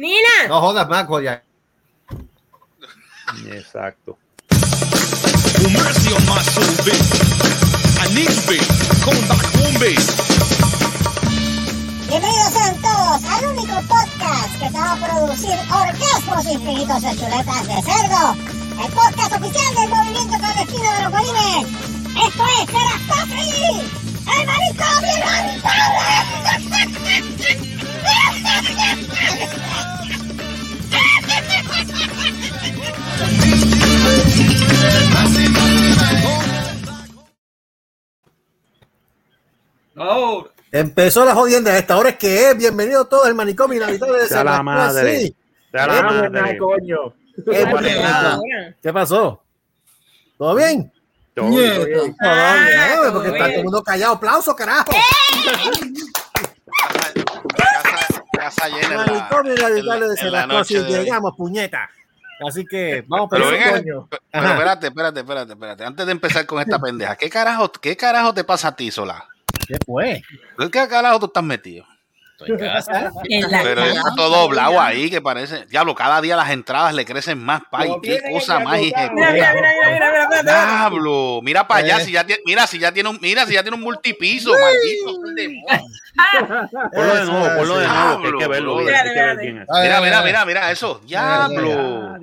Nina. No jodas más, ya. Exacto. Bienvenidos sean todos al único podcast que te va a producir orgasmos infinitos de chuletas de cerdo. El podcast oficial del movimiento clandestino de los bolines. Esto es Serás Patri, el manicomio Oh. Empezó la jodienda. Esta hora es que es. Bienvenido todo el manicomio inhabitable de la madre. Sí. Sea la madre. coño. ¿Qué, ¿Qué pasó? ¿Todo bien? Todo bien. Ah, No, todo porque está bien. todo el mundo callado. ¡Aplauso, carajo! Casa, casa llena en la, de de hoy. Llegamos, puñeta. Así que vamos Pero por venga, coño. pero Ajá. espérate, espérate, espérate, espérate. Antes de empezar con esta pendeja, ¿qué carajo, qué carajo te pasa a ti, Sola? ¿Qué fue? ¿En qué carajo tú estás metido? Estoy en casa. En la Pero está todo doblado ahí que parece. Diablo, cada día las entradas le crecen más, pay. Qué cosa más. Mira, mira, mira, mira. Diablo, mira para allá, Eh. si ya tiene, mira si ya tiene un, mira si ya tiene un multipiso, maldito. Ponlo de nuevo, ponlo de nuevo, que hay que Diablo, verlo. Mira, mira, mira, mira eso. Diablo.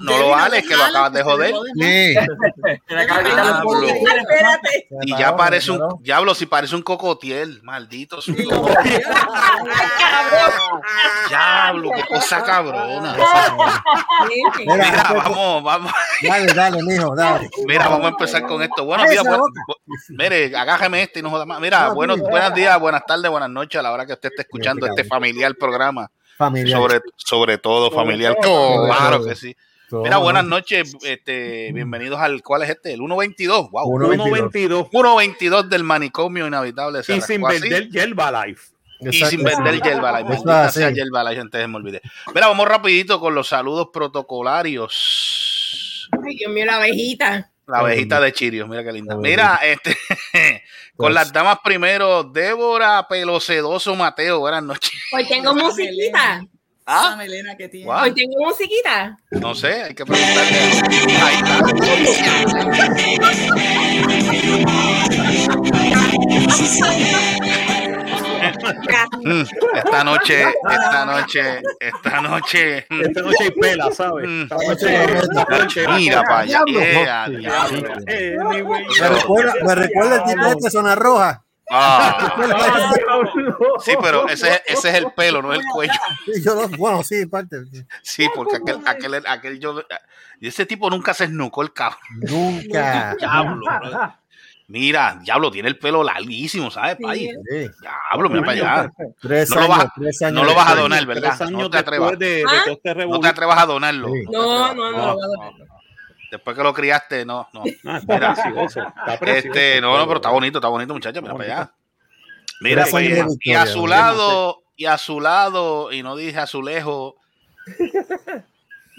No, lo vale, que lo acabas de joder. Y ya parece un diablo, si parece un cocotiel, maldito sudor. Diablo, qué cosa cabrona. Mira, Mira, vamos, vamos. Dale, dale, mijo, dale. Mira, vamos a empezar con esto. Buenos días, esa buen- boca. bu- mire, agájeme este y no joda más. Mira, No, buenos, mira. buenos días, buenas tardes, buenas noches a la hora que usted esté escuchando este familiar programa. Familia. Sobre, sobre todo familiar. todo. Claro que sí. Mira, buenas noches. Este, bienvenidos al, ¿cuál es este? El 122. Wow. 1.22. 1.22 122 del manicomio inhabitable. y sin vender Yerba Life. Y Exacto. sin vender Yerba Life. Maldita sea. Yerba Life, antes de me olvidé. Mira, vamos rapidito con los saludos protocolarios. Ay, Dios mío, la abejita. La abejita de Chirios, mira qué linda. Mira, este, con las damas primero, Débora Pelocedoso Mateo, buenas noches. Hoy tengo musiquita. ¿Ah? melena que tiene. Guau. Hoy tengo musiquita. No sé, hay que preguntarle. Ahí está. Mm, Esta noche, esta noche, esta noche. mm, Esta noche hay pela, ¿sabes? Mm. Esta noche esta noche- Mira para allá. Yeah. Me recuerda, me recuerda el tipo este zona roja. Ah, sí, pero ese, ese es el pelo, no el cuello. Yo bueno, sí, parte. Sí, porque aquel, aquel, aquel yo. Y ese tipo nunca se esnucó el cabrón. Nunca. Diablo, bro. Mira, diablo, tiene el pelo larguísimo, ¿sabes, Pai? Sí. Diablo, mira para allá. Tres No lo vas, tres años. no lo vas a donar, Tres ¿verdad? años No te atrevas. de, de ¿Ah? este No te atrevas a donarlo. Sí. No, no, no. No, no, no. Después que lo criaste, no, no. Ah, está precioso. Está precioso. Este, no, no, pero está bonito, está bonito, muchacha, mira para allá. Mira, pues, de y a su lado, y a su lado, y no dije a su lejos,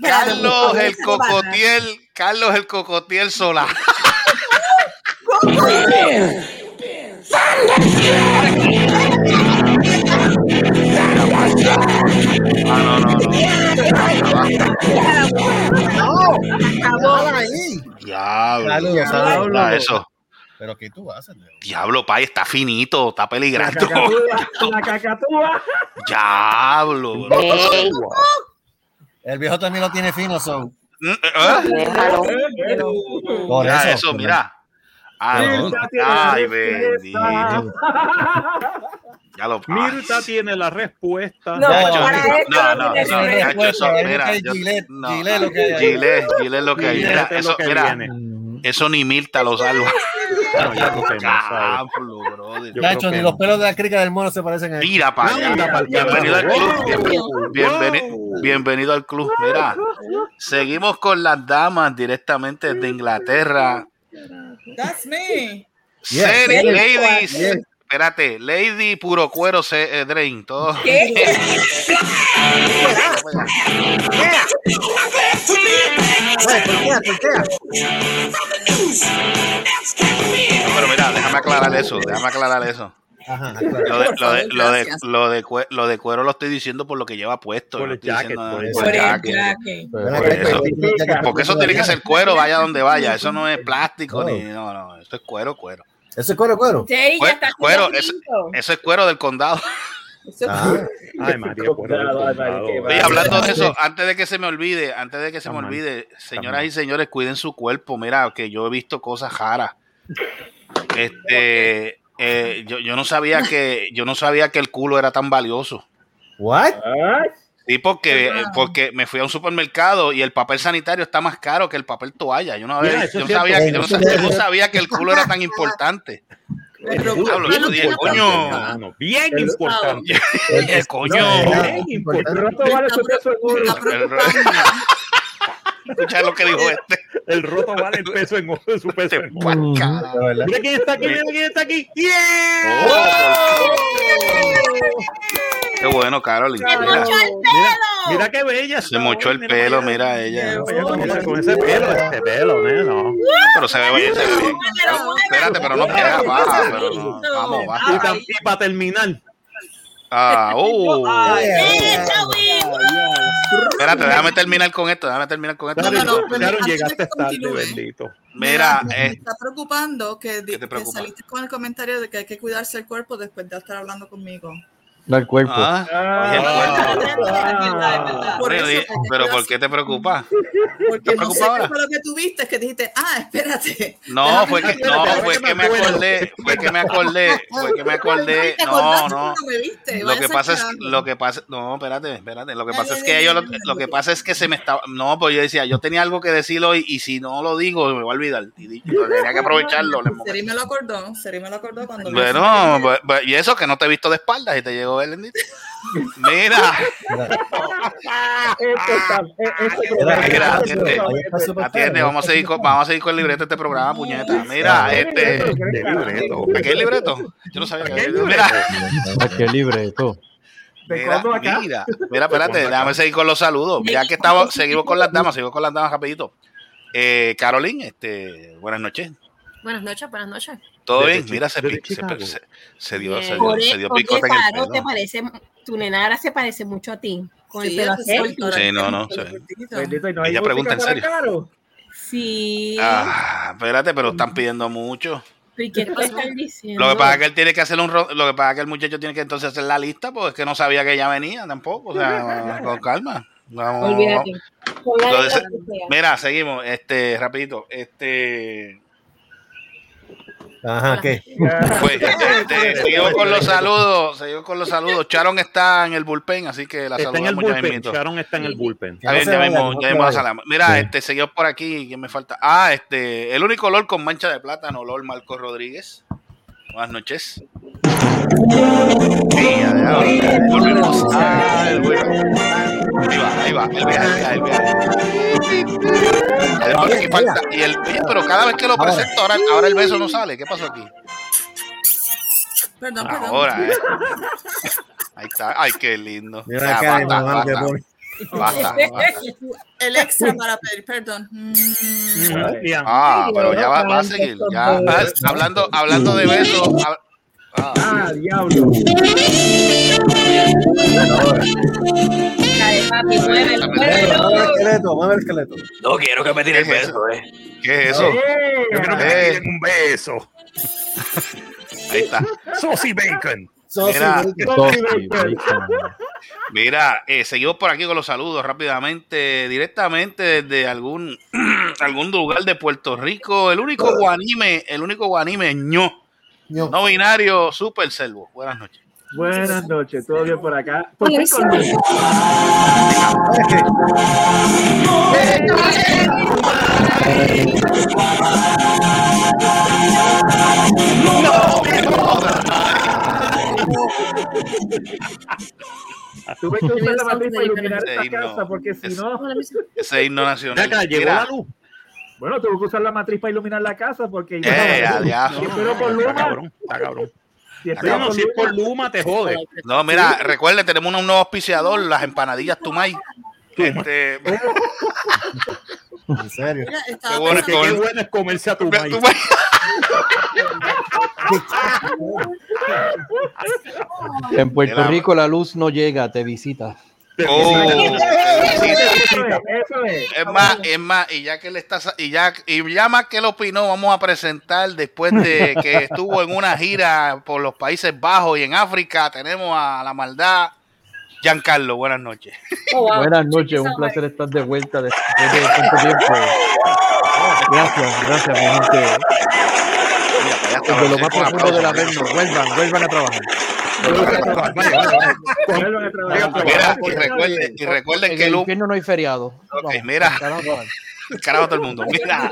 Carlos el Cocotiel, Carlos el Cocotiel Sola. Ah, no, no, no. Ahí. Diablo. Saludos, saludos. Ah, eso. Pero ¿qué tú haces? Leo? Diablo, pay, está finito, está La peligrando. cacatúa, la cacatúa. Diablo, bro. El viejo también lo tiene fino, son. Por Mira eso. eso, mira. Ay, ay, bendito. Ya lo Mirta tiene la respuesta. No, no, no no, no, no, Gillette lo que hay. Mira, eso, mira, viene. eso ni Mirta lo salva. Bueno, ya no ni los no. pelos de la crica del mono se parecen a él. Mira para allá. Bienvenido al club. Bien- bienveni- Bienvenido al club. Mira, seguimos con las damas directamente de Inglaterra. That's me. Yes. Seri- Yes. ladies, Yes. Espérate, Lady Puro Cuero se, eh, Drain, todo. ¿Qué? Pero mira, déjame aclarar eso, déjame aclarar eso. Ajá, claro. Lo de, lo, de, lo, de, gracias. lo, de cue- lo de cuero lo estoy diciendo por lo que lleva puesto. Por el jacket, Porque eso tiene que ser cuero, vaya donde vaya. Eso no es plástico No. ni. No, no. Esto es cuero, cuero. Eso es cuero, cuero. Sí, Cuero, ya está. cuero, eso, eso es cuero del condado. Ah, Ay, María, Oye, hablando de eso, antes de que se me olvide, antes de que se me olvide, señoras y señores, cuiden su cuerpo. Mira, que yo he visto cosas raras. Este, eh, yo, yo no sabía que, yo no sabía que el culo era tan valioso. what? Sí, porque, Wow. porque me fui a un supermercado y el papel sanitario está más caro que el papel toalla. Yo no, Mira, yo sabía, cierto. yo no sabía, yo no sabía que el culo era tan importante. Pero, Diablo, yo dije, coño, Hermano, bien El- importante. dije, coño, No, Bien el importante. roto vale su peso en oro. está preocupando. escucha lo que dijo este. El roto vale el peso en oro de su peso en oro. Mira quién está aquí, mira quién está aquí. Qué bueno, Carolyn. Se Mira, mochó el Mira, pelo. mira qué bella. se mochó el pelo, mira ella. Mira, mira, mira, con ese pelo, este pelo. Pero se ve bien, se ve bien. Espérate, pero no pega, baja, pero no. Vamos, Y, baja. tam- y para terminar, Ah, uh. Wii. Espérate, déjame terminar con esto, déjame terminar con esto. No, no, no, de llegaste tarde, bendito. Mira, me eh, está preocupando que, di- ¿Qué te que preocupa? saliste con el comentario de que hay que cuidarse el cuerpo después de estar hablando conmigo. Del cuerpo. ah, oye, el cuerpo. Ah, Por Pero, eso ¿por qué te preocupa? Porque no sé preocupa ahora? qué fue lo que tuviste, que dijiste, ah, espérate. No, fue que, no, fue que me acordé, fue que me acordé, fue que me acordé, ¿Te no, no. cuando me viste? Lo que pasa es, lo que pasa, no, espérate, espérate, lo que pasa es que yo, lo, que pasa es que se me estaba, no, pues yo decía, yo tenía algo que decir hoy y si no lo digo me voy a olvidar y yo tenía que aprovecharlo. Seri me lo acordó, Seri me lo acordó cuando Bueno, pues, pues, y eso que no te he visto de espaldas y te llegó el bendito. Mira, e- atiende. vamos a seguir con, vamos a seguir con el libreto de este programa, puñeta. Mira, este, De libreto. ¿aquí hay libreto? Yo no sabía que había Mira, Ay, qué libreto. Mira, mira, espérate, déjame seguir con los saludos. Ya que estamos, seguimos con las damas, seguimos con las damas rapidito. Eh, Caroline, este, buenas noches. Buenas noches, buenas noches. ¿Todo bien? Mira, se, dio, se dio, Por se eso, dio porque picote en el Caro te parece, tu nena ahora se parece mucho a ti. Con el pelo así. Sí, no, no, pelo sí. cortito. Bendito, y no hay Ella pregunta en serio. Caro. Sí. Ah, espérate, pero están pidiendo mucho. ¿Y qué tú estás diciendo? Lo que pasa es que él tiene que hacer un lo que pasa es que el muchacho tiene que entonces hacer la lista, porque es que no sabía que ella venía tampoco. O sea, con calma. Vamos, Olvídate. Entonces. Mira, seguimos, este, rapidito, este, Ajá, ¿qué? pues, este, seguimos con los saludos, seguimos con los saludos. Charon está en el bullpen, así que la Está en el saludamos ya bullpen. Sharon está en el bullpen. No se ya no ya vaya. saludamos. Mira, Sí. este, seguimos por aquí, ¿quién me falta? Ah, este, el único olor con mancha de plátano, olor Marco Rodríguez. Buenas noches. Volvemos al. Ahí va, ahí va, el viaje, el viaje, el falta- y el, oye, pero cada vez que lo presento, ahora, ahora el beso no sale. ¿Qué pasó aquí? Perdón, perdón. Ahora, eh. Ahí está. Ay, qué lindo. Mira basta, basta, basta, basta. El extra para pedir perdón. Mm. Ah, pero ya va, va a seguir. Ya, ah, hablando, hablando de besos. Ah, Ah, diablo. Dale, papi, mueve el Mueve el cuello. esqueleto, mueve el esqueleto. No quiero que me ¿Qué tire es el eso? beso, eh. ¿Qué es eso? Eh, Yo quiero que Eh. me den un beso. Ahí está. Saucy bacon. Sosi, Mira. bacon. Mira, eh, seguimos por aquí con los saludos rápidamente, directamente desde algún algún lugar de Puerto Rico. El único guanime, el único guanime ño, No binario, super selvo. Buenas noches. Buenas noches, todo bien por acá. Por fin con luz. ¿Sabes qué? Tuve que usar la matriz para iluminar esta casa porque si no, Ese himno nacional. acá, llegó la luz. Bueno, tuve que usar la matriz para iluminar la casa porque Eh, no, adiós. si espero por Está Luma, cabrón, está cabrón. si por si es por Luma, te jode. No, mira, recuerden, tenemos un nuevo auspiciador, las empanadillas Tumay. Este, En serio. Mira, Qué bueno qué bueno es comerse a tu maíz. Tumay. En Puerto Rico la luz no llega, te visita. Oh. Eso es, eso es. Es más, es más, y ya que él está y ya y ya más que él opinó, vamos a presentar después de que estuvo en una gira por los Países Bajos y en África, tenemos a la maldad Giancarlo, buenas noches. Oh, wow. Buenas noches, un placer estar de vuelta después de tanto tiempo. Gracias, gracias, mi gente. Mira, Desde lo más profundo del averno, vuelvan, vuelvan a trabajar. Vuelvan a trabajar. Mira, y recuerden, y recuerden En que el infierno no hay feriado. Ok, mira. carajo. todo el mundo. Mira.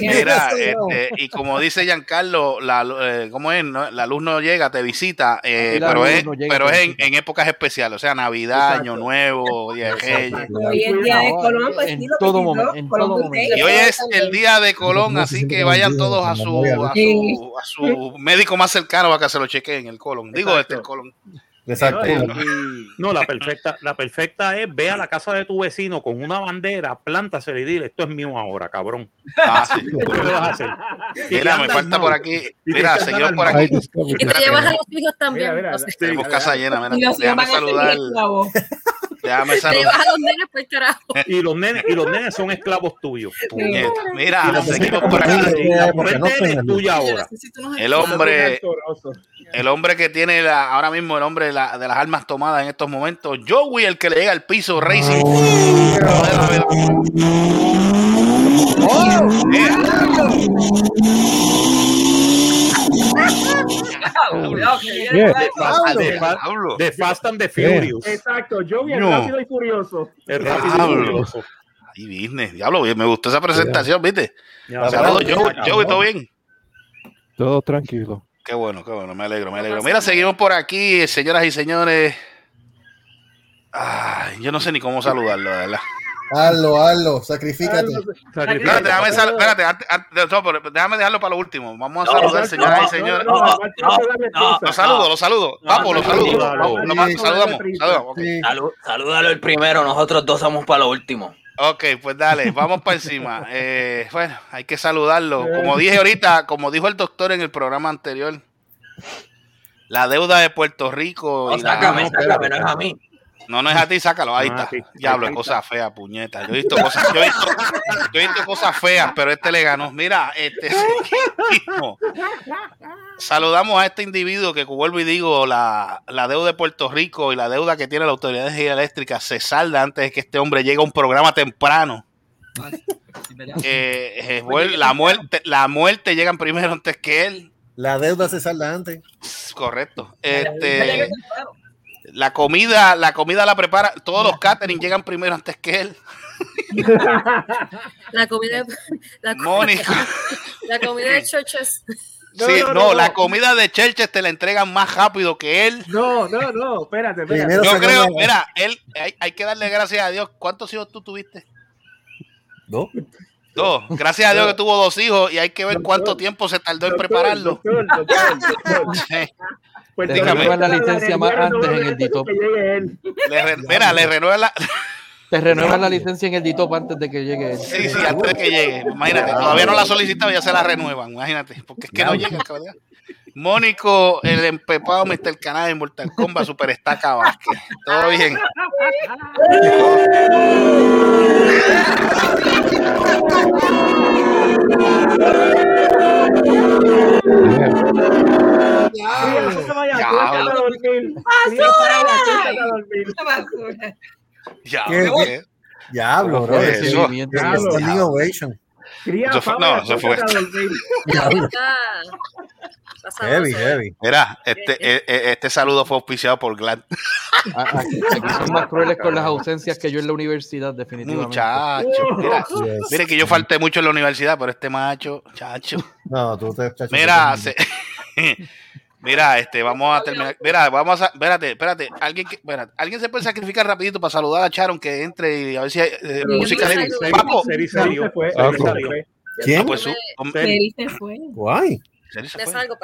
Mira, este, y como dice Giancarlo, la, eh, ¿cómo es? No, La luz no llega, te visita, eh, pero es, no llega, pero es en, en épocas especiales, o sea, Navidad, Año Nuevo, Día de Reyes. Hoy es día de Colón, pues En sí, lo todo momento, en todo Birthday. momento. Y hoy es el día de Colón, así que vayan todos a su, a su, a su médico más cercano para que se lo chequeen el colon. Digo, este el colon. Exacto. No, la perfecta, la perfecta es ve a la casa de tu vecino con una bandera, plántasela y dile, esto es mío ahora, cabrón. Ah, sí. ¿Qué le vas a hacer? Mira, me falta por aquí. Mira, seguimos por aquí. Y te llevas a los hijos también. Mira, mira, o sea, Tenemos casa llena. mira, Y los hijos Déjame saludar. te llevas a los nenes, pues carajo. Y los nenes, y los nenes son esclavos tuyos. Puñeta. Mira, seguimos por tengan- tuya ahora. El hombre, el hombre que tiene la, ahora mismo el hombre de, la- de las armas tomadas en estos momentos, Joey, el que le llega al piso, Racing. Fast, de Fast- Diablo. de Fast and the Furious. Exacto, yo vi el No. rápido y furioso. El rápido y Diablo. furioso. Ay, business. Diablo, me gustó esa presentación, ¿viste? Saludos, Joey, ¿todo bien? Todo tranquilo. Qué bueno, qué bueno, me alegro, me alegro. Mira, seguimos por aquí, señoras y señores. Ay, yo no sé ni cómo saludarlo, de verdad. Hazlo, hazlo, sacrifícate. Espérate, déjame, sal- espérate, antes- antes- no, pero déjame dejarlo para lo último. Vamos a saludar, señoras y señores. No, no, no, no, no, Los saludo, los saludo. Vamos, los saludo. saludamos. saludamos, ok. Sí. Salud, salúdalo el primero, nosotros dos somos para lo último. Ok, pues dale, vamos para encima. Eh, bueno, hay que saludarlo. Como dije ahorita, como dijo el doctor en el programa anterior, la deuda de Puerto Rico. No, y la- sácame, sácame, no es a mí. No, no es a ti, sácalo, ahí No, está. Diablo, cosa fea, puñeta. Yo he visto cosas, yo he visto, yo he visto cosas feas, pero este le ganó. Mira, este seguimos. saludamos a este individuo que, vuelvo y digo, la, la deuda de Puerto Rico y la deuda que tiene la Autoridad de Energía Eléctrica se salda antes de que este hombre llegue a un programa temprano. Eh, eh, la muerte, la muerte llegan primero antes que él. La deuda se salda antes. Correcto. Este, la comida, la comida la prepara, todos los catering llegan primero antes que él. La comida, la, Mónica. la comida de churches. No, Sí, no, no, no, la comida de Churches te la entregan más rápido que él. No, no, no, espérate, espérate. Primero Yo creo, mira, él, hay, hay que darle gracias a Dios. ¿Cuántos hijos tú tuviste? ¿No? Dos. Gracias a Dios que tuvo dos hijos y hay que ver cuánto tiempo se tardó en prepararlo. doctor, doctor, doctor. Sí. Puerto Te Rico renuevan la licencia la más antes en el antes DITOP. que llegue él. Le re- mira, le renuevan la. Te renuevan la licencia en el DITOP antes de que llegue él. Sí, sí, antes de que llegue. Imagínate, todavía no la ha solicitado, ya se la renuevan. Imagínate, porque es que no llega, cabrón. Mónico, el empepado Mr. Canal en Mortal Kombat, Super Estaca Vázquez. Todo bien. Ya, acuéstate a hablo. dormir. Cría, acuéstate a dormir. basura. Ya, Cría, Eso fue- no, eso fue-. Heavy, heavy. Mira, este, eh, eh, este saludo fue auspiciado por Glad. A- Aquí, aquí son más crueles con las ausencias que yo en la universidad, definitivamente. Muchacho, mira, Yes. mire que yo falté mucho en la universidad, pero este macho, chacho. No, tú te chacho, Mira, se- mira, este, vamos a terminar. Mira, vamos a, espérate, espérate, alguien, que, espérate, alguien se puede sacrificar rapidito para saludar a Charon que entre y a ver si hay eh, música de. Papo. ¿Quién? Pues su- hom- Él se fue. Guay. Me fue. salgo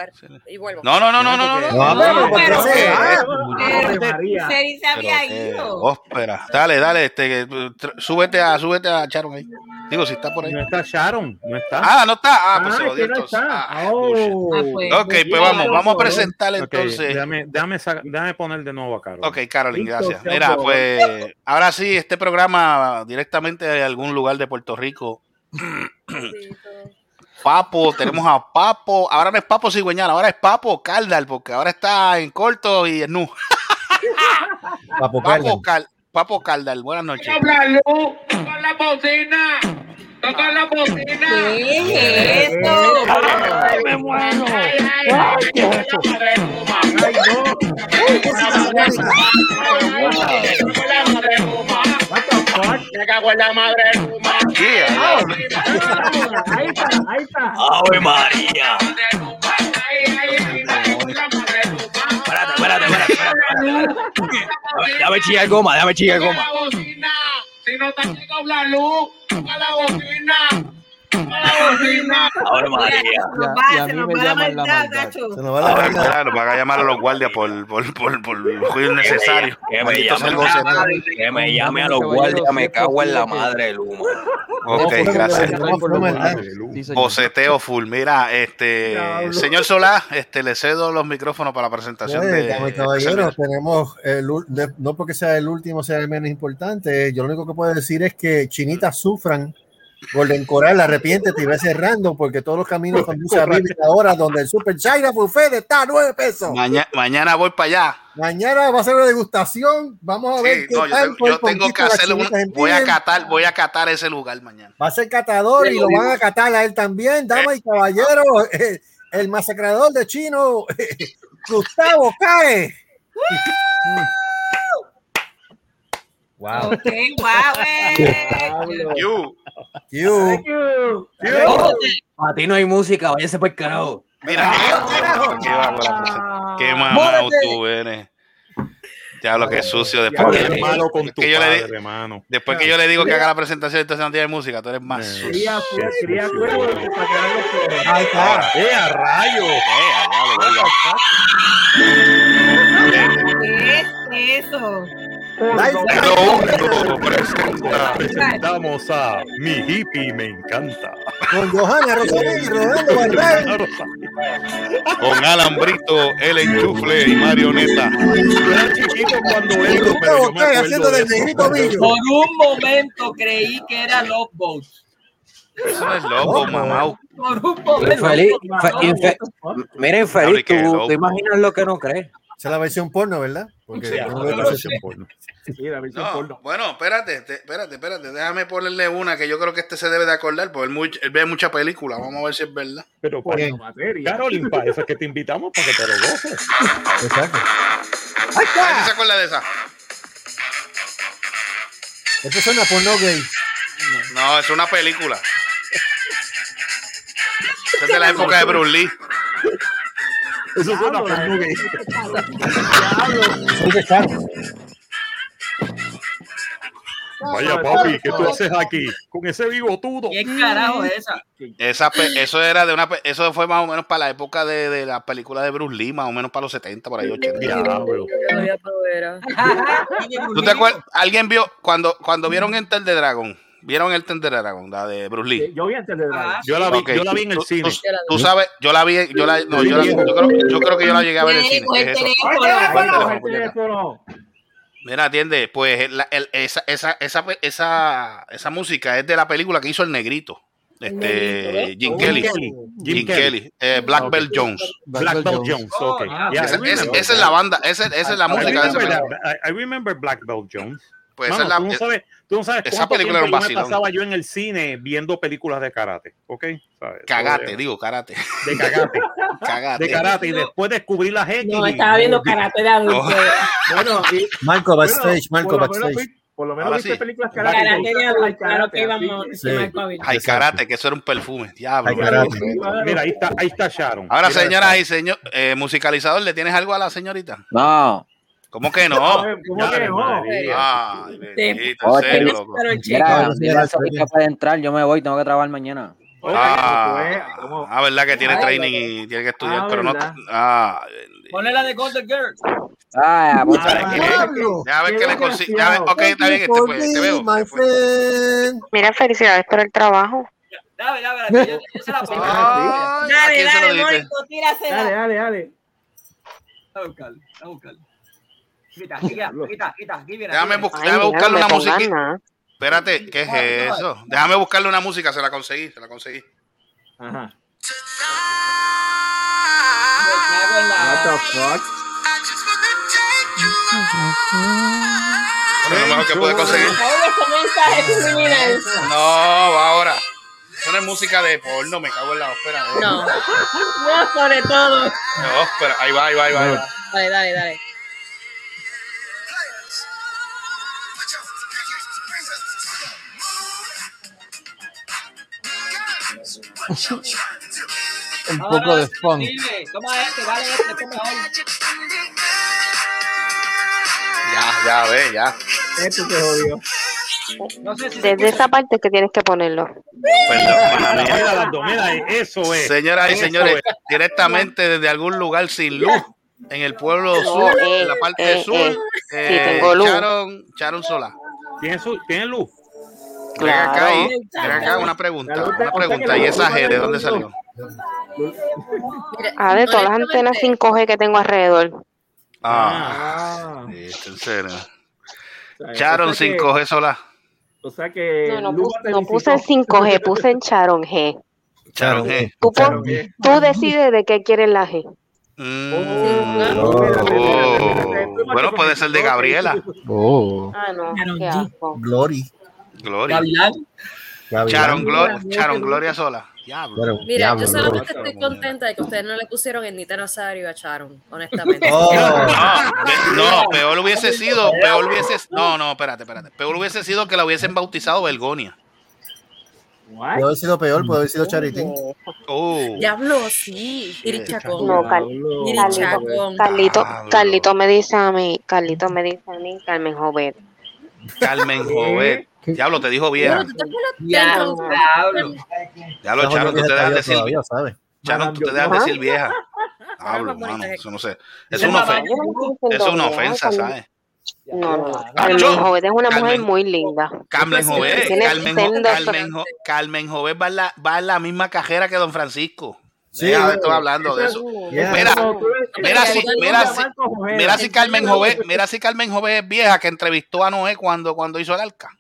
y vuelvo. No, no, no, no, no, no. no. No, eh, ido. óspera. Dale, dale, este, súbete a, súbete a Charon ahí. Digo, si está por ahí. No está Sharon, no está. Ah, no está. Ah, pues Ah, se lo dio no entonces. Ah, Oh. Ah, pues, Ok, pues vamos, vamos a presentarle entonces. déjame, déjame, sa- déjame poner de nuevo a Carol. Ok, Carolyn, gracias. Mira, pues ahora sí, este programa directamente de algún lugar de Puerto Rico. Papo, tenemos a Papo. Ahora no es Papo Cigüeñal, ahora es Papo Caldal, porque ahora está en corto y en nu. Papo Papo. Cal- Papo Caldal, buenas noches. Toca la bocina. Toca la bocina. ¿Qué es? ¡Ay, me muero! ¡Ay, qué es eso! ¡Ay, no! What the fuck? Me cago en la madre de tu madre. Yeah, Ah, Ahí está, ahí está. ¡Ave María! Espérate, espérate, espérate. Déjame chillar goma, déjame chillar goma. Si no te ha llegado la luz, toca la bocina. ¡Ave María! Nos Ya- va, y a se mí nos me va la llaman la maldad, maldad. gacho. Se nos va la verdad. claro, van a llamar a los guardias por, por, por, por ruido innecesario. Que me llame, que me llame a los guardias, me cago en la madre del humo. Ok, gracias. Boceteo full. Mira, este, señor Solá, este, le cedo los micrófonos para la presentación Oye, de. caballeros, tenemos el, ul- de- no porque sea el último, sea el menos importante. Yo lo único que puedo decir es que chinitas sufran. Golden Coral, arrepiéntete y ve cerrando porque todos los caminos conducen a Vivir ahora donde el Super China Buffet está a 9 pesos. Maña- mañana voy para allá. Mañana va a ser una degustación. Vamos a ver Sí, qué no, yo tal por yo tengo que voy a catar, voy a catar ese lugar mañana. Va a ser catador y lo van a catar a él también, damas y caballeros. eh, El masacrador de chino, Gustavo Cae. Wow. Ok, guau, eh. Diablo. You, You. Thank you. A ti no hay música, váyase por el carajo. mira, qué, bárbaro, qué mamá tú eres. Ya lo que es sucio después que, eres malo con tu que yo le padre, hermano. después que yo le digo que haga la presentación entonces no tiene música, tú eres más sucio. Cría, cría cuervo. Ahí está. ¡Eh, a rayo! Eh, a- ¿Qué es eso? Hello, presenta- presentamos a mi hippie, me encanta. Con Johanna Rosalén y Rolando Bardal. Con Alan Brito, el enchufle y marioneta. Yo era chiquito cuando Y entro, pero Gustavo yo me Cae acuerdo haciendo de del eso. negrito Millo. Por un momento creí que era Love Boat. Eso es loco, mamá. Por un momento. Infeliz, mira, infeliz, tú te imaginas lo que no crees. Esa es la versión porno, ¿verdad? Porque Sí, no la versión porno. Sí, la versión No, porno. bueno, espérate, te- espérate, espérate. Déjame ponerle una que yo creo que este se debe de acordar, porque él, muy- él ve mucha película. Vamos a ver si es verdad. Pero Porno materia. Carolyn, para eso es que te invitamos para que te lo goces. Exacto. A ver si se acuerda de esa. Eso suena porno gay. No, es una película. Esa es de la época de Bruce Lee. Eso porno gay. Soy de carro. Vaya papi, ¿qué tú haces aquí? Con ese bigotudo. ¿Qué carajo es esa? Esa eso era de una eso fue más o menos para la época de, de la película de Bruce Lee, más o menos para los 70, por ahí 80. Diablo. Yo ya provera. ¿Tú te acuerdas? ¿Alguien vio cuando cuando vieron Enter the Dragon? ¿Vieron Enter the Dragon, la de Bruce Lee? Yo vi antes de Dragon. Yo la vi, Ok, yo la vi en el cine. Tú, tú sabes, yo la vi, yo la, no, yo, la- yo creo, yo creo que yo la llegué a ver en el cine. ¿Qué es eso? Mira, atiende, pues la- el- esa, esa, esa, esa, esa música es de la película que hizo el negrito. Este, Jim Kelly. Jim Kelly. eh, Black Belt Jones. Black Belt Jones. ok. Ah, Yeah, Esa, I esa- es la banda, esa, esa es la I música de esa película. I remember Black Belt Jones. Pues Mano, esa es la, tú, no sabes, tú no sabes esa película era un tiempo yo me vacilón. pasaba yo en el cine viendo películas de karate, ¿ok? ¿Sabes? cagate, De- digo, karate. De cagate. Cagate. De karate. Y después descubrí las X. No, estaba viendo karate de adulto. Bueno, y, Marco backstage, bueno, Marco backstage. Por lo menos Ahora viste sí. películas Karate karate. de adulto, claro que íbamos. Sí. Ay, karate, que eso era un perfume. Diablo. Ay, karate. Mira, ahí está, ahí está Sharon. Ahora, Mira señoras y señor, eh, musicalizador, ¿le tienes algo a la señorita? No. ¿Cómo que no? ¿Cómo que no? Ay, bendito, Oh, en serio, loco. Mira, no, puede entrar, yo me voy, tengo que trabajar mañana. Ah, ¿Cómo? ah, verdad que tiene Ay, training y tiene que estudiar, Ah, pero no. Ah. Ponle la de Golden Girl. Ah, muchas ¿Sabes qué? Ya ves que le consigo. Ya ves, ok, está bien, este pues, te veo. My friend. Mira, felicidades por el trabajo. Dame, dame, yo, yo se la pongo. Ay, ¿a Dale, dale? Mónico, tírasela. Dale, dale, dale. A a. Quita, quita, quita. Déjame, buscarle una música. Espérate, ¿qué es eso? Déjame buscarle una música, se la conseguí, se la conseguí. Ajá. Me cago en la- What the fuck? Bueno, lo mejor que pude conseguir. No, va ahora. Eso no es música de porno, me cago en la ópera. No. No, sobre todo. No, espera, ahí va, ahí va, ahí va. ahí va. Dale, dale, dale. Un poco de funk. Toma este, dale este, este mejor. Ya, ya, ve, ya. Esto te jodió. No sé si se Desde esa parte que tienes que ponerlo. Perdón. Mira, eso es. Señoras y señores, es. directamente desde algún lugar sin luz, en el pueblo sur, eh, en la parte eh, sur, eh. eh, Sí, tengo luz. Charon, Charon Sola. ¿Tiene, su, ¿Tiene luz? Ven acá, Claro. y- ven acá una pregunta, una pregunta. ¿Y esa G de dónde salió? Ah, de todas las antenas honestamente, 5G que tengo alrededor. Ah, Ah. sea, Charon o sea que- 5G Sola. O sea que. No, no, puse, no puse en 5G, puse en Charon G. Charon G. Tú, Charon G. tú decides de qué quieres la G. Mm, Oh, oh. Bueno, puede ser de Gabriela. Oh, Ah, no. Glory. Gloria. Gavilán. Gavilán. Charon, Glo- Charon Gloria Sola. Diablo. Mira, diablo, yo solamente estoy contenta de que ustedes no le pusieron el Nita Nazario a Charon, honestamente. Oh, No, no, peor hubiese sido, peor hubiese, no, no, espérate, espérate, peor hubiese sido que la hubiesen bautizado Belgonia. Puede haber sido peor, puede haber sido Charitín. Oh, Diablo, sí. Irichacón. No, Car- Diablo. Carlito. Carlito me dice a mí, Carlito me dice a mí, Carmen Jovet. Carmen Jovet. Diablo, te dijo vieja. Bueno, ¿tú te acuerdas del Diablo, diablo. Diablo, Esa Charon, tú te dejas decir, todavía, ¿sabes? Charon, tú te dejas decir vieja. Diablo, mano, eso no sé. Es una ofensa, es una ofensa, ¿sabes? No, no, no. Carmen yo- Jovet es una mujer muy linda. Carmen Jovet, Carmen, Jovet va en la, va en la misma cajera que Don Francisco. Sí, estar hablando de eso. Mira, mira si, mira Carmen Jovet, mira si Carmen Jovet es vieja que entrevistó a Noé cuando, cuando hizo el arca.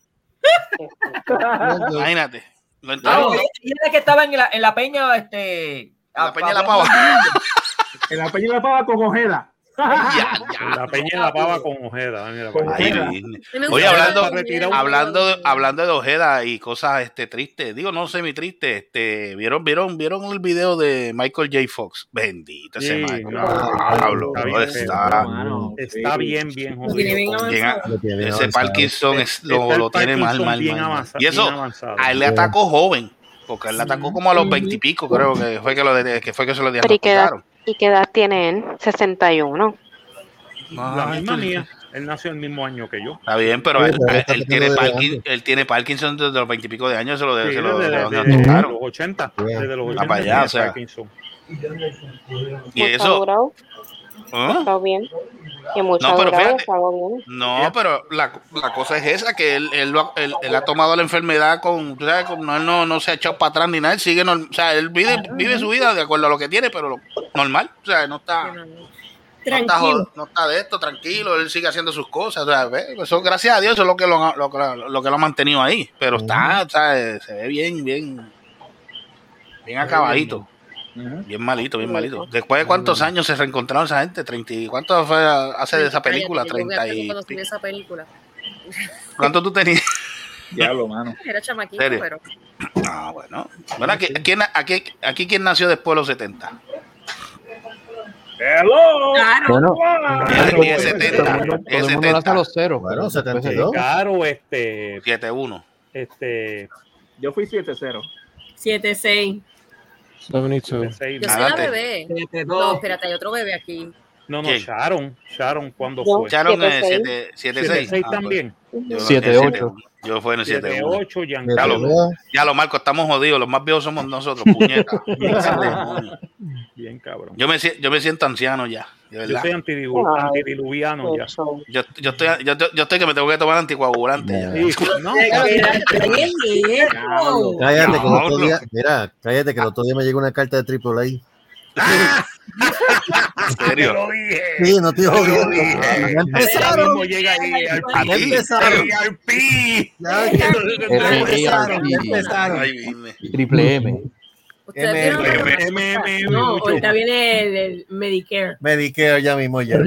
Imagínate. Lo Ah, y era que estaba en la, en la peña, este. La Peña de la Pava. En la peña de la pava con Ojeda. Ya, ya. La peña la pava con Ojeda. Ay, Oye, hablando, hablando, de, hablando de Ojeda y cosas este, tristes, digo, no semi tristes, este, ¿vieron, vieron, ¿vieron el video de Michael J. Fox? Bendito ese Sí, Michael. claro. Diablo, Está no está. Bien, bien bien ese. Parkinson es, lo, lo tiene mal, mal, mal, Y eso, a él le atacó joven, porque él le atacó como a los veintipico, creo que fue que, lo de- que fue que se lo Pero ¿y qué, edad, diagnosticaron. ¿Y qué edad tiene él? 61. La Ay, misma mía. Él nació el mismo año que yo. Está bien, pero Sí, él, él- él tiene de Parkin- él tiene Parkinson desde los veintipico de años, se lo, Sí, se lo, desde, lo desde- diagnosticaron. los 80. Bien. Desde los Va 80 para allá, o sea. Parkinson. Y eso, ¿ah? está bien. Que mucho No, pero durado, fíjate. está bien. No, pero la, la cosa es esa, que él, él, lo ha- él- él ha tomado la enfermedad con, tú sabes, con- no, él no, no se ha echado para atrás ni nada, él sigue, norm- o sea, él vive, vive su vida de acuerdo a lo que tiene, pero lo- normal, o sea, no está, no está, Tranquilo. jod- no está de esto, tranquilo, él sigue haciendo sus cosas, o sea, eso, gracias a Dios, eso es lo que lo, ha- lo, que- lo que lo ha mantenido ahí, pero está, o sea, se ve bien, bien, bien acabadito. Bien malito, bien malito. Después de cuántos años se reencontraron esa gente, 30 y ¿cuánto fue hace de esa película? Yo me 30 acuerdo y cuando salió esa película. ¿Cuánto tú tenías? Diablo, mano. Era chamaquito, ¿Serio? pero Ah, bueno. Bueno, aquí, ¿quién, aquí, aquí quién nació después de los 70. Hello. Bueno, Diez- diez, todo el 70, mundo- diez, todo el mundo lanza 70. los ceros. Bueno, Después se- 72. Claro, este. 7-1. Este. Yo fui 7-0. 7-6. 72. seis- yo soy la bebé. 7-2. No, espérate, hay otro bebé aquí. No, no, ¿Quién? Sharon. Sharon, ¿cuándo Yo. fue? Echaron el 7-6. 7-6. 7-6 también. Yo, Siete, el ocho. 7-1. Yo fui en el 7-1. 7-8, Ya Giancarlo. lo veo. Ya lo Marco, estamos jodidos. Los más viejos somos nosotros, puñeta. Bien cabrón. Yo me, yo me siento anciano ya, de Yo soy antidilu- Ay, antidiluviano ya. Yo, yo, estoy, yo, yo- yo estoy que me tengo que tomar anticoagulante. ya. Sí, no. Cállate, que el otro día, mira, cállate, que el otro día me llegó una carta de AAA. En serio. lo dije. Sí, no estoy jodiendo. Ya Ya empezaron. mismo llega ahí al Ya empezaron. Ya, empezaron. Triple M. Ustedes vieron M, la- M, M, M, No, ahorita viene el, Medicare. Medicare ya mismo, ya.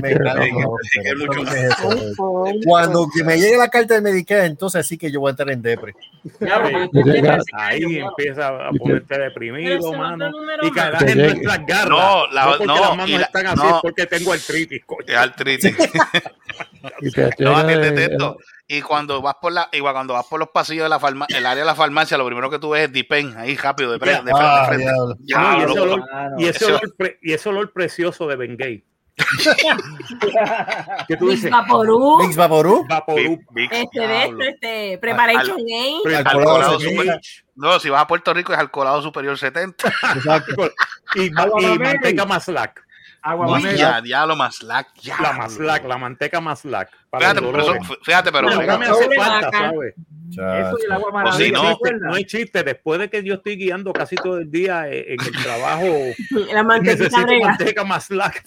Cuando que me llegue la carta de Medicare, entonces sí que yo voy a estar en depre. Te Ahí empieza a te- ponerte deprimido, mano. Y Te en nuestras garras. No, la- porque no, las manos están así, porque tengo artritis, coño. Artritis. Te No, el- esto. Y cuando vas por la, igual cuando vas por los pasillos de la farma, el área de la farmacia, lo primero que tú ves es Dipen, ahí rápido, de, pre- de frente. Ah, de frente. No, y, ese olor, y, ese Eso- olor pre- y ese olor precioso de Bengay. ¿Qué tú Mix dices? Vaporú. Mix Vaporú. Vaporú. Este de diablo. este, este, Preparation A. Alcoholado Alcoholado super- No, si vas a Puerto Rico es alcoholado superior 70. Exacto. Y, y manteca maslac. Agua Uy, mamey. ya, diablo, más lac. Ya, La maslac, la manteca maslac. Para Fíjate, pero fíjate, pero me hace falta. ¿sabes? Eso y el agua si maravilla. no- ¿te No, no hay chiste. Después de que yo estoy guiando casi todo el día eh, en el trabajo, La necesito manteca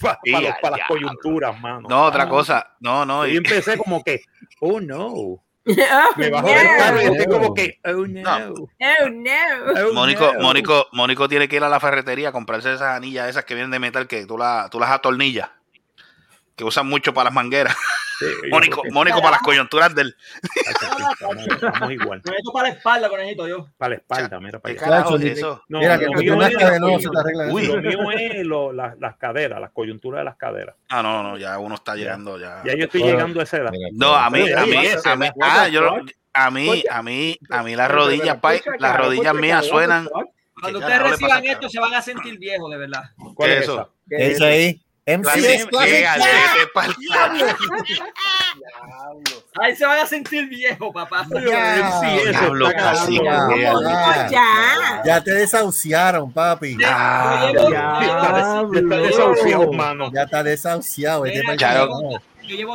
para, Y para, a para las coyunturas, mano. No, otra cosa. No, no. Y y- empecé como que, oh no. Oh, Me bajo no. del carro y estoy como que, oh no. No. Oh, no. oh, Mónico. Mónico, Mónico tiene que ir a la ferretería a comprarse esas anillas esas que vienen de metal que tú, la, tú las atornillas. Que usan mucho para las mangueras. Sí, Mónico, Mónico para las coyunturas del. Estamos, igual. Me meto para la espalda, conejito, yo. Para la espalda, mira para ¿Qué allá. carajo eso? No, Mira, lo que mío tú es de nuevo se te arregla Uy. Lo mío es lo- las- las caderas, las coyunturas de las caderas. Ah, no, no, ya uno está llegando ya. Ya yo estoy Bueno. llegando a esa edad. No, a mí, a mí, oye, a mí, ah, the yo, a mí, a mí, a mí las rodillas, las rodillas mías suenan. Cuando ¿Qué ustedes reciban esto, se van a sentir viejos, de verdad. ¿Cuál ¿Qué es es eso? ¿Qué dice ahí? MCS Ahí se van a sentir viejos, papá. Ya, te desahuciaron, papi. Ya, Ya, está des- está desahuciado, mano. Ya está desahuciado.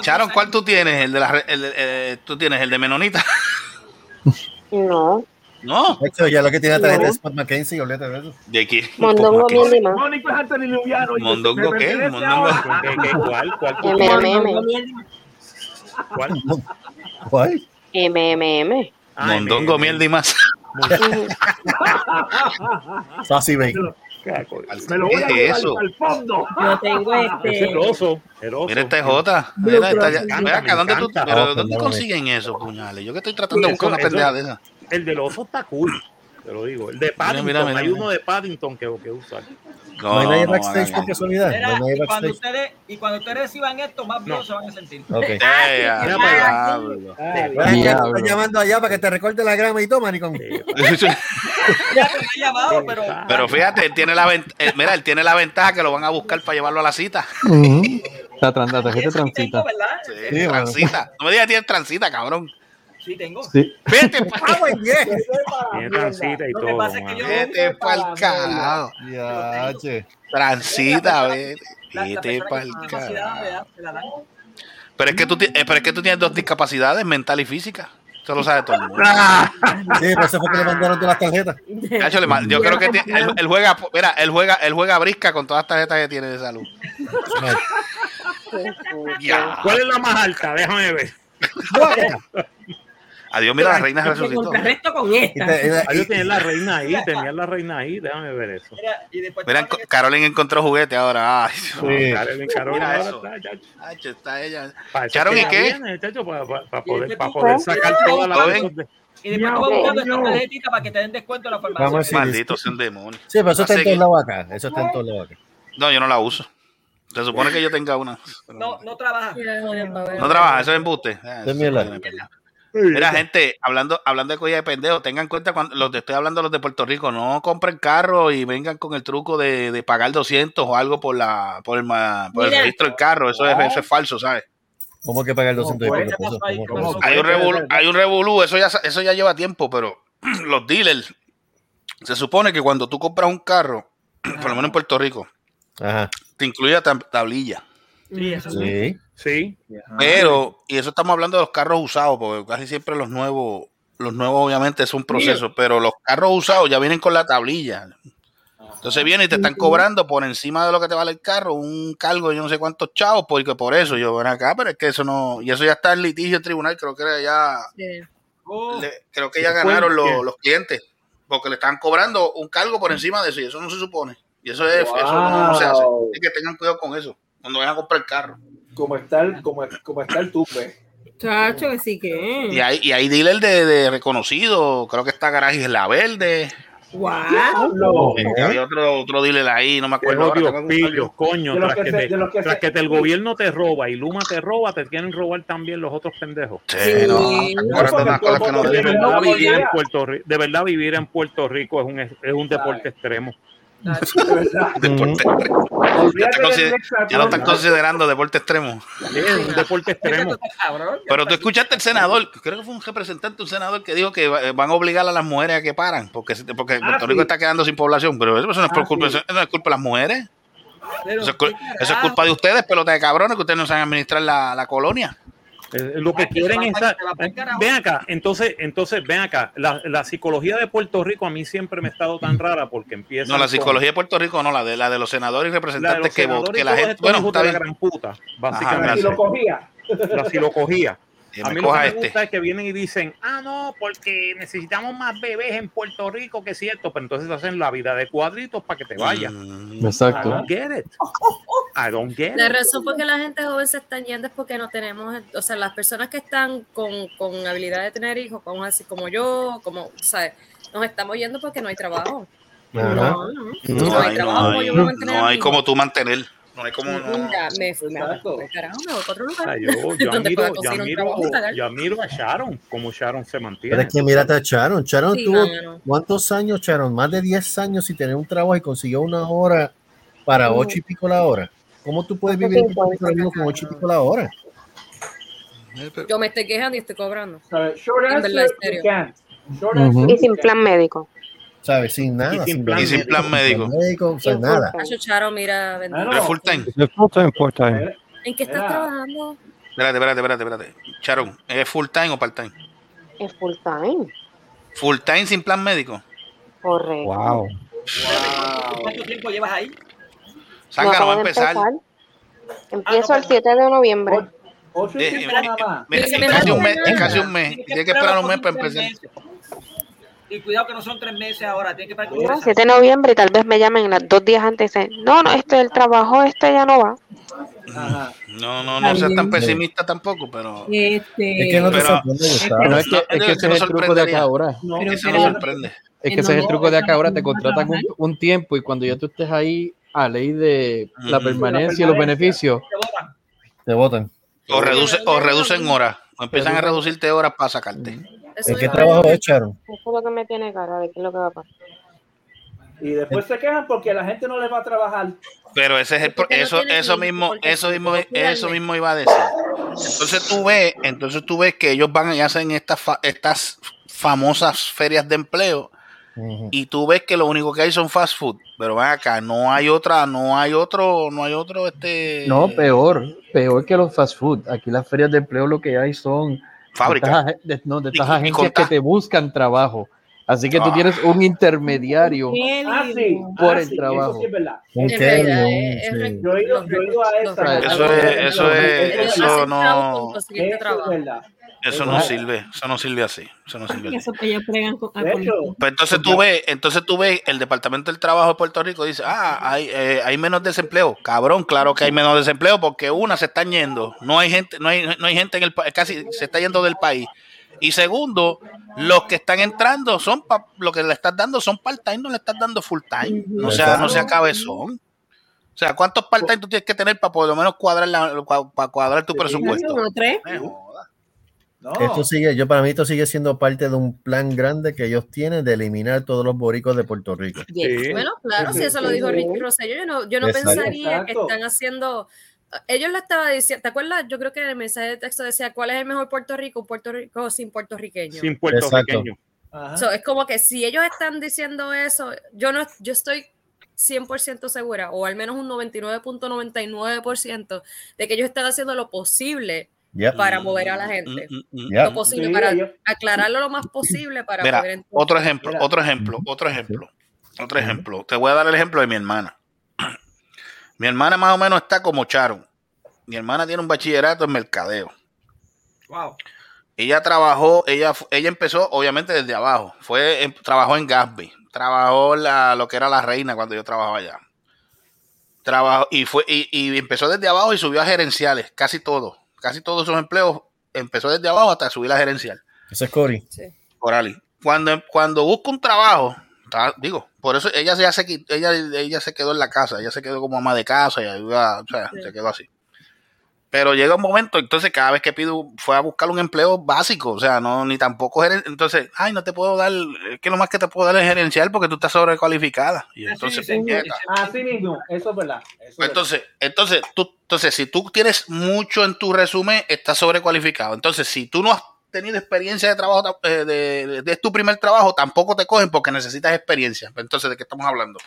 Charon. ¿cuál tú tienes? El de la, eh, tú tienes el de Menonita. No. No, De hecho, ya lo que tiene la tarjeta No. de Spot McKenzie, olvídate de eso. de aquí. Mondongo más. Mónico es Anthony Lubiano. ¿Mondongo qué? ¿Mondongo? ¿Qué- ¿Cuál? ¿Cuál? MMM. ¿Cuál? ¿Cuál? MMM. Ah, Mondongo, mierda y más. Sassy Bacon. Me lo voy a ¿Qué llevar es eso? al fondo. Yo tengo Ese es este. el oso. El oso. Mira este Jota. Mira, Me Mira acá, ¿dónde, tú, pero ¿dónde consiguen eso, puñales? Yo que estoy tratando de buscar una pendeja de esa. El del oso está cool. Te lo digo. El de Paddington. mira, mira, Hay mira. uno de Paddington que, que usa. No, No hay no, backstage hagan por casualidad. Mira, No hay y, cuando backstage. ustedes, y cuando ustedes reciban esto, más viejos se van a sentir. Ok. Mira para diablo. Bueno, ya Diablo. te están llamando allá para que te recorte la grama y toma, Nicón. Ya me han llamado, pero Pero fíjate, él tiene la vent- eh, mira, él tiene la ventaja que lo van a buscar para llevarlo a la cita. La, tran- la tarjeta transita. Sí, transita. No me digas que tienes transita, cabrón. Sí tengo. Sí. Vete, pa- ¡Ah, buen bien! Tiene transita y Lo que todo. pasa es que yo- vete pa'l carajo. Ya, che. Transita, vete. Vete tiene carajo. la dan. Pero es que tú, eh, pero es que tú tienes dos discapacidades, mental y física. Eso lo sabe todo el mundo. Sí, por eso fue que le mandaron todas las tarjetas. Nacho, le ma- yo creo que ti- él, él juega, mira, él juega, él juega brisca con todas las tarjetas que tiene de salud. ¿Cuál es la más alta? Déjame ver. Adiós, mira, la reina Te resucitó. con esta. yo tenía la reina ahí, tenía la reina ahí. Déjame ver eso. Mira, y después Carolyn encontró juguete ahora. Ay. Sí. Carolyn, Carolyn, Mira ahora eso. está, ya- Ay, está ella. ¿y qué? para, para- para poder, sacar todas las ¿Todo cosas bien? de- Y después tú vas buscando esta tarjetita para que te den descuento en la farmacia. Vamos a Maldito sea un demonio. Sí, pero eso está en todos lados acá. Eso está en todos lados acá. No, yo no la uso. Se supone que yo tenga una. No, no trabaja. No trabaja, eso es embuste. Ah, Es eso mierda. Mira, gente, hablando, hablando de cosas de pendejo, tengan en cuenta cuando los de- estoy hablando los de Puerto Rico, no compren carro y vengan con el truco de, de pagar 200 o algo por la por el, ma- por el registro del carro. Eso es, eso es falso, ¿sabes? ¿Cómo que pagar 200 y pues, pico ¿qué pesos? Hay un revolú, hay un revolú, eso ya, eso ya lleva tiempo, pero los dealers, se supone que cuando tú compras un carro, por lo menos en Puerto Rico, Ajá. te incluye tab- tablilla. Sí, eso sí. Sí. Sí. Pero, y eso estamos hablando de los carros usados, porque casi siempre los nuevos, los nuevos obviamente es un proceso, pero los carros usados ya vienen con la tablilla. Entonces vienen y te están cobrando por encima de lo que te vale el carro, un cargo de yo no sé cuántos chavos, porque por eso yo ven acá, pero es que eso no, y eso ya está en litigio en tribunal, creo que ya, Oh, le- creo que ya ¿Fue ganaron los, los clientes, porque le están cobrando un cargo por encima de eso, y eso no se supone. Y eso es, eso no, no se hace. Así que tengan cuidado con eso, cuando vayan a comprar el carro. Como está el, como, como está el tupe. Chacho, que sí que. Y hay, y hay dealer de, de reconocido, creo que está Garaje La Verde. Wow. Eh, Había otro, otro dealer ahí, no me acuerdo. ahora, odio, tengo que pillo, buscarlo. coño, De los tras que que, se- te, de los que tras se- que te- el gobierno te roba y Luma te roba, te quieren robar también los otros pendejos. Sí, no, de verdad vivir en Puerto Rico es un, es un deporte extremo. Deporte extremo. Ya, ya lo están considerando deporte extremo. Sí, es un deporte extremo. cabrón. Pero tú escuchaste el senador, creo que fue un representante, un senador que dijo que va- van a obligar a las mujeres a que paran, porque, porque Ah, Puerto Rico sí. está quedando sin población, pero eso no es, por Ah, culpa, sí. eso no es culpa de las mujeres, Pero, eso es, cul- ¿qué eso es carajo? culpa de ustedes, pelota de cabrones, que ustedes no saben administrar la, la colonia. Eh, Lo que Ay, quieren es. Ven acá, entonces, entonces, ven acá. La, la psicología de Puerto Rico a mí siempre me ha estado tan rara porque empieza. No, la psicología de Puerto Rico no, la de la de los senadores y la de representantes los que, senadores que la gente, bueno, está bien, gran puta, Y básicamente. lo cogía. la que A mí lo que me este. gusta es que vienen y dicen, ah, no, porque necesitamos más bebés en Puerto Rico, que es cierto, pero entonces hacen la vida de cuadritos para que te vayas. Mm, I Exacto. don't get it. I don't get La it. razón por que la gente joven se están yendo es porque no tenemos, o sea, las personas que están con, con habilidad de tener hijos, como así como yo, como, ¿sabes? Nos estamos yendo porque no hay trabajo. No, no. No No hay trabajo, no como hay, a no a como tú mantener. No hay como. no. Ya, me fui, me Exacto. me carajo, me voy para otro lugar. yo, admiro, yo, un trabajo yo a Sharon, como Sharon se Pero mantiene. es que mírate a Sharon. Sharon Sí, tuvo no, no, cuántos años, Sharon? Más de 10 años sin tener un trabajo y consiguió una hora para ocho y pico la hora. ¿Cómo tú puedes vivir ahora mismo con ocho y pico la hora? Yo me estoy quejando y estoy cobrando. ¿Sabes? Short En verdad, answer. Short answer, Y sin plan médico. ¿Sabes? Sin nada. Y sin sin plan Y sin plan médico. médico, o sea, Sin nada. full time. Nacho Charo, mira. Ah, no. es full time. Es full time. ¿En qué estás Mira. trabajando? Espérate, espérate, espérate, espérate. Charon, ¿es full time o part time? Es full time. Full time sin plan médico. Correcto. Wow. ¿Cuánto tiempo llevas ahí? No Zángano acabo va a de empezar. Empiezo Ah, no, el 7 de noviembre. Ocho- Eh, eh. Mira, me casi un mes, pena. casi un mes. Que esperar un mes para empezar. Y cuidado que no son tres meses ahora, tienes que que No, comience. 7 de noviembre y tal vez me llamen las dos días antes y dicen, no, no, este, el trabajo este ya no va. Ajá. No, no, no seas tan pesimista tampoco, pero. Este, Es que no te Pero- sorprende. No, es que, No, es que no, ese es el truco de acá ahora. no, Eso no sorprende. Es ¿En que ese es el truco de acá ahora. Te contratan un, tiempo y cuando ya tú estés ahí a ley de la permanencia y los beneficios, Te botan. Te votan. O, reduce, o reducen horas. O empiezan a reducirte horas para sacarte. Eso ¿En qué trabajo es, Sharon? Eso es lo que me tiene cara de qué es lo que va a pasar. Y después se quejan porque la gente no les va a trabajar. Pero ese es el pro- Porque no eso, eso mismo, eso mismo, eso mismo iba a decir. Entonces tú ves, entonces tú ves que ellos van y hacen estas fa- estas famosas ferias de empleo y tú ves que lo único que hay son fast food, pero ven acá, no hay otra, no hay otro, no hay otro este no, peor, peor que los fast food. Aquí las ferias de empleo lo que hay son fábrica. de no, de estas agencias que te buscan trabajo. Así que tú Ah. tienes un intermediario. ¿Qué Ah, sí. Por ah, el sí, trabajo. Eso sí es verdad. Yo he ido, a esa. Eso es, eso es, eso no, Eso es verdad. Eso no sirve, eso no sirve así, eso no sirve así. Eso que ellos pregan con, Pues entonces tú ves, entonces tú ves el Departamento del Trabajo de Puerto Rico dice, ah, hay, eh, hay menos desempleo. Cabrón, claro que hay menos desempleo porque una se están yendo, no hay gente, no hay, no hay gente en el país, casi se está yendo del país. Y segundo, los que están entrando son pa- lo que le estás dando son part-time, no le estás dando full-time. No sea, no sea cabezón. O sea, ¿cuántos part-time tú tienes que tener para por lo menos cuadrar la, para cuadrar tu presupuesto? uno, tres. Eh. No. Esto sigue, yo para mí esto sigue siendo parte de un plan grande que ellos tienen de eliminar todos los boricos de Puerto Rico. Sí. Bueno, claro, si eso lo dijo Ricky Rosselló, yo no, yo no Exacto. pensaría que están haciendo. Ellos le estaba diciendo, ¿te acuerdas? Yo creo que en el mensaje de texto decía, ¿cuál es el mejor Puerto Rico? Un Puerto Rico sin puertorriqueños. Sin puertorriqueño. So, es como que si ellos están diciendo eso, yo no, yo estoy 100% segura, o al menos un 99.99% de que ellos están haciendo lo posible Yep. para mover a la gente. Mm, Yep. Lo posible, para aclararlo lo más posible para Mira, poder otro ejemplo, Mira. otro ejemplo, otro ejemplo, otro ejemplo. Te voy a dar el ejemplo de mi hermana. Mi hermana más o menos está como Charo. Mi hermana tiene un bachillerato en mercadeo. Wow. Ella trabajó, ella, ella empezó obviamente desde abajo. Fue, em- trabajó en Gatsby, trabajó la, lo que era la reina cuando yo trabajaba allá. Trabajó y fue y, y empezó desde abajo y subió a gerenciales, casi todo, casi todos sus empleos empezó desde abajo hasta subir a gerencial. Ese es Cory. Corali. Cuando, cuando busca un trabajo, digo, por eso ella ya se ella, ella se quedó en la casa, ella se quedó como ama de casa y ayuda, o sea, se quedó así. Pero llega un momento, entonces cada vez que pido, fue a buscar un empleo básico, o sea, no, ni tampoco entonces, ay, no te puedo dar, es que lo más que te puedo dar es gerencial porque tú estás sobrecualificada. Y entonces, puñeta. Así mismo, eso es verdad. eso es verdad. Entonces, entonces, tú, entonces, si tú tienes mucho en tu resumen, estás sobrecualificado. Entonces, si tú no has tenido experiencia de trabajo, eh, de, de- de tu primer trabajo, tampoco te cogen porque necesitas experiencia. Entonces, ¿de qué estamos hablando?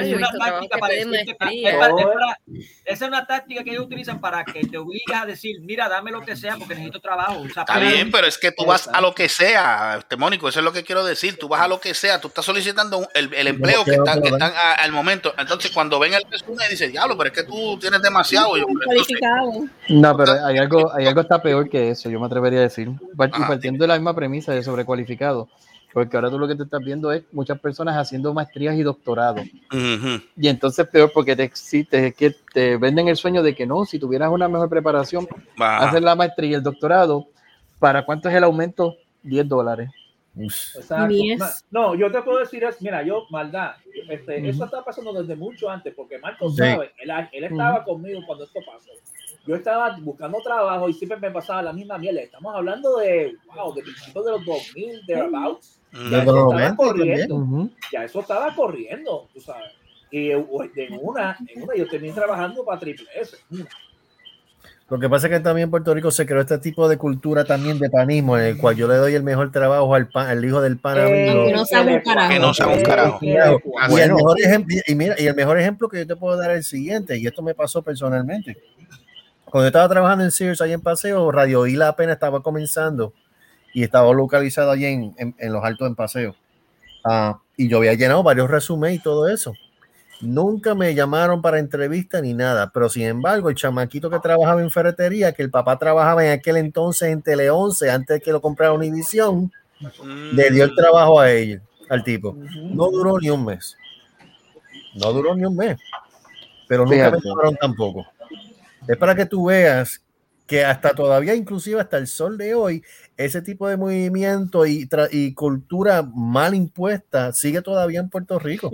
Es una táctica que para piden decirte que- maestría. es para- es para- esa es una táctica que ellos utilizan para que te obligas a decir, mira, dame lo que sea porque necesito trabajo. O sea, Está pero- bien, pero es que tú vas a lo que sea, este Mónico, eso es lo que quiero decir. Tú vas a lo que sea, tú estás solicitando el, el empleo que ¿Cómo están, que están a- al momento. Entonces, cuando ven el resumen, dices, diablo, pero es que tú tienes demasiado. Y yo, entonces, No, pero hay algo, hay algo está peor que eso, yo me atrevería a decir. Y partiendo de la misma premisa de sobrecualificado, porque ahora tú lo que te estás viendo es muchas personas haciendo maestrías y doctorados. Y entonces peor porque te existe, es que te venden el sueño de que no, si tuvieras una mejor preparación, hacer la maestría y el doctorado, ¿para cuánto es el aumento? 10 dólares. Ma- No, yo te puedo decir, es, mira, yo, maldad, este, eso está pasando desde mucho antes, porque Marco Sí. sabe, él, él estaba conmigo cuando esto pasó. Yo estaba buscando trabajo y siempre me pasaba la misma mierda. Estamos hablando de, wow, de principios de los 2000, thereabouts. Ya eso estaba 90 corriendo. Ya eso estaba corriendo, tú sabes. Y eh, en una, en una yo terminé trabajando para Triple S. Lo que pasa es que también en Puerto Rico se creó este tipo de cultura también de panismo, en el cual yo le doy el mejor trabajo al, pan, al hijo del pan amigo. Que no sabe un carajo. Que no sabe un carajo. Y el, mejor ejemplo, y mira, y el mejor ejemplo que yo te puedo dar es el siguiente, y esto me pasó personalmente. Cuando yo estaba trabajando en Sears ahí en Paseo, Radio Isla apenas estaba comenzando y estaba localizado allí en, en- en los altos en Paseo. Ah, y yo había llenado varios resúmenes y todo eso. Nunca me llamaron para entrevista ni nada, pero sin embargo, el chamaquito que trabajaba en ferretería, que el papá trabajaba en aquel entonces en Tele 11, antes de que lo comprara Univision, le dio el trabajo a él, al tipo. No duró ni un mes. No duró ni un mes. Pero nunca me Fíjate. llamaron tampoco. Es para que tú veas que hasta todavía, inclusive hasta el sol de hoy, ese tipo de movimiento y, tra- y cultura mal impuesta sigue todavía en Puerto Rico.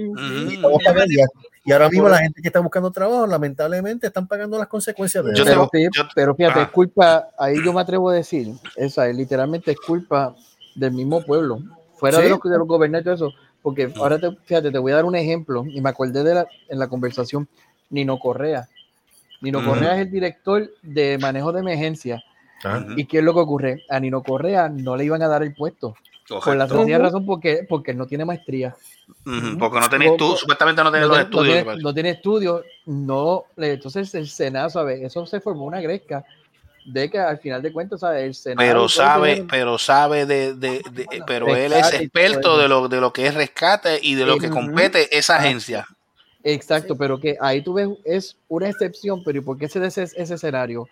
Pagando- y- y ahora mismo la gente que está buscando trabajo, lamentablemente, están pagando las consecuencias de eso. Pero, fíjate, Ah. es culpa, ahí yo me atrevo a decir, esa es literalmente es culpa del mismo pueblo, fuera Sí. de, los, de los gobernantes eso, porque ahora te, fíjate, te voy a dar un ejemplo, y me acordé de la, en la conversación, Nino Correa. Nino Ujú. Correa es el director de manejo de emergencia. Ah. ¿Y qué es lo que ocurre? A Nino Correa no le iban a dar el puesto. Por la sencilla razón porque, porque él no tiene maestría. Porque no tenés tú, supuestamente no no los tiene- no estudios. tiene- no tiene estudios, no, le- entonces el Senado, ¿sabes? Eso se formó una gresca de que al final de cuentas, ¿sabes? El Senado. pero sabe, pero sabe de, de- de- pero él es experto de lo, de lo que es rescate y de lo que compete esa agencia. Exacto, pero que ahí tú ves, es una excepción, pero ¿y por qué se da ese, ese escenario?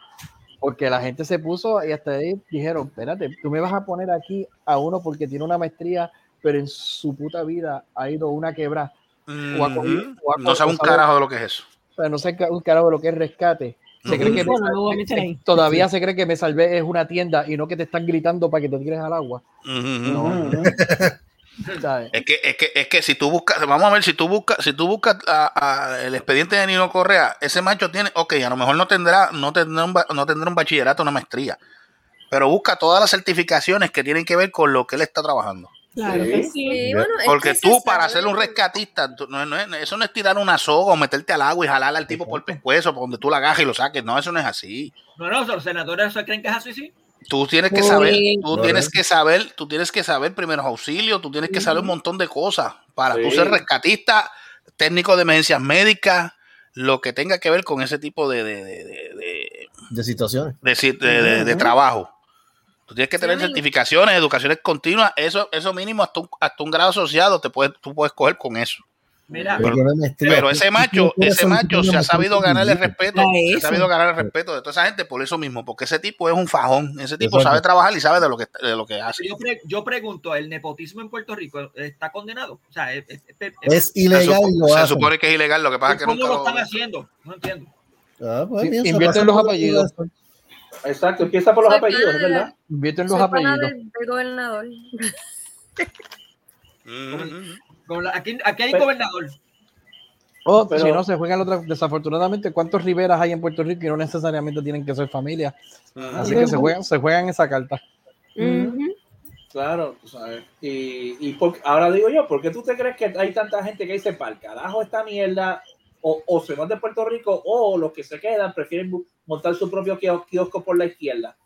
Porque la gente se puso y hasta ahí dijeron, espérate, tú me vas a poner aquí a uno porque tiene una maestría, pero en su puta vida ha ido una quebra. O ha No sabe un carajo de lo que es eso. O sea, no sé un carajo de lo que es rescate. Se cree que me todavía se cree que me salvé es una tienda y no que te están gritando para que te tires al agua. ¿sabes? Es que, es que, es que si tú buscas, vamos a ver, si tú buscas, si tú buscas a- a el expediente de Nino Correa, ese macho tiene, ok, a lo mejor no tendrá, no tendrá un, no tendrá un bachillerato, una maestría, pero busca todas las certificaciones que tienen que ver con lo que él está trabajando. Claro que sí. Sí, bueno, es Porque que tú, para ser un rescatista, tú- no, no es- eso no es tirar una soga o meterte al agua y jalar al tipo por el pescuezo, por donde tú la agarras y lo saques. No, eso no es así. No, no, los senadores se creen que es así, sí. Tú tienes que saber, bien. tú tienes que saber, tú tienes que saber primeros auxilios, tú tienes que saber un montón de cosas para tú Sí. ser rescatista técnicos de emergencias médicas, lo que tenga que ver con ese tipo de, de, de, de- de- De situaciones. de si- de- de- de trabajo. Tú tienes que tener Sí, certificaciones, educaciones continuas, eso, eso mínimo hasta un, hasta un grado asociado te puedes, tú puedes coger con eso. Mira, Pero, ese macho, ese macho se ha sabido ganar el respeto, se ha sabido ganar el respeto de toda esa gente por eso mismo, porque ese tipo es un fajón, ese tipo Exacto. sabe trabajar y sabe de lo que, de lo que hace. yo, pre- yo pregunto, ¿el nepotismo en Puerto Rico está condenado? O sea, es, es- es- Es Se, ilegal supo- y lo se hacen. supone que es ilegal, lo que pasa es que ¿Cómo nunca lo lo- están haciendo? No entiendo. Ah, pues, Sí, se invierten los apellidos. Exacto, empieza por los Soy apellidos, ¿verdad? Invierten los apellidos. del, del gobernador. Mm. Como la- aquí, aquí hay un Pero- gobernador. O Pero- si no, se juegan otra. Desafortunadamente, ¿cuántos Riveras hay en Puerto Rico y no necesariamente tienen que ser familia? Así que se juegan, se juegan esa carta. Claro, tú sabes. Y, y por- ahora digo yo, ¿por qué tú te crees que hay tanta gente que dice, para el carajo esta mierda? O, o se van de Puerto Rico, o los que se quedan prefieren montar su propio kios- kiosco por la izquierda.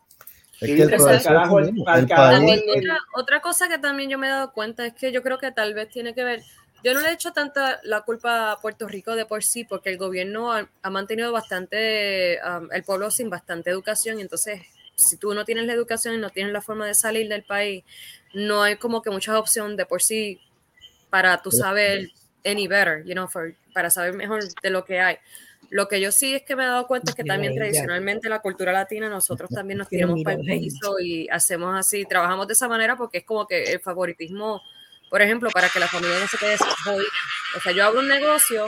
Es Y que el dicen, país- "Pa'l carajo, el- el pa'l país- carajo También el- el- otra, otra cosa que también yo me he dado cuenta es que yo creo que tal vez tiene que ver, yo no le he hecho tanta la culpa a Puerto Rico de por sí, porque el gobierno ha, ha mantenido bastante, um, el pueblo sin bastante educación, y entonces si tú no tienes la educación y no tienes la forma de salir del país, no hay como que muchas opciones de por sí para tú saber any better, you know, for- para saber mejor de lo que hay. Lo que yo sí es que me he dado cuenta es que también tradicionalmente la cultura latina, nosotros también nos tiramos para el piso y hacemos así, trabajamos de esa manera porque es como que el favoritismo, por ejemplo, para que la familia no se quede jodida. O sea, yo abro un negocio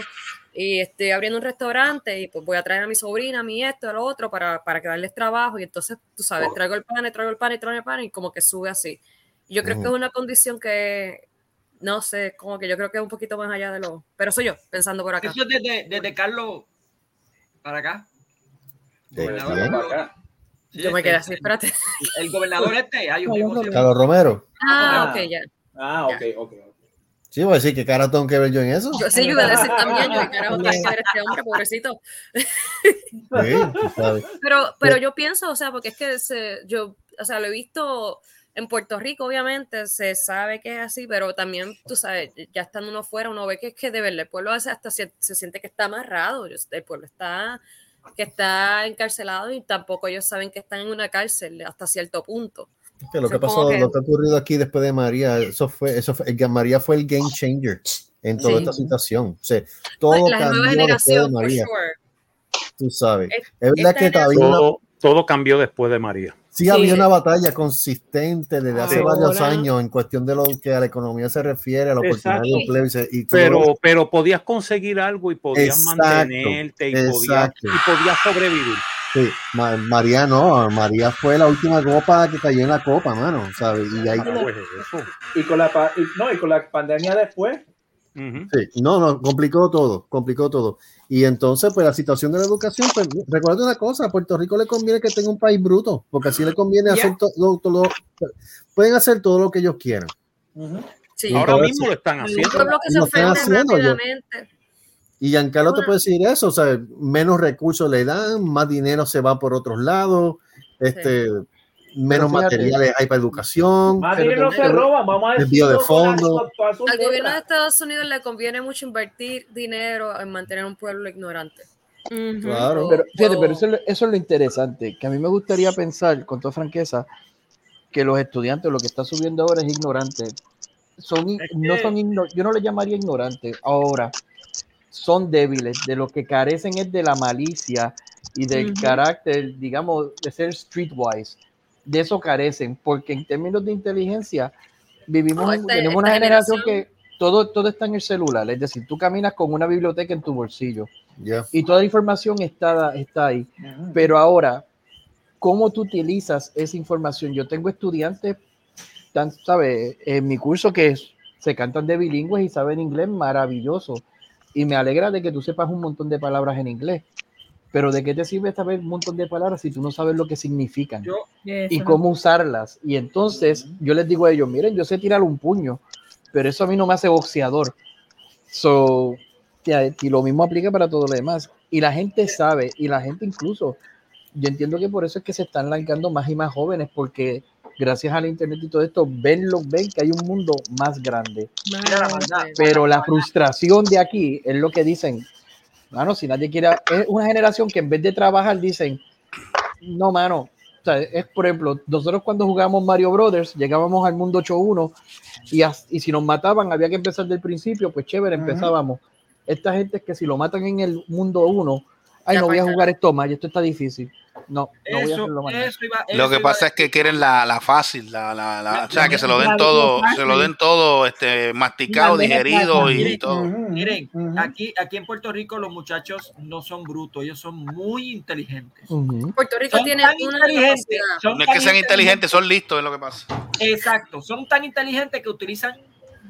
y estoy abriendo un restaurante y pues voy a traer a mi sobrina, a mi esto, a lo otro, para, para que darles trabajo y entonces, tú sabes, traigo el pan, traigo el pan y traigo el pan y como que sube así. Yo creo que es una condición que, no sé, como que yo creo que es un poquito más allá de lo... Pero soy yo, pensando por acá. Eso es desde, desde Carlos para acá. ¿De Gobernador quién? Carlos. acá. Sí, Yo me quedé así, espérate. El gobernador este, hay un tipo. Carlos Romero. Ah, Ah. ok, ya. Ah, ok, ok. ok. Sí, voy a decir que cara tengo que ver yo en eso. Yo sí, yo iba a decir también, yo, carajo, tiene que ver este hombre, pobrecito. Sí, tú sabes. Pero, pero yo pienso, o sea, porque es que se, yo, o sea, lo he visto en Puerto Rico, obviamente, se sabe que es así, pero también, tú sabes, ya estando uno fuera, uno ve que es que de verdad el pueblo veces hasta se, se siente que está amarrado, el pueblo está que está encarcelado y tampoco ellos saben que están en una cárcel hasta cierto punto. Que lo que pasó, que- lo que ha ocurrido aquí después de María, eso fue, eso fue, el- María fue el game changer en toda Sí. esta situación. O sea, todo la cambió después de María. sure. Tú sabes. Es- Es verdad que todavía una- Todo, todo cambió después de María. Sí, Sí. había una batalla consistente desde hace Ahora- varios años en cuestión de lo que a la economía se refiere, a la oportunidad de y, se- y todo Pero, pero podías conseguir algo y podías Exacto, mantenerte y podías, y podías sobrevivir. Sí, Ma- María no, María fue la última copa que cayó en la copa, mano, ¿sabes? Y ahí, Ah, pues eso. Y con la, pa- y- no, y con la pandemia después, sí, no, no, complicó todo, complicó todo. Y entonces, pues la situación de la educación, pues recuerda una cosa, a Puerto Rico le conviene que tenga un país bruto, porque así le conviene hacer todo, todo, pueden hacer todo lo que ellos quieran. Sí. Ahora entonces- mismo lo están haciendo. que se Lo están ofende haciendo, yo- rápidamente. Y Giancarlo te puede decir eso, o sea, menos recursos le dan, más dinero se va por otros lados, este, menos fíjate- materiales hay para educación. más Pero dinero se roban, vamos a Desvío de fondo. Al gobierno de. Estados Unidos le conviene mucho invertir dinero en mantener un pueblo ignorante. Claro. Pero fíjate, pero eso, es lo- eso es lo interesante, que a mí me gustaría pensar, con toda franqueza, que los estudiantes, lo que está subiendo ahora es ignorante. Son, no son igno- yo no le llamaría ignorantes. Ahora, son débiles, de lo que carecen es de la malicia y del carácter, digamos, de ser streetwise. De eso carecen, porque en términos de inteligencia, vivimos, No, en- este- tenemos una generación, generación- que todo, todo está en el celular, es decir, tú caminas con una biblioteca en tu bolsillo y toda la información está, está ahí. Pero ahora, ¿cómo tú utilizas esa información? Yo tengo estudiantes, tan, ¿sabes? En mi curso que es- se cantan de bilingües y saben inglés maravilloso. Y me alegra de que tú sepas un montón de palabras en inglés. Pero ¿de qué te sirve saber un montón de palabras si tú no sabes lo que significan Yo, y cómo usarlas? Y entonces yo les digo a ellos, miren, yo sé tirar un puño, pero eso a mí no me hace boxeador. So, y lo mismo aplica para todo lo demás. Y la gente sabe, y la gente incluso, yo entiendo que por eso es que se están largando más y más jóvenes, porque gracias al internet y todo esto, ven, lo, ven que hay un mundo más grande. Pero la frustración de aquí es lo que dicen, mano, si nadie quiere, es una generación que en vez de trabajar dicen, no, mano, o sea, es por ejemplo, nosotros cuando jugábamos Mario Brothers, llegábamos al mundo 8-1 y, y si nos mataban había que empezar del principio, pues chévere, empezábamos. Esta gente es que si lo matan en el mundo 1, ay, Ya no voy a jugar esto más, y esto está difícil. No, no voy a Eso, hacerlo más. eso iba, Lo que pasa es que quieren la, la fácil, la, la, la- La- o sea, la- que se lo den todo, se lo den todo este, masticado, digerido y Miren, todo. Miren, aquí, aquí en Puerto Rico los muchachos no son brutos, ellos son muy inteligentes. Puerto Rico Son tiene una inteligentes, son No es que sean inteligentes, son listos, es lo que pasa. Exacto, son tan inteligentes que utilizan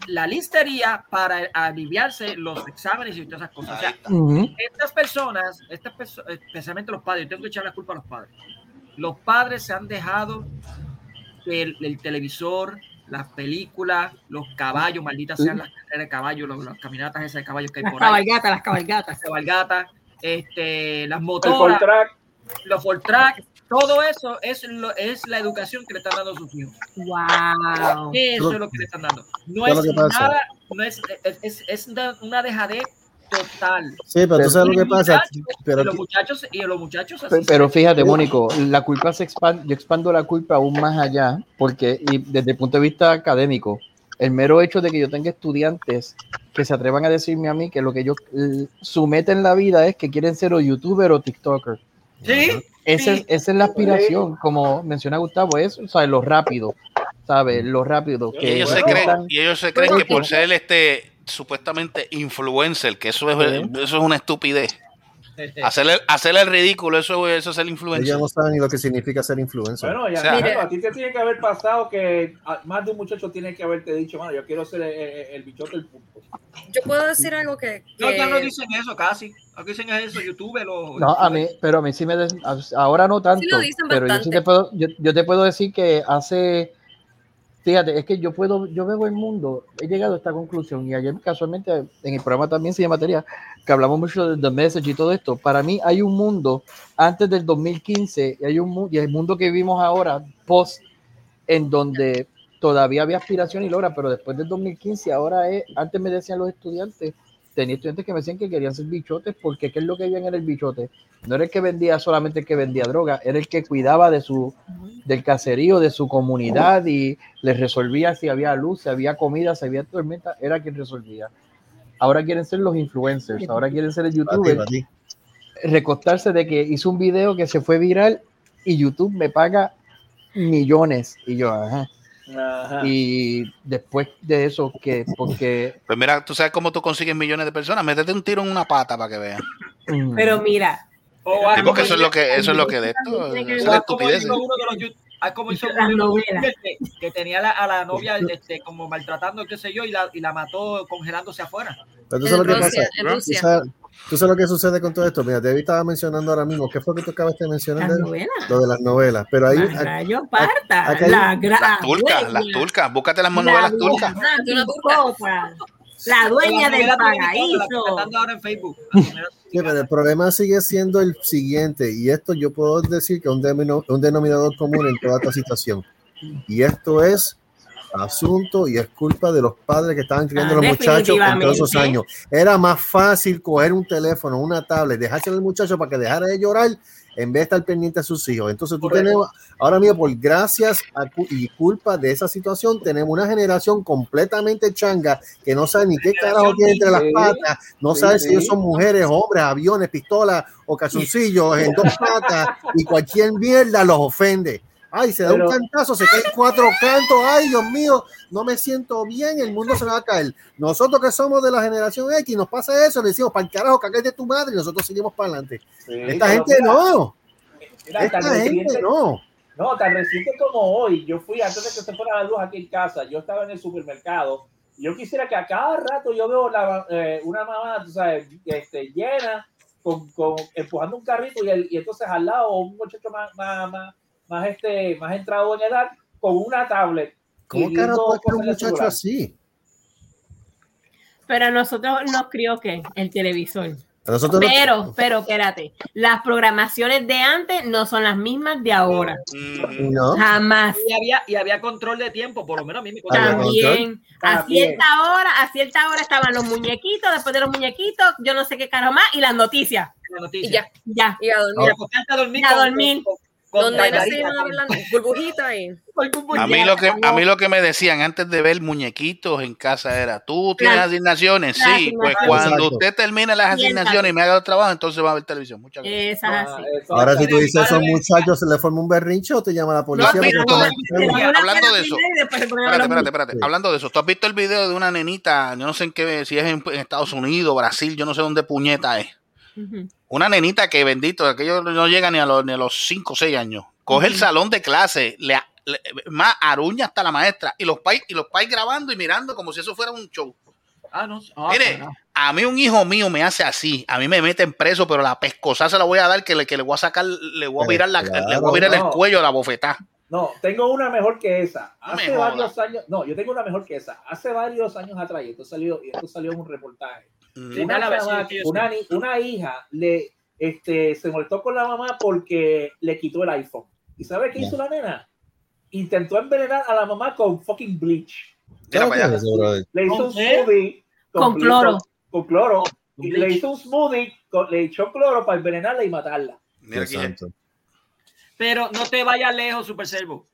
la listería para aliviarse los exámenes y todas esas cosas. O sea, Ujú. estas personas, estas perso- especialmente los padres, yo tengo que echar la culpa a los padres. Los padres se han dejado el, el televisor, las películas, los caballos, malditas sean las carreras de caballos, los- las caminatas esas de caballos que hay Las por ahí, cabalgatas, las cabalgatas. las cabalgatas, este, las motoras, los Fortrack, todo eso es, lo, es la educación que le están dando a sus hijos. Wow. Eso es lo que le están dando. No ¿Qué es nada, no es, es, es, es una- dejadez total. Sí, pero tú sabes lo que pasa. Pero y los muchachos y los muchachos así Pe- Pero fíjate, Mónico, la culpa se expande, yo expando la culpa aún más allá, porque y desde el punto de vista académico, el mero hecho de que yo tenga estudiantes que se atrevan a decirme a mí que lo que yo su meta en la vida es que quieren ser o youtuber o tiktoker. Sí, Esa, sí. es, esa es la aspiración, como menciona Gustavo, es ¿sabes? lo rápido, ¿sabes? Lo rápido. Y Que ellos, se creen, están- y ellos se creen que por ser este supuestamente influencer, que eso es, Sí. eso es una estupidez. Hacerle, hacerle el ridículo, eso, eso es el influencer. ellos no saben ni lo que significa ser influencer. Bueno, ya, O sea, bueno, a ti te tiene que haber pasado que más de un muchacho tiene que haberte dicho, mano, yo quiero ser el, el- el bichote del punto. Yo puedo decir algo que. No, ya no dicen eso casi. Aquí dicen eso, YouTube, los. No, a mí, pero a mí sí me des- ahora no tanto, lo dicen pero yo sí te puedo, yo, yo te puedo decir que hace, fíjate, es que yo puedo, yo veo el mundo, he llegado a esta conclusión y ayer casualmente en el programa también se materia, que hablamos mucho de The Message y todo esto. Para mí hay un mundo antes del 2015 y hay un y el mundo que vivimos ahora post en donde todavía había aspiración y logra, pero después del 2015 ahora es, antes me decían los estudiantes, tenía estudiantes que me decían que querían ser bichotes porque qué es lo que veían en el bichote. No era el que vendía solamente el que vendía droga, era el que cuidaba de su del caserío, de su comunidad y les resolvía si había luz, si había comida, si había tormenta, era quien resolvía. Ahora quieren ser los influencers, ahora quieren ser el Para ti, youtuber, para ti. recostarse de que hizo un video que se fue viral y YouTube me paga millones y yo, ajá. Ajá. Y después de eso, que porque Pues mira, tú sabes cómo tú consigues millones de personas. Métete un tiro en una pata para que vean. mm, Pero mira, O Sí, algo porque eso es lo que, eso es lo que de esto. Es la estupidez. hizo uno de los yu- ah, como hizo novelas. youtubers que, que tenía la- a la novia este, como maltratando, qué sé yo, y la, y la mató congelándose afuera. Lo que En Rusia, pasa. en ¿Tú Rusia. Tú sabes lo que sucede con todo esto. Mira, David estaba mencionando ahora mismo. ¿Qué fue que tú acabaste de mencionar? las novelas. Lo de las novelas. Pero ahí. Las rayo parta. acá La gra- Las turcas, las turcas. Búscate las la novelas turcas. La dueña La del paraíso. ahora en Facebook. Sí, pero el problema sigue siendo el siguiente, y esto yo puedo decir que es un denominador común en toda esta situación. Y esto es asunto y es culpa de los padres que estaban criando Ah, a los muchachos en todos esos años. Era más fácil coger un teléfono, una tablet, dejárselo al muchacho para que dejara de llorar en vez de estar pendiente a sus hijos. Entonces tú Correcto. tenemos, ahora mismo por gracias a y culpa de esa situación, tenemos una generación completamente changa que no sabe ni qué carajo tiene entre las patas, no sí, sabe si ellos son mujeres, hombres, aviones, pistolas o calzoncillos en dos patas y cualquier mierda los ofende. Ay, se da Pero- un cantazo, se caen cuatro cantos. Ay, Dios mío, no me siento bien, el mundo se me va a caer. Nosotros que somos de la generación X, nos pasa eso, le decimos, para el carajo, cagues de tu madre y nosotros seguimos para adelante. Sí, Esta gente mira, no, mira, esta gente reciente- no. No, tan reciente como hoy, yo fui antes de que se fuera la luz aquí en casa, yo estaba en el supermercado y yo quisiera que a cada rato yo veo la, eh, una mamá, tú sabes, este, llena, con, con- empujando un carrito y, el- y entonces al lado un muchacho más, más, más, más, este, más entrado en edad con una tablet. ¿Cómo carajo viendo puede ser un muchacho así? Pero a nosotros nos crió que el televisor. Nosotros no- Pero, pero, espérate. Las programaciones de antes no son las mismas de ahora. No. Jamás. Y había, y había control de tiempo, por lo menos a mí me También. A También. cierta hora, a cierta hora estaban los muñequitos, después de los muñequitos, yo no sé qué caro más, y las noticias. La noticia. Y ya. Ya. Y a dormir. Y acostarte a dormir. Y a con- dormir. con- con Donde no se iban hablando, burbujita y. A mí, lo que, a mí lo que me decían antes de ver muñequitos en casa era, tú tienes asignaciones, sí, pues cuando usted termine las asignaciones y me haga el trabajo, entonces va a ver televisión. Muchas gracias. Esa es así. Ahora si tú dices a esos muchachos se le forma un berrinche o te llama la policía. hablando de eso, Espérate, espérate, espérate. Hablando de eso, ¿tú has visto el video de una nenita, yo no sé en qué, si es en, en Estados Unidos, Brasil, yo no sé dónde puñeta es. Una nenita que bendito, aquello no llega ni a los, ni a los 5 o 6 años. Coge el salón de clase, le, le- más aruña hasta la maestra y los pais y los pais grabando y mirando como si eso fuera un show. Ah, no. Ah, Mire, carajo. a mí un hijo mío me hace así, a mí me meten preso, pero la pescosa se la voy a dar que le, que le voy a sacar, le voy a virar, la, le voy a virar no. el cuello a la bofetada. No, tengo una mejor que esa. Hace varios años, no, yo tengo una mejor que esa. Hace varios años atrás, y esto salió, y esto salió en un reportaje. Mm. Una, hija le este, se molestó con la mamá porque le quitó el iPhone. ¿Y sabe qué hizo la nena? Intentó envenenar a la mamá con fucking bleach. Mira para allá. Le hizo ¿Con un smoothie Con cloro. Con, cloro. Y le hizo un smoothie, con- le echó cloro para envenenarla y matarla. Mira. Pero no te vayas lejos, Super Servo.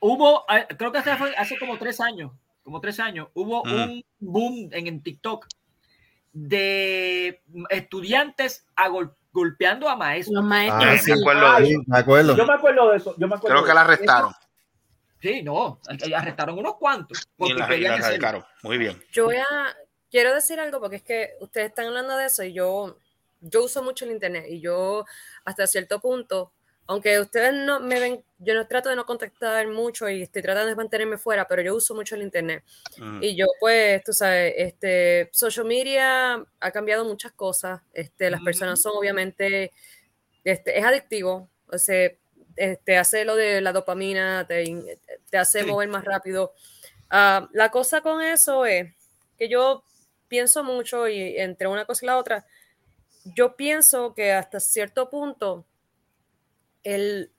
Hubo, eh, creo que hace, fue hace como tres años, como tres años, hubo Mm. un boom en, en TikTok de estudiantes a gol- golpeando a maestros. Los maestros. Ah, me acuerdo de Sí, me acuerdo. Yo me acuerdo de eso. Yo me acuerdo Creo que la arrestaron. Sí, no, eh, arrestaron unos cuantos. Y Porque la, y querían la. Muy bien. Yo voy a. Quiero decir algo porque es que ustedes están hablando de eso y yo, yo uso mucho el internet y yo, hasta cierto punto, aunque ustedes no me ven, yo no trato de no contactar mucho y estoy tratando de mantenerme fuera, pero yo uso mucho el internet. Mm. Y yo, pues, tú sabes, este, social media ha cambiado muchas cosas. Este, las personas son obviamente, este, es adictivo. O sea, este, hace lo de la dopamina, te, te hace Sí. mover más rápido. Ah, la cosa con eso es que yo pienso mucho y entre una cosa y la otra, yo pienso que hasta cierto punto el,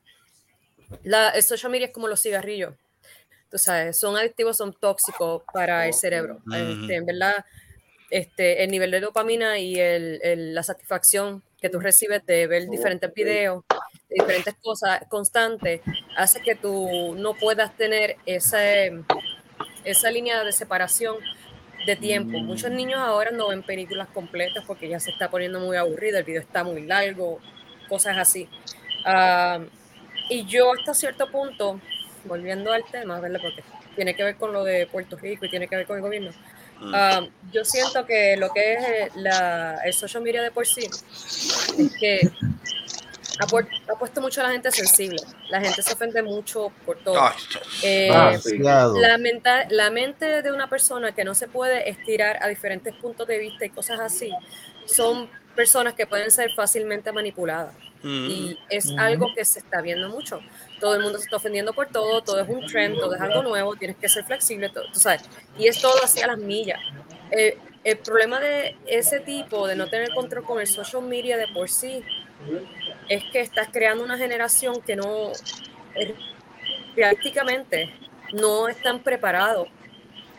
la, el social media es como los cigarrillos. Tú sabes, son adictivos, son tóxicos para el cerebro. Ujú. Este, en verdad, este, el nivel de dopamina y el- el- la satisfacción que tú recibes de ver diferentes videos, de diferentes cosas constantes, hace que tú no puedas tener ese, esa línea de separación de tiempo. Muchos niños ahora no ven películas completas porque ya se está poniendo muy aburrido, el video está muy largo, cosas así. Ah, y yo hasta cierto punto, volviendo al tema, ¿verdad? Porque tiene que ver con lo de Puerto Rico y tiene que ver con el gobierno. Mm. Ah, yo siento que lo que es eh, la, el social media de por sí es que ha, pu- ha puesto mucho a la gente sensible. La gente se ofende mucho por todo. Eh, la, menta- la mente de una persona que no se puede estirar a diferentes puntos de vista y cosas así, son personas que pueden ser fácilmente manipuladas. Mm. Y es algo que se está viendo mucho. Todo el mundo se está ofendiendo por todo, todo es un trend, todo es algo nuevo, tienes que ser flexible, todo, tú sabes. Y es todo así a las millas. Eh, el problema de ese tipo, de no tener control con el social media de por sí, es que estás creando una generación que no, eh, prácticamente no están preparados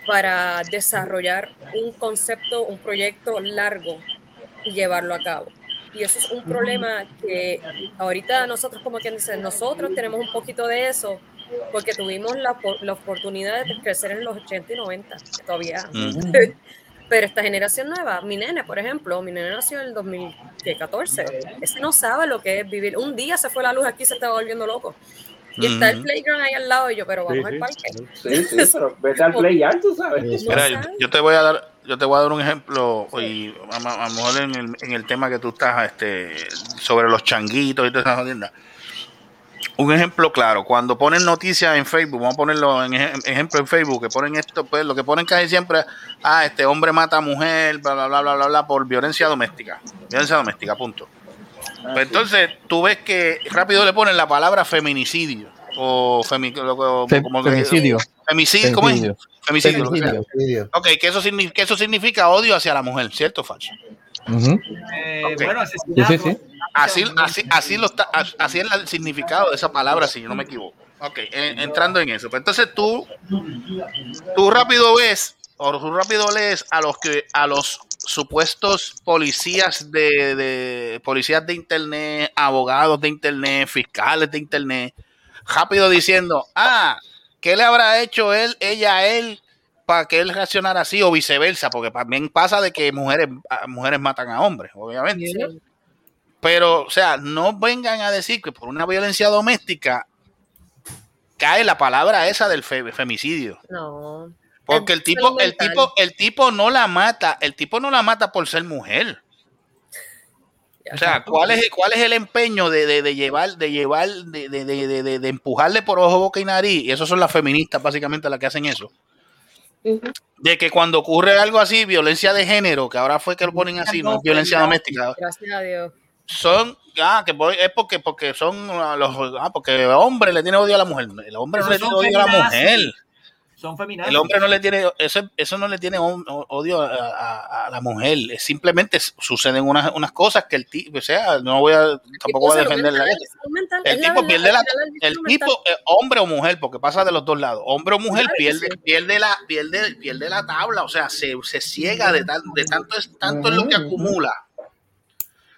para desarrollar un concepto, un proyecto largo y llevarlo a cabo. Y eso es un problema que ahorita nosotros, como quien dice, nosotros tenemos un poquito de eso porque tuvimos la, la oportunidad de crecer en los 80 y 90, que todavía. Mm. Pero esta generación nueva, mi nene, por ejemplo, mi nene nació en el 2014, ese no sabe lo que es vivir. Un día se fue la luz aquí y se estaba volviendo loco. Y está el playground ahí al lado y yo, pero vamos Sí, al parque. Sí, sí, pero vete al play ya, tú sabes. Mira, yo, yo te voy a dar, yo te voy a dar un ejemplo y a, a- a lo mejor en el, en el tema que tú estás, este, sobre los changuitos y todas esas jodiendas. Un ejemplo claro, cuando ponen noticias en Facebook, vamos a ponerlo en ejem- ejemplo en Facebook, que ponen esto, pues lo que ponen casi siempre, ah, este hombre mata a mujer, bla, bla, bla, bla, bla, bla, por violencia doméstica. Violencia doméstica, punto. Pues entonces tú ves que rápido le ponen la palabra feminicidio o femi, como que- femicidio. femicidio, ¿cómo es? Femicidio. Femicidio. Femicidio. Ok, que eso, significa, que eso significa odio hacia la mujer, ¿cierto o falso? Eh. Bueno, asesinato. Así, así, así, lo está, así es el significado de esa palabra, si yo no me equivoco. Ok, en- entrando en eso. Pues entonces tú, tú rápido ves, o tú rápido lees a los que, a los supuestos policías de, de policías de internet, abogados de internet, fiscales de internet, rápido diciendo, ah, ¿qué le habrá hecho él, ella a él para que él reaccionara así o viceversa? Porque también pasa de que mujeres, a- mujeres matan a hombres, obviamente. Pero, o sea, no vengan a decir que por una violencia doméstica cae la palabra esa del fe- femicidio. No. Porque el tipo, el tipo, el tipo no la mata, el tipo no la mata por ser mujer. O sea, ¿cuál es, cuál es el empeño de, de- de llevar, de llevar, de, de- de- de- de- de empujarle por ojo, boca y nariz? Y eso son las feministas básicamente las que hacen eso. De que cuando ocurre algo así, violencia de género, que ahora fue que lo ponen así, no es violencia doméstica, Gracias a Dios. son ah, que voy- es porque porque son ah, los ah, porque el hombre le tiene odio a la mujer el hombre no le tiene odio a la mujer Son feminazis. el hombre no le tiene eso, eso no le tiene odio a, a- a la mujer Es simplemente suceden unas, unas cosas que el tipo o sea no voy a tampoco voy a defender la mental, el la tipo pierde la, el tipo mental. eh, hombre o mujer porque pasa de los dos lados hombre o mujer Claro pierde sí. pierde la pierde pierde la tabla o sea se, se ciega de, tan- de tanto es tanto es lo que acumula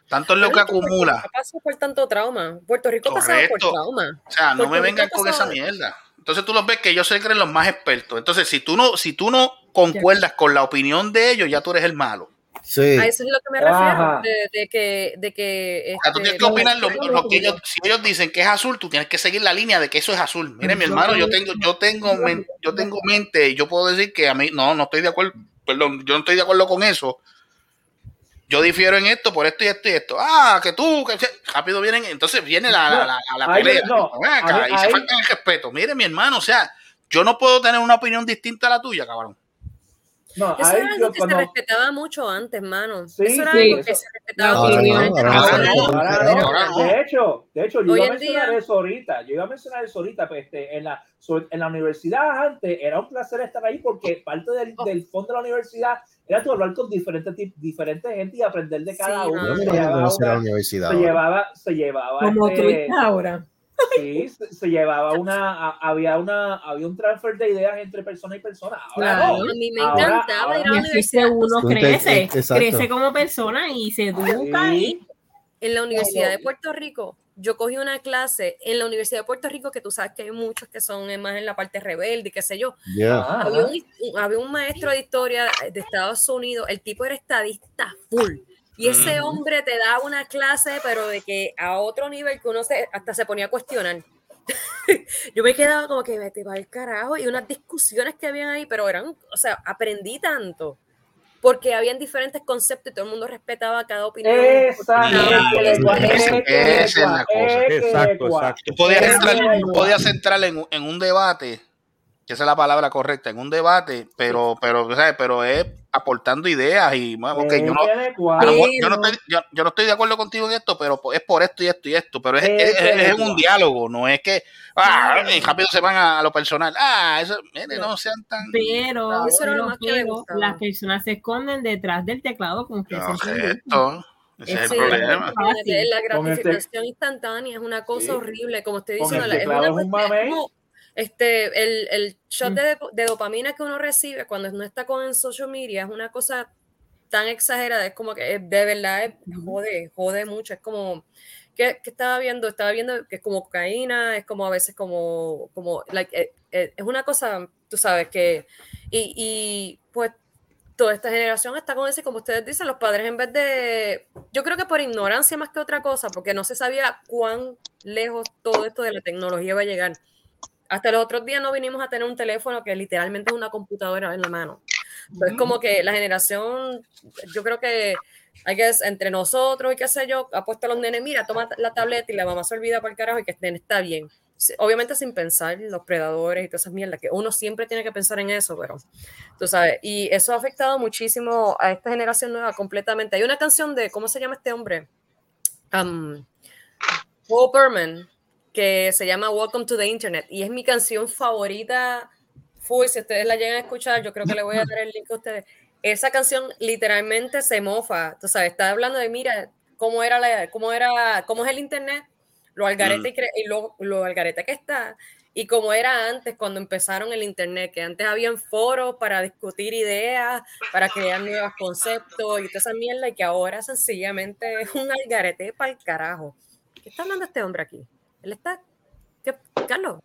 tanto es lo que acumula por tanto trauma. Puerto Rico ha pasado por trauma. O sea, no Puerto me vengan con pasado- esa mierda. Entonces tú los ves que ellos se creen los más expertos. Entonces, si tú no, si tú no concuerdas con la opinión de ellos, ya tú eres el malo. Sí. A eso es lo que me refiero. De, de que, de que O sea, tú este, tienes que opinar lo, lo que ellos, si ellos dicen que es azul, tú tienes que seguir la línea de que eso es azul. Mire, mi hermano, yo tengo, yo tengo, yo tengo mente, y yo puedo decir que a mí, no, no estoy de acuerdo, perdón, yo no estoy de acuerdo con eso. Yo difiero en esto, por esto y esto y esto. Ah, que tú, que rápido vienen, entonces viene la, la, la, la Ahí- pelea. no, Ven acá, ahí- y se ahí- falta el respeto. Mire, mi hermano, o sea, yo no puedo tener una opinión distinta a la tuya, cabrón. No, Eso era algo yo que cuando- se respetaba mucho antes, mano. Sí, eso era sí, algo que eso- se respetaba mucho. De hecho, de hecho, yo Hoy iba a en mencionar día- eso ahorita. Yo iba a mencionar eso ahorita. Pues, este, en, la, en la universidad antes era un placer estar ahí porque parte del, del fondo de la universidad era tú hablar con diferentes, diferentes gente y aprender de cada Sí, uno. Yo Se llevaba se llevaba, se llevaba Como este, tú dices ahora. Sí, se, se llevaba una, a- había una, había un transfer de ideas entre persona y persona. Ahora Claro. no. A mí me Ahora- encantaba ahora- ir a la universidad. uno crece, exacto. crece como persona y se educa y En la Universidad de Puerto Rico, yo cogí una clase en la Universidad de Puerto Rico, que tú sabes que hay muchos que son más en la parte rebelde y qué sé yo. Yeah. Ah, Había un- había un maestro de historia de Estados Unidos, el tipo era estadista full. Y ese hombre te daba una clase, pero de que a otro nivel que uno se, hasta se ponía a cuestionar. Yo me quedaba como que vete para el carajo y unas discusiones que habían ahí, pero eran, o sea, aprendí tanto. Porque habían diferentes conceptos y todo el mundo respetaba cada opinión. Esa es la cosa. es que Esa es la cosa. Exacto, exacto. Tú podías entrar, podías entrar en, en un debate, que esa es la palabra correcta, en un debate, pero, pero, ¿sabes? pero es aportando ideas y bueno, ok, yo no, yo no estoy, yo, yo no estoy de acuerdo contigo en esto, pero es por esto y esto y esto, pero es, es, es- es un diálogo, no es que ah, y rápido se van a, a lo personal. Ah, eso, mire, no sean tan Pero, Eso era lo más que las personas se esconden detrás del teclado con que se correcto. Ese es el Sí, problema. La gratificación instantánea es una cosa Sí. horrible, como el la- es es este, el, el shot Mm. de, de dopamina que uno recibe cuando no está con el social media es una cosa tan exagerada, es como que de verdad es- jode, jode mucho, es como que, que estaba viendo, estaba viendo que es como cocaína, es como a veces como, como like, eh, eh, es una cosa, tú sabes, que, y, y pues toda esta generación está con eso y como ustedes dicen, los padres en vez de, yo creo que por ignorancia más que otra cosa, porque no se sabía cuán lejos todo esto de la tecnología va a llegar. Hasta los otros días no vinimos a tener un teléfono que literalmente es una computadora en la mano. Entonces, como que la generación, yo creo que hay que, entre nosotros y qué sé yo, ha puesto a los nenes, mira, toma la tableta y la mamá se olvida para el carajo y que nene está bien. Obviamente sin pensar los predadores y todas esas mierdas, que uno siempre tiene que pensar en eso, pero tú sabes, y eso ha afectado muchísimo a esta generación nueva completamente. Hay una canción de, ¿cómo se llama este hombre? Um, Paul Berman, que se llama Welcome to the Internet, y es mi canción favorita. Full, si ustedes la llegan a escuchar, yo creo que le voy a dar el link a ustedes. esa canción literalmente se mofa. Tú sabes, está hablando de, mira, cómo era la, cómo era, cómo es el internet, lo algarete, y cre- y lo, lo algarete que está, y cómo era antes cuando empezaron el internet, que antes habían foros para discutir ideas, para crear nuevos conceptos y toda esa mierda, y que ahora sencillamente es un algarete para el carajo. ¿Qué está hablando este hombre aquí? Él está. ¿Qué? Carlos.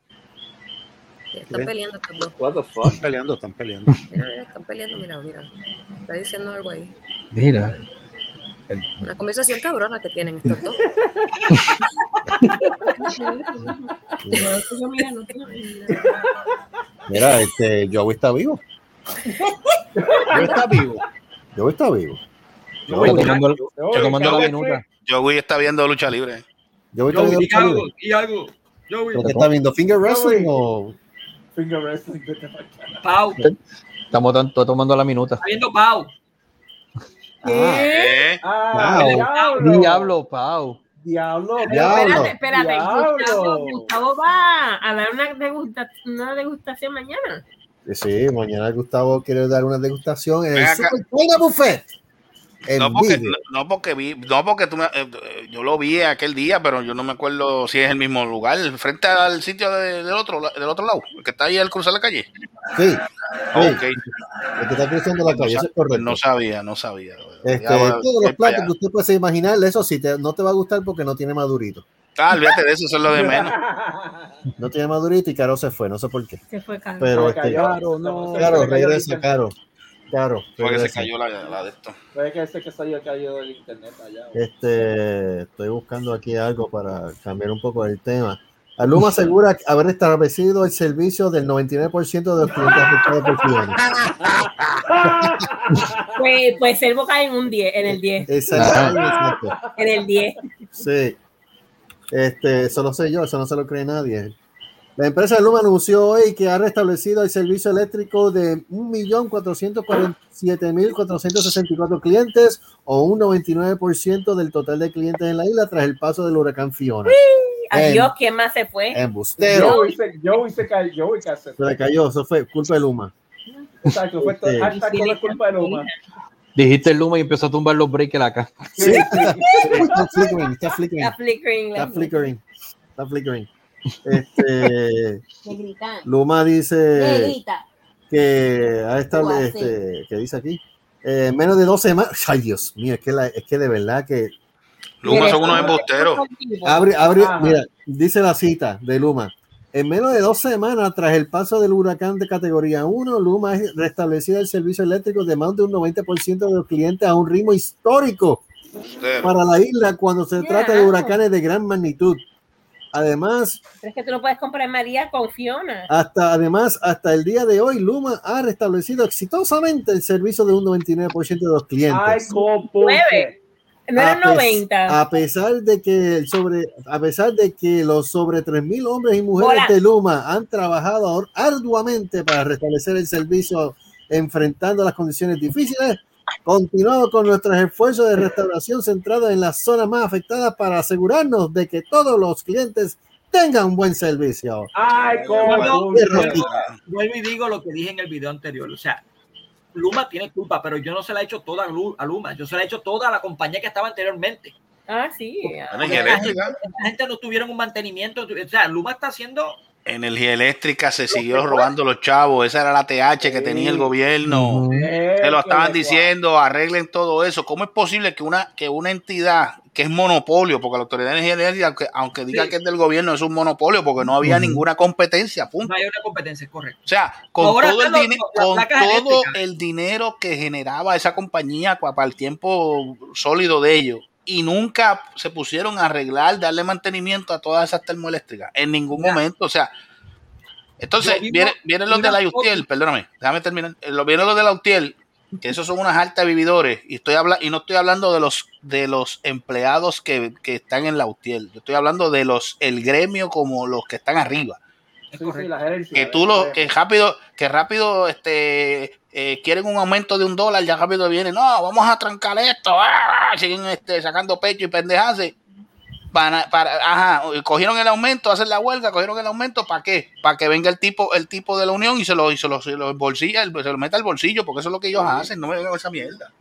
Están ¿Qué? peleando estos dos. What the fuck? Están peleando, están peleando. Mira, mira, están peleando, mira, mira. Está diciendo algo ahí. Mira. Una conversación cabrona que tienen estos dos. Mira, este, Joey está vivo. Joey está vivo. Joey está vivo. Tomando, está tomando la minuta. Joey está viendo lucha libre. Joey está Joey, viendo di lucha algo, libre. di algo. Joey. ¿Lo que está viendo? ¿Finger wrestling o...? Finger wrestling. Pau. Estamos tan- está tomando la minuta. Está viendo Pau. ¿Eh? Ah, Pau. diablo. Diablo, Pau. Diablo. Espérate, espérate. Diablo. Gustavo, Gustavo va a dar una, degusta- una degustación mañana. Sí, mañana Gustavo quiere dar una degustación en el. Super Buffet. No porque, no, no porque vi, no porque tú me- eh, yo lo vi aquel día, pero yo no me acuerdo si es el mismo lugar, frente al sitio de- del otro del otro lado, el que está ahí al cruzar la calle. Sí, sí. El que está cruzando la No, calle, eso es correcto. no sabía, no sabía. Este, todos los platos allá. que usted puede imaginar, eso sí, te- no te va a gustar porque no tiene madurito. Ah, olvídate de eso, eso es lo de menos. No tiene madurito y Caro se fue, no sé por qué. Se fue Carlos. Pero Se este, cayó. Caro, no. Caro, regresa, internet. Caro. Caro, Porque se regresa. cayó la, la de esto. Puede que ese que salió cayó del internet allá. Este, estoy buscando aquí algo para cambiar un poco el tema. Aluma asegura haber establecido el servicio del 99% de los clientes afectados por Fiona. Pues, pues el boca en un 10, en el 10. Exacto, exacto. En el 10. Sí. Este, eso lo sé yo, eso no se lo cree nadie. La empresa Luma anunció hoy que ha restablecido el servicio eléctrico de 1.447.464 clientes o un 99% del total de clientes en la isla tras el paso del huracán Fiona. Adiós, ¿quién más se fue? Embustero. Joey se, Joey se cayó. Joey se Se cayó, eso fue culpa de Luma. Exacto, fue todo, es culpa de Luma. Dijiste el Luma y empezó a tumbar los breakers acá. Sí, está flickering, está flickering. Está flickering. Está flickering. Está flickering. Este. Luma dice que O así. este, que dice aquí, eh, menos de dos semanas. Ay, Dios mío, es que, la- es que de verdad que. Luma son unos embusteros. Abre, abre, mira, dice la cita de Luma. En menos de dos semanas tras el paso del huracán de categoría 1, Luma ha restablecido el servicio eléctrico de más de un 90% de los clientes a un ritmo histórico para la isla cuando se trata de huracanes de gran magnitud. Además, Pero es que tú no puedes comprar María con Fiona. hasta, además, hasta el día de hoy, Luma ha restablecido exitosamente el servicio de un 99% de los clientes. Ay, cómo. Nueve. No a, eran pes- 90. a pesar de que el sobre a pesar de que los sobre 3000 hombres y mujeres Hola. de Luma han trabajado ar- arduamente para restablecer el servicio enfrentando las condiciones difíciles, continuamos con nuestros esfuerzos de restauración centrados en las zonas más afectadas para asegurarnos de que todos los clientes tengan un buen servicio. Ay, Vuelvo- cómo. vuelvo- Vuelvo y digo lo que dije en el video anterior. O sea, Luma tiene culpa, pero yo no se la he hecho toda a Lu- a Luma. Yo se la he hecho toda a la compañía que estaba anteriormente. Ah, sí. Esta eléctrica. gente, esta gente no tuvieron un mantenimiento. O sea, Luma está haciendo. Energía eléctrica se siguió robando los chavos. Esa era la TH que tenía el gobierno. Se lo estaban diciendo, arreglen todo eso. ¿Cómo es posible que una, que una entidad que es monopolio, porque la Autoridad de Energía Eléctrica, aunque, aunque diga Sí. que es del gobierno, es un monopolio porque no había ninguna competencia, punto. No hay una competencia, correcto. O sea, con Ahora todo, el, los- con todo el dinero que generaba esa compañía para el tiempo sólido de ellos, y nunca se pusieron a arreglar, darle mantenimiento a todas esas termoeléctricas, en ningún momento. O sea, entonces vivo- vienen los de la UTIEL, perdóname, déjame terminar. Eh, Vienen los de la UTIEL, que esos son unas altas vividores, y estoy habla y no estoy hablando de los de los empleados que, que están en la UTIEL, yo estoy hablando de los el gremio como los que están arriba Sí, sí, la gerencia. que tú lo que rápido que rápido este eh, quieren un aumento de un dólar ya rápido viene no vamos a trancar esto ¡ah! siguen este, sacando pecho y pendejarse Para, para, ajá, cogieron el aumento, hacen la huelga, cogieron el aumento, ¿para qué? Para que venga el tipo, el tipo de la unión y se lo, y se lo, se lo embolsilla, el- se lo meta al bolsillo, porque eso es lo que ellos hacen, no me vengan esa mierda.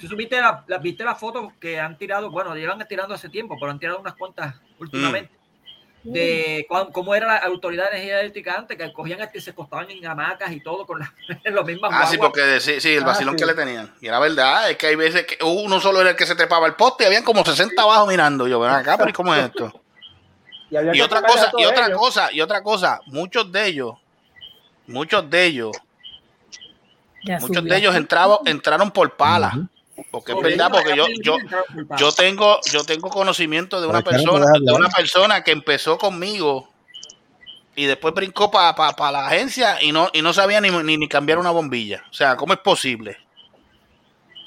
¿Tú la, la- viste la foto que han tirado? Bueno, llevan tirando hace tiempo, pero han tirado unas cuantas últimamente. De cuán- cómo era la autoridad de energía eléctrica antes, que cogían hasta y se costaban en hamacas y todo con la, en los mismos Ah, sí, porque sí, sí, el Ah, vacilón sí. que le tenían. Y era verdad, es que hay veces que uno solo era el que se trepaba el poste y habían como 60 abajo mirando. Yo, ven acá, pero ¿y cómo es esto? había Y que otra a cosa, y otra ellos. cosa, y otra cosa, muchos de ellos, muchos de ellos, Ya muchos subió. de ellos entraban, entraron por pala. Porque es verdad, porque yo, yo, yo tengo, yo tengo conocimiento de una persona, de una persona que empezó conmigo y después brincó para la agencia y no, y no sabía ni, ni, ni cambiar una bombilla. O sea, ¿cómo es posible?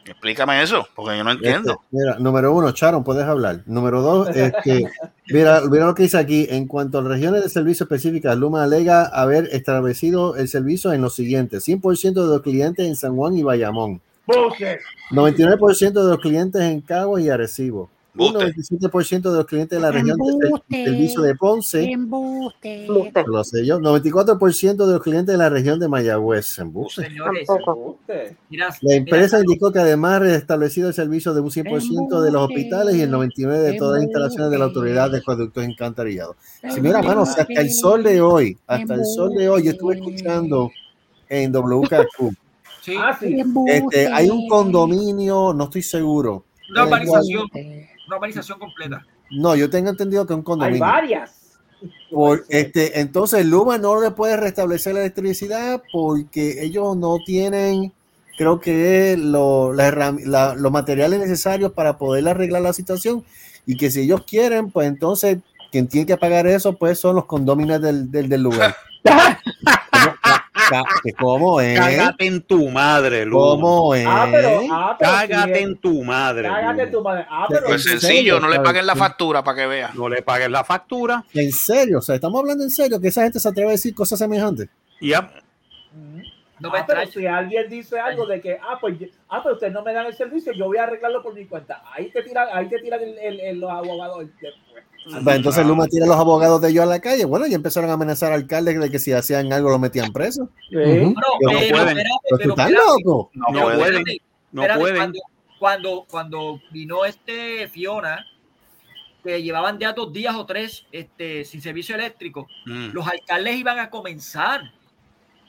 Explícame eso, porque yo no entiendo. Este, mira, número uno, Sharon, puedes hablar. Número dos, este, mira, mira lo que dice aquí. En cuanto a regiones de servicio específicas, Luma alega haber establecido el servicio en lo siguiente: 100% de los clientes en San Juan y Bayamón. 99% de los clientes en Caguas y Arecibo, un Buste. 97% de los clientes de la región de ser- servicio de Ponce, Embuste. lo sé yo, 94% de los clientes de la región de Mayagüez. Embuste. Señores, La empresa mira, indicó que además ha restablecido el servicio de un 100% de los hospitales y el 99% de todas las instalaciones de la autoridad de acueductos encantarillados. Si mira, mano, si hasta el sol de hoy, hasta el sol de hoy, yo estuve escuchando en WKQ. Sí, Ah, sí. Este, hay un condominio, no estoy seguro. una urbanización, una urbanización completa. No, yo tengo entendido que es un Hay condominio. varias. Por, este, entonces Luma no le puede restablecer la electricidad porque ellos no tienen, creo que lo- la herram- la- los materiales necesarios para poder arreglar la situación y que si ellos quieren, pues entonces quien tiene que pagar eso pues son los condóminos del, del, del lugar. ¿Cómo, ca- que ¿Cómo es? Cágate en tu madre, Luma. ¿Cómo es? Ah, pero, ah, pero Cágate sí, en tu madre. Cágate Luma. tu madre. Ah, pero Pues ¿En sencillo, serio? no le paguen la factura para que vea. No le pagues la factura. ¿En serio? O sea, estamos hablando en serio que esa gente se atreve a decir cosas semejantes. Ya. No me Ah, pero extraña. si alguien dice algo de que, ah, pues, ah, pero ustedes no me dan el servicio, yo voy a arreglarlo por mi cuenta. Ahí te tiran, ahí te tiran el, el- el- los abogados después. Pues entonces Luma tira a los abogados de ellos a la calle. Bueno, y empezaron a amenazar al alcalde de que si hacían algo lo metían preso. Sí. Bueno, Pero pero, no pueden. espérate, Pero tú pero estás espérate, loco. No, No pueden. pueden. espérate, No espérate, pueden. Cuando, cuando, cuando vino este Fiona, que llevaban ya dos días o tres este, sin servicio eléctrico, Mm. los alcaldes iban a comenzar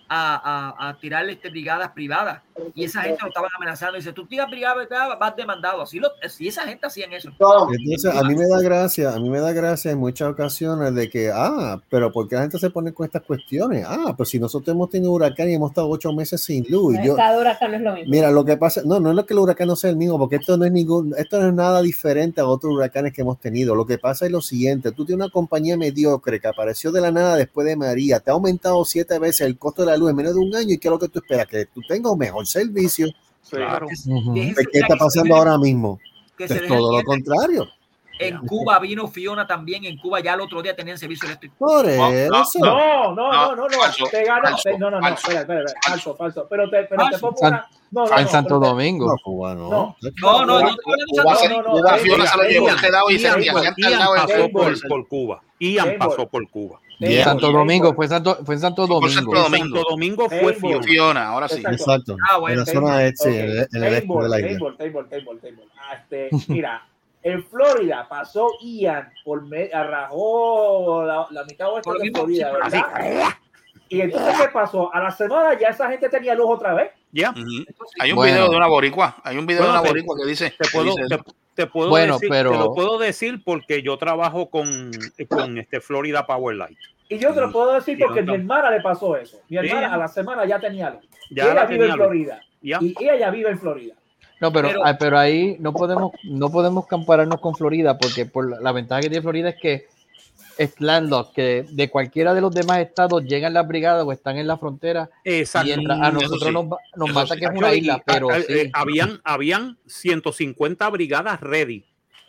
a, a, a tirar este, brigadas privadas y esa gente lo estaban amenazando. Dice, tú tiras brigada privada, vas demandado. Así, lo, así esa gente hacían eso. Entonces, a mí me da gracia, a mí me da gracia en muchas ocasiones de que, ah, pero ¿por qué la gente se pone con estas cuestiones? Ah, pues si nosotros hemos tenido huracán y hemos estado ocho meses sin luz. y yo, huracán no es lo mismo. mira, lo que pasa, no, no es lo que el huracán no sea el mismo, porque esto no es ningún, esto no es nada diferente a otros huracanes que hemos tenido. Lo que pasa es lo siguiente, tú tienes una compañía mediocre que apareció de la nada después de María, te ha aumentado siete veces el costo de la luz en menos de un año y ¿qué es lo que tú esperas? Que tú tengas un mejor servicio. Claro. ¿Qué está pasando ahora mismo? que todo lo contrario. En Cuba vino Fiona también. En Cuba ya el otro día tenían servicio eléctrico. Por No, no, eso. No, no, no, no, no. falso, te te- no, no, no. falso, Espera, espera. Falso, falso. Pero te, pero te pongo una. No, no, en no, Santo Domingo. No. No, no, no, no, no, Cuba no, Fiona se lo llevó este lado y se pasó por, Cuba. Ian pasó por Cuba. Yeah. Santo Domingo, fue, Santo, fue en Santo Domingo. Santo Domingo. Santo Domingo fue. Fiona. Fiona, ahora sí. Exacto. Exacto. Ah, bueno, en la table, zona este, en el, este de la isla. table, table, table, table. Ah, este, mira, en Florida pasó Ian por me, arrajó la, la mitad oeste de mismo, Florida, ¿verdad? Y entonces, ¿qué pasó? A la semana ya esa gente tenía luz otra vez. Ya. Ujú. Hay un Bueno. video de una boricua. Hay un video Bueno, de una boricua que dice. Te puedo, dice te, te puedo Bueno, decir, pero- te lo puedo decir porque yo trabajo con, con este Florida Power Light. Y yo te lo puedo decir porque mi hermana le pasó eso. Mi Sí. hermana a la semana ya tenía luz. Ya y ella la vive en. Florida. Y ella ya vive en Florida. No, pero, Pero- ah, pero ahí no podemos, no podemos compararnos con Florida, porque por la, la ventaja que tiene Florida es que es landlocked, que de cualquiera de los demás estados llegan las brigadas o están en la frontera Exacto. mientras a nosotros sí. nos, nos mata sí. que es una Y, isla, pero sí. eh, habían, habían 150 brigadas ready.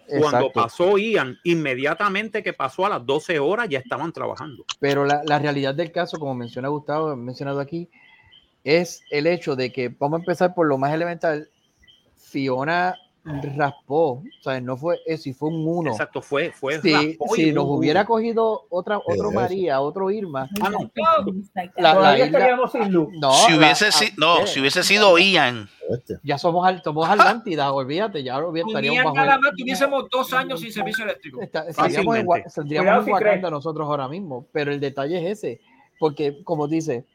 Cuando Exacto. pasó Ian, inmediatamente que pasó a las 12 horas ya estaban trabajando. Pero la, la realidad del caso, como menciona Gustavo, mencionado aquí, es el hecho de que, vamos a empezar por lo más elemental, Fiona raspó, o sea, no fue eso, y fue un uno. Exacto, fue, fue Si, y si nos hubiera cogido otra, otro eso. María, otro Irma, Ah, no. la, la isla- no, si la- hubiese ah, sido, no, eh, si hubiese sido Ian, ya somos, al- somos Atlántida, olvídate, ya Con estaríamos bajo nada más tuviésemos dos años sin servicio eléctrico. Está- estaríamos en, en si Wakanda nosotros ahora mismo, pero el detalle es ese, porque como dice,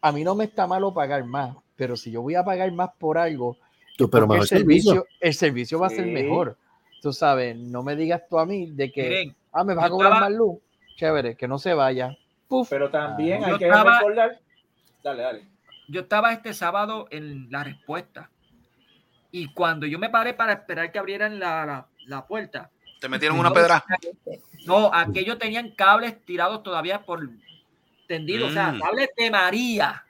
a mí no me está malo pagar más, pero si yo voy a pagar más por algo, Tú, pero mejor el servicio, servicio. el servicio va a ser Sí. mejor. Tú sabes, no me digas tú a mí de que, Miren, ah, me vas a cobrar estaba- más luz. Chévere, que no se vaya. Puf. Pero también Yo hay que estaba- recordar. Dale, dale. yo estaba este sábado en la respuesta y cuando yo me paré para esperar que abrieran la, la- la puerta, te metieron una pedra. no, aquellos tenían cables tirados todavía por tendidos, o sea, Mm. cables de María.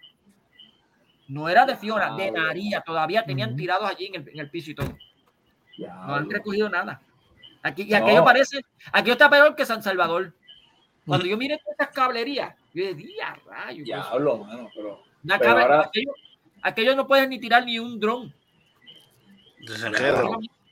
No era de Fiona, de. María, todavía tenían tirados allí en el, en el piso y todo. No han recogido nada. Aquí, y No. aquello parece, aquello está peor que San Salvador. Cuando yo miré todas estas cablerías, yo decía, rayo, Diablo, mano, pero. Una Pero ahora- aquello, aquello no pueden ni tirar ni un dron.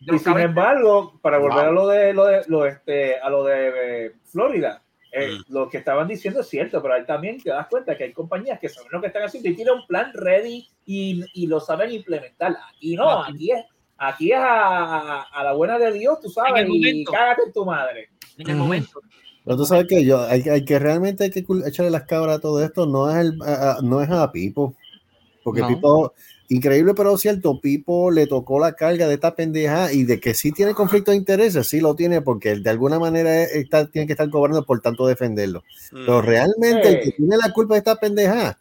Y sin embargo, para volver Wow. a lo de lo de lo este a lo de eh, Florida, eh, Mm. lo que estaban diciendo es cierto, pero ahí también te das cuenta que hay compañías que saben lo que están haciendo y tienen un plan ready y, y lo saben implementar. Aquí no, Aquí. aquí es aquí es a, a la buena de Dios, tú sabes, y cágate en tu madre. en el momento. Pero tú sabes que yo, hay, hay que realmente hay que echarle las cabras a todo esto, no es, el, a- a- no es a Pipo. Porque No. Pipo, increíble pero cierto, Pipo le tocó la carga de esta pendeja y de que sí tiene conflicto de intereses, sí lo tiene, porque de alguna manera está, tiene que estar cobrando por tanto defenderlo. Pero realmente el que tiene la culpa de esta pendeja,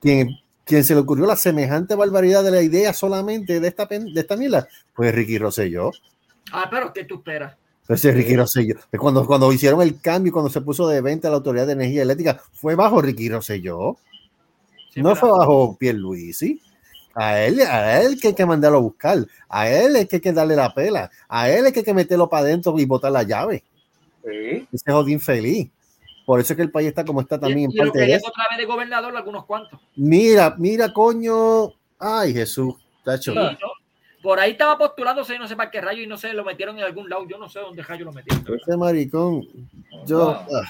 quien, quien se le ocurrió la semejante barbaridad de la idea solamente de esta, de esta mierda, pues Ricky Rosselló. Ah, pero ¿qué tú esperas? Ese Ricky Rosselló. Pues Cuando, cuando hicieron el cambio, cuando se puso de venta la Autoridad de Energía Eléctrica, fue bajo Ricky Rosselló. Sí, no pero- fue bajo Pierluisi. A él, a él que hay que mandarlo a buscar. A él es que hay que darle la pela. A él es que hay que meterlo para adentro y botar la llave. Sí. Ese jodido infeliz. Por eso es que el país está como está también y, en y lo parte de eso. otra vez de gobernador algunos cuantos. Mira, mira, coño. Ay, Jesús. tacho. Sí, ¿no? Por ahí estaba postulándose y no sé para qué rayo y no sé, lo metieron en algún lado. Yo no sé dónde rayo lo metieron. Ese maricón. Yo. No. ah,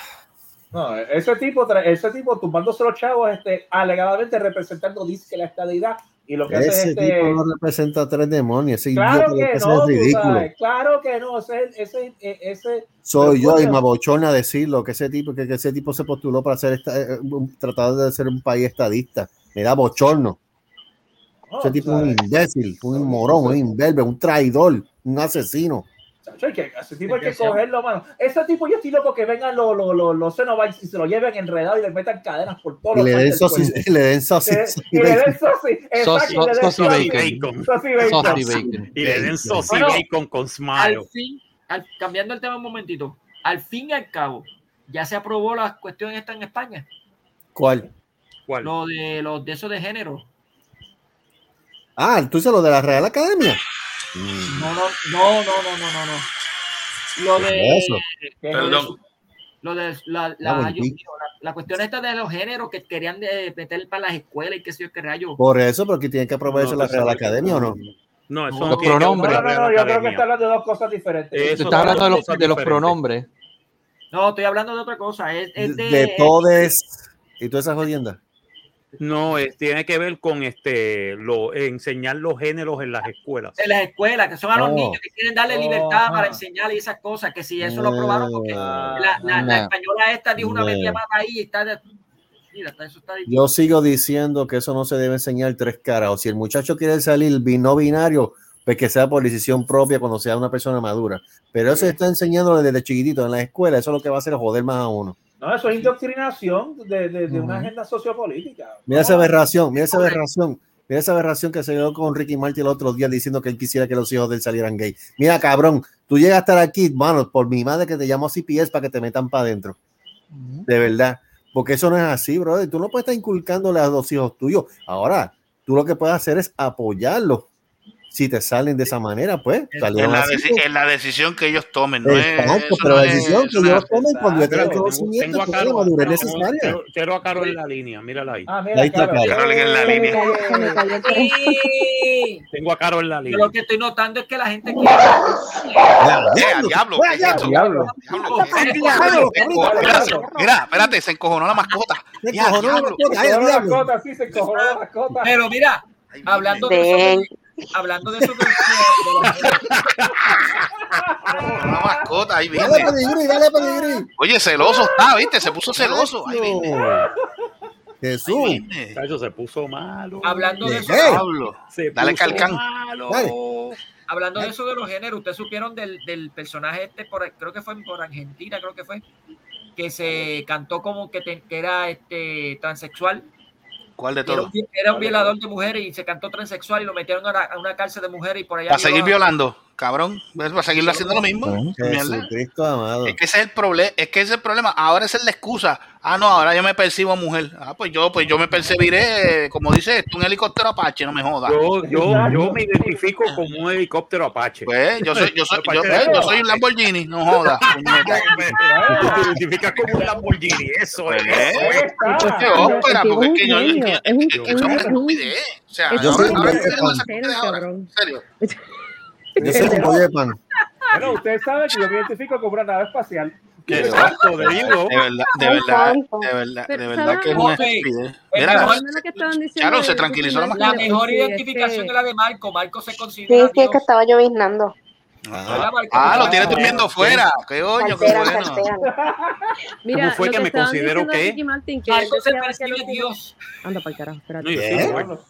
No, ese tipo, ese tipo tumbándose los chavos, este, alegadamente representando dice la estadidad y lo que hace es ese este, tipo no representa a tres demonios. Ese Claro idiota que no, es ridículo. sabes, claro que no, ese, ese, e, ese, Soy yo y me abochona decirlo que ese tipo que, que ese tipo se postuló para hacer esta, eh, tratar de ser un país estadista. Me da bochorno. no, ese tipo es un imbécil, un morón, un imberbe, un traidor, un asesino. Chacho, hay que- ese tipo hay que cogerlo, mano. Ese tipo yo estoy loco que vengan los los los los Cenobites y se lo lleven enredado y le metan cadenas por todos Y los sosis, y le den sosis. Y le den sosi, exacto, Sos- y le den bacon. bacon. Y le den Bueno, bacon con Al smile. fin, al- cambiando el tema un momentito, al fin y al cabo, ya se aprobó la cuestión esta en España, ¿Cuál? ¿Cuál? lo de los de esos de género. Ah, tú dices lo de la Real Academia. No, no, no, no, no, no, no, no. Lo ¿Qué de, es eso? Perdón. lo de la, la, Ah, la- la cuestión esta de los géneros que querían de meter para las escuelas y qué sé yo qué rayo. Por eso, porque tiene que aprobar eso No, la Real Academia o no. No, eso Los no con pronombres. No, no, no, yo creo que está hablando de dos cosas diferentes. Eso estás hablando de los, de los pronombres. No, estoy hablando de otra cosa. Es, es de, De todes y todas esas jodiendas. No, es- tiene que ver con este lo, enseñar los géneros en las escuelas. de las escuelas, que son a los Oh. niños que quieren darle libertad para enseñar y esas cosas, que si eso lo aprobaron, porque Ah, la, la- la no. española esta dijo una No. vez más ahí y está de- Mira, eso está difícil. Yo sigo diciendo que eso no se debe enseñar tres caras. O si el muchacho quiere salir no binario, pues que sea por decisión propia cuando sea una persona madura. Pero eso se está enseñando desde chiquitito en la escuela. Eso es lo que va a hacer joder más a uno. No, eso es indoctrinación de, de, de una agenda sociopolítica. Mira esa aberración, mira esa aberración. Mira esa aberración que se dio con Ricky Martin el otro día diciendo que él quisiera que los hijos de él salieran gay. Mira, cabrón, tú llegas a estar aquí, mano, por mi madre que te llamo CPS para que te metan para adentro. De verdad. Porque eso no es así, brother. Tú no puedes estar inculcándole a los hijos tuyos. Ahora, tú lo que puedes hacer es apoyarlos. Si te salen de esa manera, pues Es salieron la, así. deci- pues. es la decisión que ellos tomen, no es. Exacto, eso pero no la es- decisión que es- ellos tomen cuando tengan Espérate, conocimiento, tengo a tienen la Caro, madurez tengo- necesaria. tengo- tengo a Caro en la línea, mírala ahí. Ah, Ahí está Caro. Carol en la línea. Sí. Tengo a Caro en la Yo línea. lo que estoy notando es que la gente quiere. A diablo. ¡Fuera, ¿qué es diablo! Diablo. Diablo, ¿qué es encojonó- Mira. Mira, espérate, se encojonó la mascota. Se encojonó la diablo. mascota, sí, se cojonó la mascota. Pero mira, hablando de hablando de eso, de, de la- Una mascota, ahí Dale viene. pedigrí, dale pedigrí. Oye, celoso está, ¿viste? Se puso celoso. Ahí viene. Jesús. Ahí viene. Cacho, se puso malo. hablando de eso. Se Dale calcán. Dale. hablando de eso de los géneros, ustedes supieron del, del personaje este, por, creo que fue por Argentina, creo que fue, que se cantó como que, te- que era este transexual. ¿Cuál de todos? era un violador de mujeres y se cantó transexual y lo metieron a, una- a una cárcel de mujeres y por allá. Para seguir violando, cabrón. ¿Ves? Para seguir haciendo lo mismo. Mierda. Jesucristo amado. Es que ese es el problema, es que ese es el problema. Ahora esa es la excusa. Ah, no, ahora yo me percibo mujer. Ah, pues yo, pues yo me percibiré, como dice esto, un helicóptero Apache, no me jodas. Yo, yo, yo me identifico como un helicóptero Apache. Pues yo soy, yo soy, yo, eh, yo soy un Lamborghini, no jodas. Tú te identificas como un Lamborghini, eso es. Pues, es. que porque es es que yo, es que- es es es es es es Yo. Yo soy un de pan. Bueno, ustedes saben que yo me identifico como una nave espacial. Exacto, de verdad, de verdad, de verdad, de verdad que es una Mira, se tranquilizó la La mejor identificación es la de Marco. Marco se considera sí, es Dios. que estaba lloviznando. Ah, ah, lo tienes durmiendo fuera. Qué oño, qué bueno. Mira, ¿Cómo fue que me considero qué? Que Marco se percibe Dios. Anda para el carajo, espérate.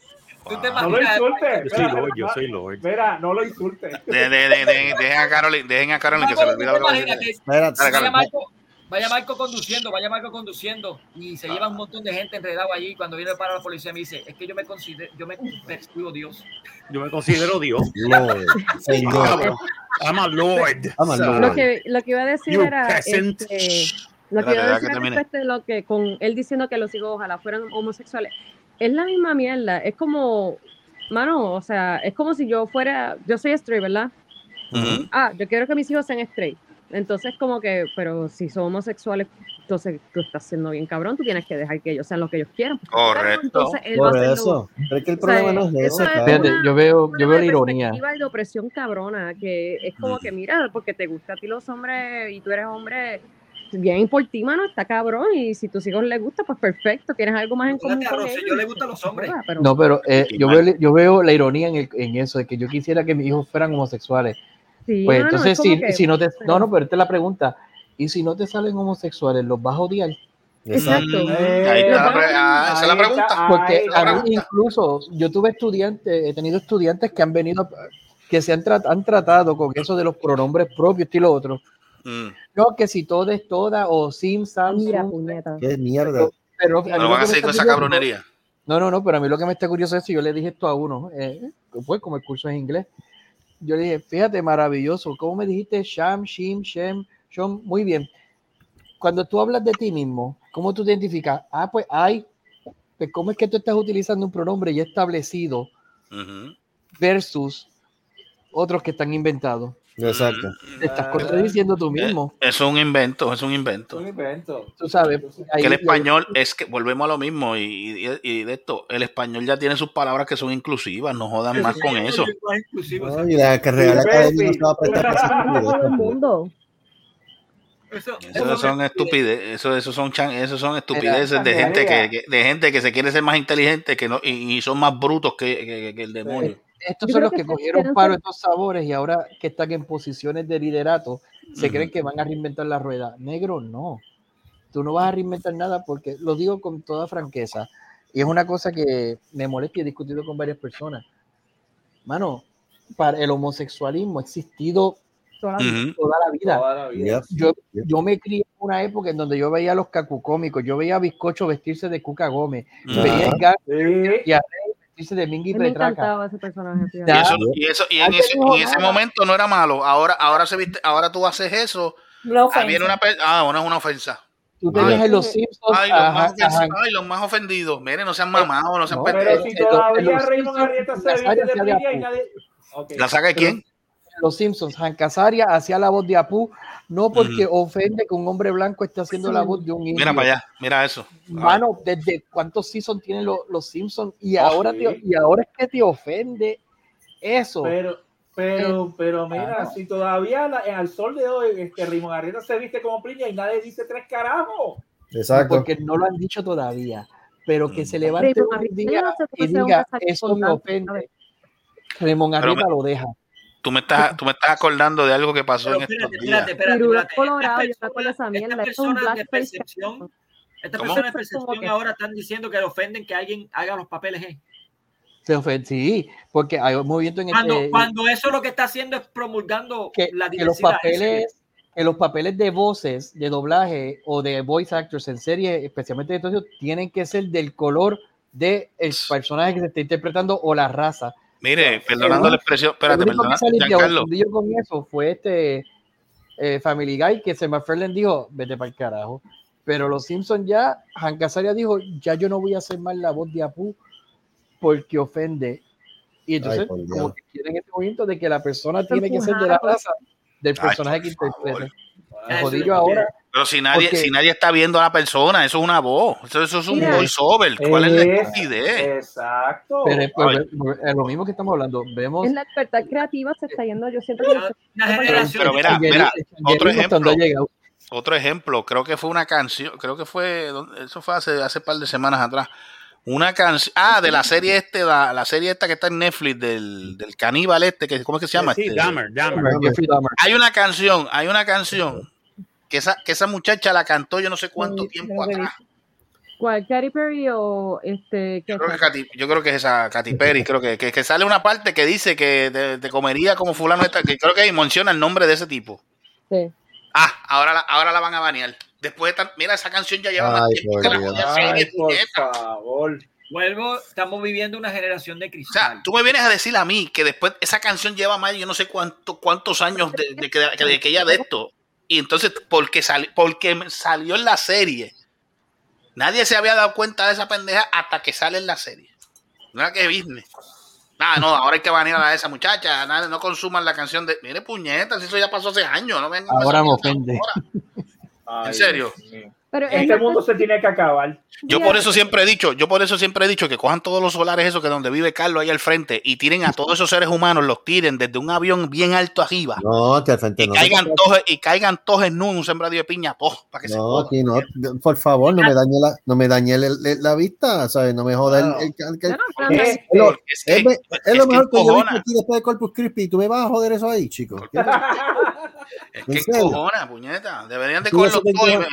No, yo ¿Qué? soy Lord. ¿Tú te No lo insultes. Yo soy Espera, Lord, yo soy Lord. Mira, no lo insultes. De, de, de, de- dejen a Carolyn, dejen a Carolyn que se le Marco, ¿tú olvida lo que vaya. Marco, vaya Marco conduciendo, vaya Marco conduciendo y se lleva un montón de gente enredado allí. Cuando viene para la policía me dice, es que yo me considero, yo me percibo Dios. Yo me considero Dios. Lord. Señor. Cabrón. I'm a Lord. I'm a Lord. Lo que, lo que iba a decir You era este, lo que iba a decir que respecto de lo que con él diciendo que los hijos ojalá fueran homosexuales. Es la misma mierda. Es como, mano, o sea, es como si yo fuera, yo soy straight, ¿verdad? Ujú. Ah, yo quiero que mis hijos sean straight. Entonces, como que, pero si son homosexuales, entonces tú estás siendo bien cabrón, tú tienes que dejar que ellos sean lo que ellos quieran. Correcto. Entonces, él va Por lo- eso. Pero es que el o sea, problema no es eso es una- yo veo, yo una veo la ironía. de opresión cabrona, que es como que, mira, porque te gusta a ti los hombres y tú eres hombre, bien por ti, mano, está cabrón, y si tus hijos les gusta, pues perfecto, tienes algo más en común con Rosselló ellos. le gustan los hombres. Pero- No, pero eh, yo, veo, yo veo la ironía en, el- en eso, de que yo quisiera que mis hijos fueran homosexuales. sí, Pues mano, entonces, es como si, que- si no te. pero- No, no, pero esta es la pregunta. ¿Y si no te salen homosexuales, los vas a odiar? Exacto. Mm, ahí está la, pre- ah, esa es la pregunta. está, Porque mí incluso, yo tuve estudiantes, he tenido estudiantes que han venido, que se han, tra- han tratado con eso de los pronombres propios y lo otro. Mm. No, que si todo es toda o sim, sam, Mira, sum, puñeta. Qué mierda. pero No van a que seguir con esa curioso- cabronería. No, no, no, pero a mí lo que me está curioso es si yo le dije esto a uno, eh, pues como el curso es inglés, yo le dije, fíjate, maravilloso, ¿cómo me dijiste? Sham, Shim, Shem, Shom, muy bien. Cuando tú hablas de ti mismo, ¿cómo tú te identificas? Ah, pues hay, pues ¿cómo es que tú estás utilizando un pronombre ya establecido versus otros que están inventados? Exacto. Te estás contradiciendo tú mismo, Eh, Eso es un invento, es un invento. Un invento. tú sabes. ahí- Que el español es que volvemos a lo mismo y, y- y de esto, el español ya tiene sus palabras que son inclusivas, no jodan más con eso. No, y la que Real Academia no va estupidez. Eso, Eso son estupideces, eso, eso son chan- eso son estupideces de gente que, que- de gente que se quiere ser más inteligente que no y, y son más brutos que, que- que el demonio. Estos Yo son los que que cogieron paro ser- estos sabores y ahora que están en posiciones de liderato, se creen que van a reinventar la rueda. Negro, no. Tú no vas a reinventar nada porque lo digo con toda franqueza. Y es una cosa que me molesta y he discutido con varias personas. Mano, para el homosexualismo ha existido Toda la vida. Ujú. toda la vida. Toda la vida. Yep. Yo, yo me crié en una época en donde yo veía a los cacucómicos, yo veía a Bizcocho vestirse de Cuca Gómez, Ujú. veía a Edgar Sí. y a Vestirse de Mingy me Petraca. encantaba ese personaje. fíjate. Y Ya. eso, y eso, y en ese, en momento no era malo. Ahora, ahora se viste, ahora tú haces eso. No Ah, viene una ah, bueno, es una ofensa. Tú tenías Ay. en los Simpsons Ay, los, más ay, los más ofendidos. Miren, no sean mamados, no sean pendejos. Si todavía Raymond Arrieta se viste de y nadie. ¿La saga de quién? Los Simpsons, Hank Azaria hacía la voz de Apu, no porque ofende que un hombre blanco esté haciendo la voz de un indio. Mira para allá, mira eso. Mano, ¿desde cuántos seasons tienen los, los Simpsons? Y, Oh, ahora sí. te- y ahora es que te ofende eso. Pero, pero, pero mira, si todavía la- al sol de hoy este Rimón Arrieta se viste como Pliña y nadie dice tres carajos. Exacto. Porque no lo han dicho todavía. Pero que se levante Raymond un día no y diga, eso me ofende. Raymond Pero Arrieta lo deja. Tú me estás, tú me estás acordando de algo que pasó Pero en estos espérate, días. espérate, espérate, espérate. colorado, yo Estas de personas- estas de percepción, estas personas de percepción que- ahora están diciendo que le ofenden que alguien haga los papeles ofende, sí, porque hay un movimiento en Cuando, este, cuando eso lo que está haciendo es promulgando que, la que los diversidad. papeles que los papeles de voces de doblaje o de voice actors en serie especialmente de todo eso tienen que ser del color del personaje que se está interpretando o la raza Mire, perdonando la expresión, espérate, el único que perdona, Giancarlo. ofendido con eso fue este eh, Family Guy que se McFarlane dijo vete para el carajo pero los Simpsons ya Hank Azaria dijo ya yo no voy a hacer más la voz de Apu porque ofende y entonces Ay, como que quieren este movimiento de que la persona tiene que ser de la raza del Ay, personaje que interpreta el jodillo ahora Pero si nadie, Porque- si nadie está viendo a la persona, eso es una voz. Eso, eso es un Mira. voiceover. ¿Cuál es la Es- estupidez? Exacto. Pero es, pero es lo mismo que estamos hablando. Vemos Es la libertad creativa se está yendo. Yo siento que Una generación Pero mira, mira, otro ejemplo. Otro ejemplo, creo que fue una canción, creo que fue, eso fue hace, hace par de semanas atrás. Una canción, ah, de la serie este, la, la serie esta que está en Netflix, del, del caníbal este, que, ¿cómo es que se llama? Sí, Este, Dahmer, Dahmer. Jeffrey Dahmer. hay una canción, hay una canción que esa, que esa muchacha la cantó yo no sé cuánto Sí, tiempo atrás. ¿Cuál? Katy Perry o este. ¿qué Yo creo, que? Katy- yo creo que es esa Katy Perry, creo que, que, que sale una parte que dice que te, te comería como fulano esta, que creo que ahí menciona el nombre de ese tipo. Sí. Ah, ahora la, ahora la van a banear. Después de tan- mira, esa canción ya lleva más tiempo por que la puñeta. favor. Vuelvo, estamos viviendo una generación de O sea, cristal. tú me vienes a decir a mí que después esa canción lleva más, yo no sé cuánto, cuántos años de, de que, de que ella de esto. Y entonces, porque, sali- porque salió en la serie, nadie se había dado cuenta de esa pendeja hasta que sale en la serie. No era que business. Nada, no, ahora hay que banear a esa muchacha. Nada, no consuman la canción de. Mire, puñetas, eso ya pasó hace años. No vengan Ahora me ofende. ahora. Ay, ¿En serio? Pero es Este la- mundo se tiene que acabar. Yo por eso siempre he dicho, yo por eso siempre he dicho que cojan todos los solares esos que donde vive Carlos ahí al frente y tiren a todos esos seres humanos, los tiren desde un avión bien alto arriba. No, que al frente y no. caigan todos y caigan todos en un sembradío de piña todos para que se No, aquí no. Por favor, no me dañe la, no me dañe el- la vista, ¿sabes? No me joda el, el- el- el- Es es, lo mejor que yo he visto aquí después de Corpus Christi. ¿Y tú me vas a joder eso ahí, chicos? ¿Qué te- Es ¿En que encojona, puñeta. Deberían de cogerlos todos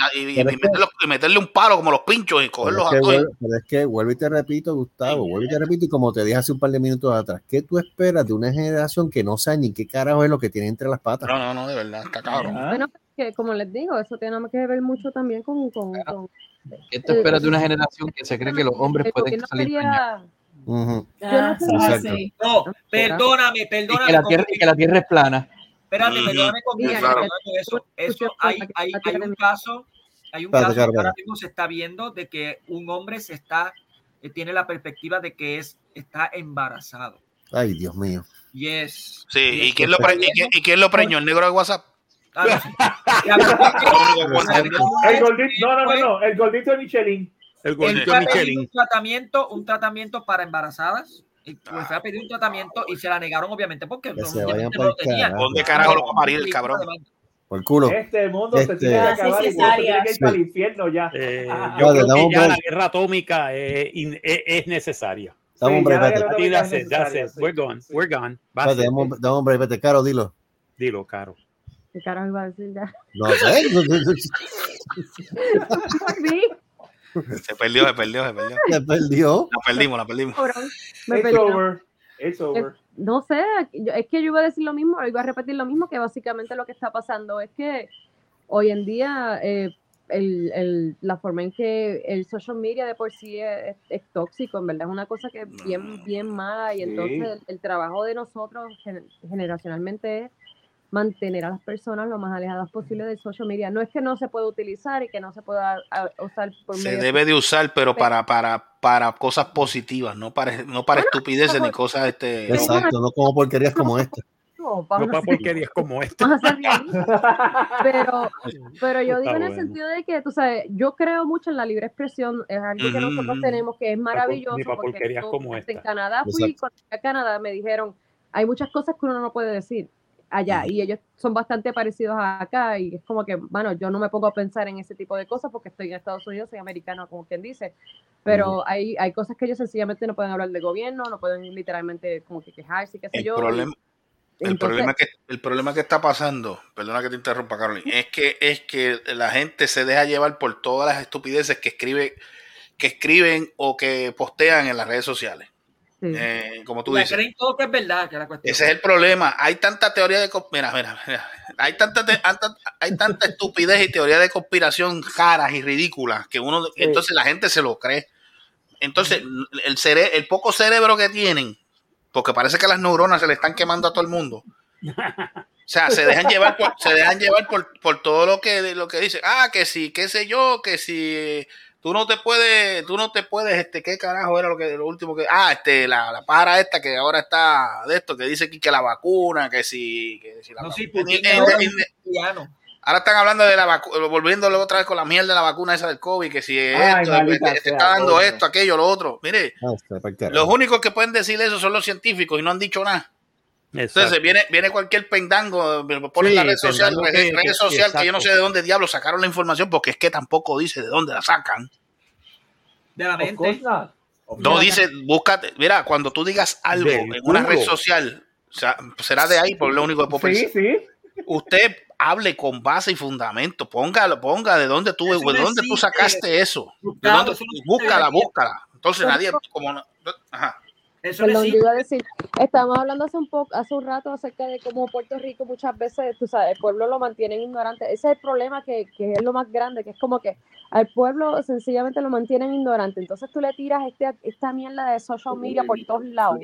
y, meterle un palo como los pinchos y cogerlos a todos. vuelvo, pero es que vuelvo y te repito, Gustavo, vuelvo y te repito, y como te dije hace un par de minutos atrás, ¿qué tú esperas de una generación que no sabe ni qué carajo es lo que tiene entre las patas? No, no, no, de verdad, está cabrón. Ah, Bueno, que como les digo, eso tiene que ver mucho también con. con, con ¿Qué tú esperas de una generación que se cree que los hombres pueden gobierno salir quería- no sé. Exacto. No, perdóname, y perdóname. que, la tierra, y que la tierra es plana? Espérate, Ujú. perdóname conmigo. Mira, perdóname claro. eso. Eso, hay, hay, hay un caso, hay un caso que ahora mismo se está viendo de que un hombre se está, eh, tiene la perspectiva de que es, está embarazado. Ay, Dios mío. Yes. Sí, ¿y quién lo, pre- y quién- y quién lo preñó? ¿El negro de WhatsApp? Ah, no. El gordito, no, no, no, no, el gordito de Michelin. El gordito pedir Michelin. un tratamiento, un tratamiento para embarazadas. Y pues fue a pedir un tratamiento y se la negaron, obviamente, porque Que no, se obviamente vayan no lo tenían. ¿Dónde carajo lo va a parir el cabrón? Por culo. Este mundo se Este- tiene que Ah, acabar y tiene que ir el infierno ya. Eh, Ah, yo creo que ya la guerra atómica eh, in- es, es necesaria. Dame un that's it, that's it. sí. We're gone, we're gone. Dame un- vete. Caro, dilo. Dilo, caro. ¿Qué carajo iba a decir ya? No sé. Se perdió, se perdió, se perdió. Se perdió. La perdimos, la perdimos. Me It's over. It's over. No sé, yo- es que yo iba a decir lo mismo, iba a repetir lo mismo, que básicamente lo que está pasando es que hoy en día eh, el, el- la forma en que el social media de por sí es, es tóxico, en verdad es una cosa que es bien, bien mala y Sí. entonces el, el trabajo de nosotros gen- generacionalmente es mantener a las personas lo más alejadas posible del social media. No es que no se pueda utilizar y que no se pueda usar por Se medio debe de usar, pero para, para, para cosas positivas, no para, no para estupideces ni cosas este. Exacto, no como porquerías como esta. No, No para porquerías como esta. vamos a ser realistas. Pero, pero yo digo en el sentido de que, tú sabes, yo creo mucho en la libre expresión, es algo que nosotros tenemos que es maravilloso. ni pa' porque porquerías como este, En esta. Canadá fui, Exacto. cuando fui a Canadá me dijeron, hay muchas cosas que uno no puede decir allá y ellos son bastante parecidos a acá y es como que, bueno, yo no me pongo a pensar en ese tipo de cosas porque estoy en Estados Unidos, soy americano, como quien dice, pero hay, hay cosas que ellos sencillamente no pueden hablar del gobierno, no pueden literalmente como que quejarse, qué sé El yo. problema, el entonces- problema que el problema que está pasando, perdona que te interrumpa, Carolina, es que es que la gente se deja llevar por todas las estupideces que escribe, que escriben o que postean en las redes sociales. Eh, como tú dices. creen todo que es verdad, que es la cuestión. Ese es el problema. Hay tanta teoría de mira, mira, mira. Hay tanta te- hay tanta estupidez y teoría de conspiración caras y ridículas que uno entonces la gente se lo cree. Entonces, el cere- el poco cerebro que tienen, porque parece que las neuronas se le están quemando a todo el mundo. O sea, se dejan llevar por, se dejan llevar por, por todo lo que lo que dice. Ah, que si, qué sé yo, que si tú no te puedes, tú no te puedes, este, qué carajo era lo que lo último que, ah, este, la, la pájara esta que ahora está de esto, que dice que, que la vacuna, que si, que si la No, sí, vacuna- Putin en- ahora en- es un cristiano. Ahora están hablando de la vacuna, volviéndolo otra vez con la mierda de la vacuna esa del COVID, que si es Ay, esto, maldita este, sea, está dando esto, aquello, lo otro. Mire, Ah, los únicos que pueden decir eso son los científicos y no han dicho nada. Entonces viene, viene cualquier pendango, pone Sí, la red social, red, que- red que- social que yo no sé de dónde diablos sacaron la información, porque es que tampoco dice de dónde la sacan. De la mente. No dice, búscate, mira, cuando tú digas algo Del en una red social, o sea, será de ahí, por lo único que puedo Sí, pensar. sí. Usted hable con base y fundamento, póngalo, ponga de dónde tú, Eso de dónde tú sacaste eso, de dónde, búscala, búscala. Entonces nadie, como no, ajá. Eso Perdón, yo existe. iba a decir, estábamos hablando hace un poco, hace un rato acerca de cómo Puerto Rico muchas veces, tú sabes, el pueblo lo mantienen ignorante. Ese es el problema que, que es lo más grande, que es como que al pueblo sencillamente lo mantienen ignorante. Entonces tú le tiras este, esta mierda de social media por todos lados.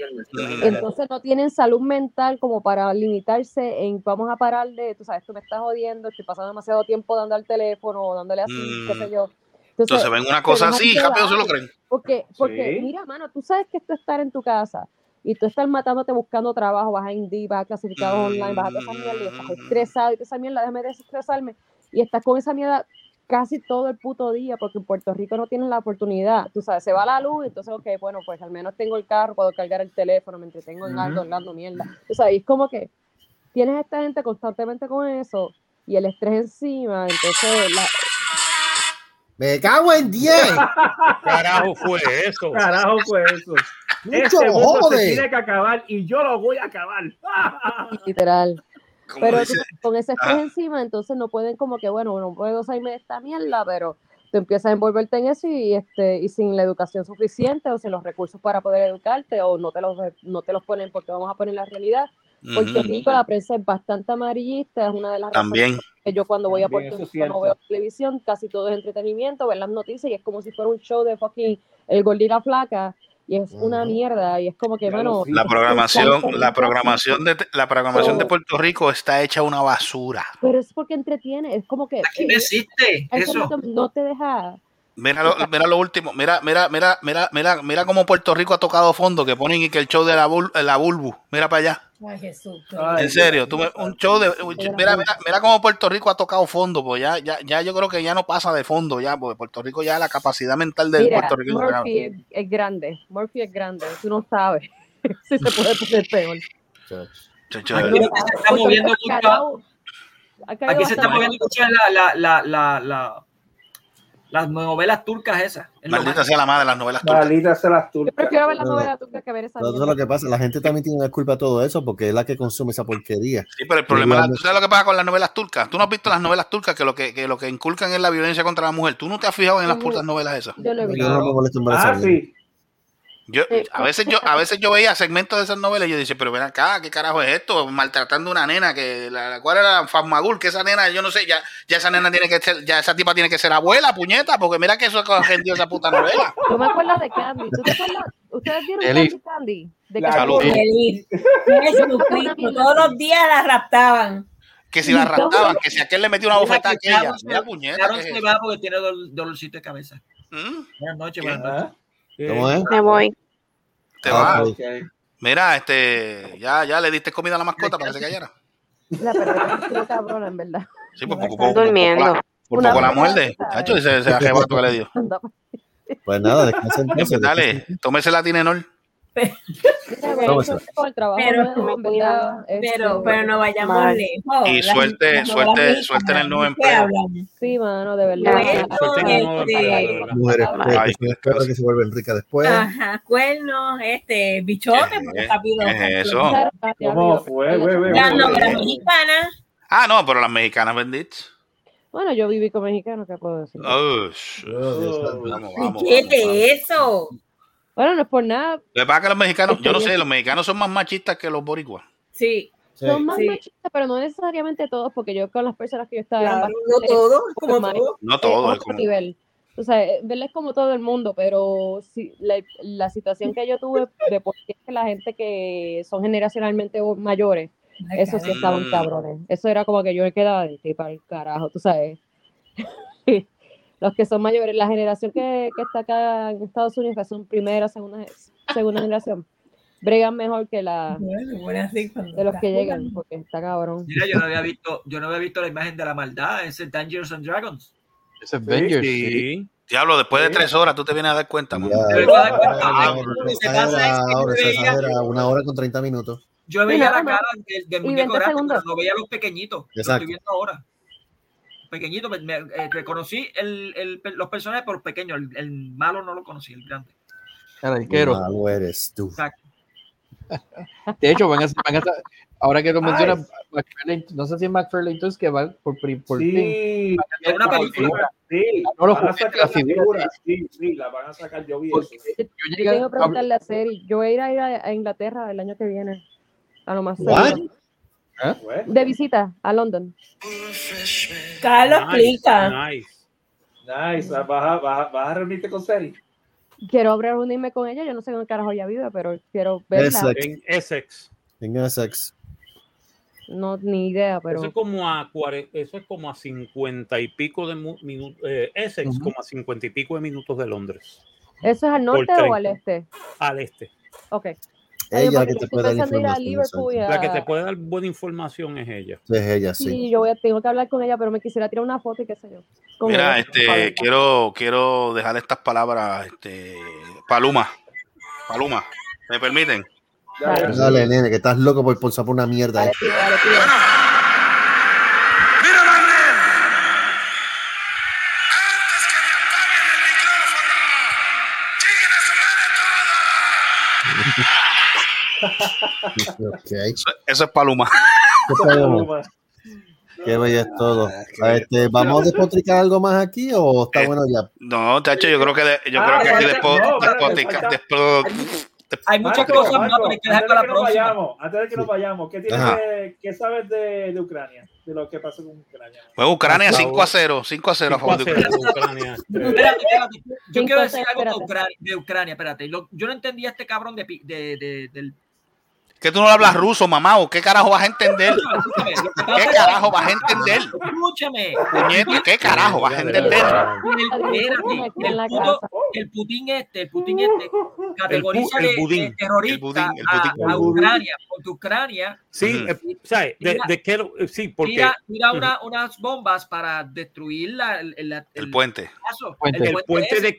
Entonces no tienen salud mental como para limitarse en vamos a parar de, tú sabes, tú me estás jodiendo, estoy pasando demasiado tiempo dando al teléfono o dándole así, qué sé yo. Entonces ven una cosa así, rápido se lo creen. Porque, porque Sí. mira, mano, tú sabes que esto es estar en tu casa y tú estás matándote buscando trabajo, vas a Indeed, vas a clasificados online, vas a toda esa mierda y estás estresado y toda esa mierda, déjame desestresarme y estás con esa mierda casi todo el puto día porque en Puerto Rico no tienes la oportunidad, tú sabes, se va la luz, entonces, ok, bueno, pues al menos tengo el carro, puedo cargar el teléfono, me entretengo en algo, Ujú. hablando mierda, tú sabes, y es como que tienes a esta gente constantemente con eso y el estrés encima, entonces la, Me cago en 10. Carajo fue eso. Carajo fue eso. Mucho Este mundo se tiene que acabar y yo lo voy a acabar. literal. Pero tú- con ese estrés Ah. encima, entonces no pueden como que, bueno, no puedo salirme de esta mierda, pero tú empiezas a envolverte en eso y, este, y sin la educación suficiente o sin los recursos para poder educarte o no te los, no te los ponen porque vamos a poner la realidad. Puerto. Rico, la prensa es bastante amarillista, es una de las razones También. que yo cuando voy a También, Puerto eso es Rico no veo televisión, casi todo es entretenimiento, ver las noticias y es como si fuera un show de fucking El Gordita Flaca y es una mierda y es como que, mano, La programación, la programación de la programación de Puerto Rico está hecha una basura. Pero es porque entretiene, es como que... Aquí no existe es como eso. que no te deja... Mira lo, mira lo último, mira, mira, mira, mira, mira, mira cómo Puerto Rico ha tocado fondo, que ponen y que el show de la, bul- la Bulbu, mira para allá. Ay, Jesús. En serio, tú me- un show de mira, mira, mira cómo Puerto Rico ha tocado fondo, pues ya, ya, ya yo creo que ya no pasa de fondo ya, porque Puerto Rico ya la capacidad mental del Mira, Puerto Rico Murphy es, es grande, Murphy es grande, tú no sabes si se puede poner peor. Aquí que se está moviendo mucho. Aquí se está moviendo mucho la, la, la, la, la- las novelas turcas esas. Es Maldita sea la madre de las novelas turcas. Maldita sea las turcas. Prefiero ver la No. novela turca que ver esa Pero eso es lo que pasa. La gente también tiene una culpa de todo eso porque es la que consume esa porquería. Sí, pero el problema, Igual- ¿tú sabes lo que pasa con las novelas turcas? Tú no has visto las novelas turcas que lo que, que lo que inculcan es la violencia contra la mujer. Tú no te has fijado en las putas novelas esas. Yo lo he Yo visto. no me molesto en ver Ah, esa sí. Yo, a veces yo, a veces yo veía segmentos de esas novelas y yo decía, pero ven acá, ¿qué carajo es esto? Maltratando a una nena que la, ¿cuál era Fasmagul? Que esa nena, yo no sé, ya, ya esa nena tiene que ser, ya esa tipa tiene que ser abuela, puñeta, porque mira que eso es vendió esa puta novela. Yo me acuerdo de Candy. ¿Tú te acuerdas? ¿Ustedes vieron. Candy Candy? De. Candy? Todos los días la raptaban. Que si la raptaban, que si aquel le metió una bofetada a que aquella. Mira, puñeta, Sharon ¿qué es se va porque tiene dol- dolorcito de cabeza. ¿Mm? Buenas noches, buenas Ah. noches. ¿Cómo es? Me voy. Te Ah, va. ok. Mira, este, ya, ya le diste comida a la mascota para que se callara. La perrera estuvo cabrona, en verdad. Sí, pues por, por, Están durmiendo. por Una poco la perra, muerde. Chacho, ese, ese arrebato que le dio. Pues nada, descansa entonces. Dale, tómese la Tinenol. Pero- Pero, pero no vayamos mal. lejos. Y La suerte, suerte, la suerte en el nuevo empleo. Sí, mano, de verdad. Mujeres perras que se vuelven ricas después. Ajá, cuernos, este, bichote, porque está pido. ¿Qué es eso? ¿Cómo fue? Ah, no, pero las mexicanas benditas. Bueno, yo viví con mexicanos, ¿qué puedo decir? Oh, sh- vamos, vamos. ¿Qué es eso? Bueno, no es por nada. Lo que pasa es que los mexicanos, yo no sé, los mexicanos son más machistas que los boricuas. Sí. Son más Sí. machistas, pero no necesariamente todos, porque yo con las personas que yo estaba Claro, bastante no todos, como más- todos. No todos, eh, es como- nivel. O sea, eh, verla es como todo el mundo, pero si, la, la situación que yo tuve de por qué es que la gente que son generacionalmente mayores, eso sí estaban Mm. cabrones. Eso era como que yo me quedaba de tipo al carajo, tú sabes. Los que son mayores, la generación que, que está acá en Estados Unidos, que son primera, segunda, segunda generación, bregan mejor que la Bueno, bueno, de los que llegan, porque está cabrón. Mira, yo no había visto, yo no había visto la imagen de la maldad, ese Dangerous and Dragons. Es Avengers, sí. Sí. Diablo, después de tres horas tú te vienes a dar cuenta, man. Ya, ya, una hora con 30 minutos. Yo veía la cara del, del muñeco 20 grande, pero no veía los pequeñitos. Lo Exacto. estoy viendo ahora. Pequeñito, me, me- eh, reconocí el, el- los personajes por los pequeños. El, el malo no lo conocí, el grande. El arquero. Malo eres tú. Exacto. De hecho, van a, van a- ahora que lo mencionas, McFarlane- no sé si es McFarlane entonces que va por, por fin. Sí, Es una película. sí. No lo van a sacar la figura. figura. Sí, sí, la van a sacar. Yo vi eso. Yo Yo llegué tengo a- que preguntarle a Seri. Yo voy a ir a, ir a- a Inglaterra el año que viene. A lo más What? seguro. Bueno, De visita a London. Carlos, explica. Nice. nice. Vas a, vas a, vas a reunirte con Seri. Quiero reunirme con ella. Yo no sé dónde carajo ella vive, pero quiero verla. Exacto. En Essex. Tenga sex. No, ni idea, pero. Eso es como a cuare- eso es como a cincuenta y pico de minutos. Essex, Ujú. como a cincuenta y pico de minutos de Londres. ¿Eso es al norte o al este? Al este. Ok. Ella que te puede dar a y. La que te puede dar buena información es ella. Es ella, sí. Sí, yo voy a, tengo que hablar con ella, pero me quisiera tirar una foto y qué sé yo. con Mira, ella. este, quiero, quiero dejar estas palabras, este, Paluma, Paluma, ¿me permiten? Dale. Dale, nene, que estás loco por por por una mierda. Dale, eh. tío, dale, tío. Ok. Eso, eso es Paluma. ¿Qué podemos? Qué bello es todo. Este, ¿Vamos a despotricar algo más aquí o está Eh, bueno ya? No, tacho, yo creo que, de- yo Ah, creo que aquí falta- después, no, espérate, despotica- falta- despo- Hay muchas Marco, cosas más, Marco, pero hay que dejar antes para de la que nos próxima. vayamos, antes de que nos vayamos, ¿qué, tienes de- qué sabes de, de Ucrania? De lo que pasó con Ucrania. Pues Ucrania Por 5 a 0, 5 a 0 a 5 a favor de 0 Ucrania. de Ucrania. Espérate, espérate. Yo quiero decir algo de. Ucrania, de Ucrania, espérate. Lo- yo no entendía a este cabrón de, de- del. ¿Que tú no hablas ruso, mamá? ¿O qué carajo vas a entender? ¿Qué carajo vas a entender? Escúchame. Puñeta, ¿qué carajo vas a entender? El, el, puto- casa. el Putin este, el Putin este, categoriza el de, budín, de terrorista el budín, el a- budín. a, Ucrania, porque Ucrania Sí, eh, ¿sabes? De, qué eh, sí, porque tira, una- unas bombas para destruir la, el, el, El puente. el puente de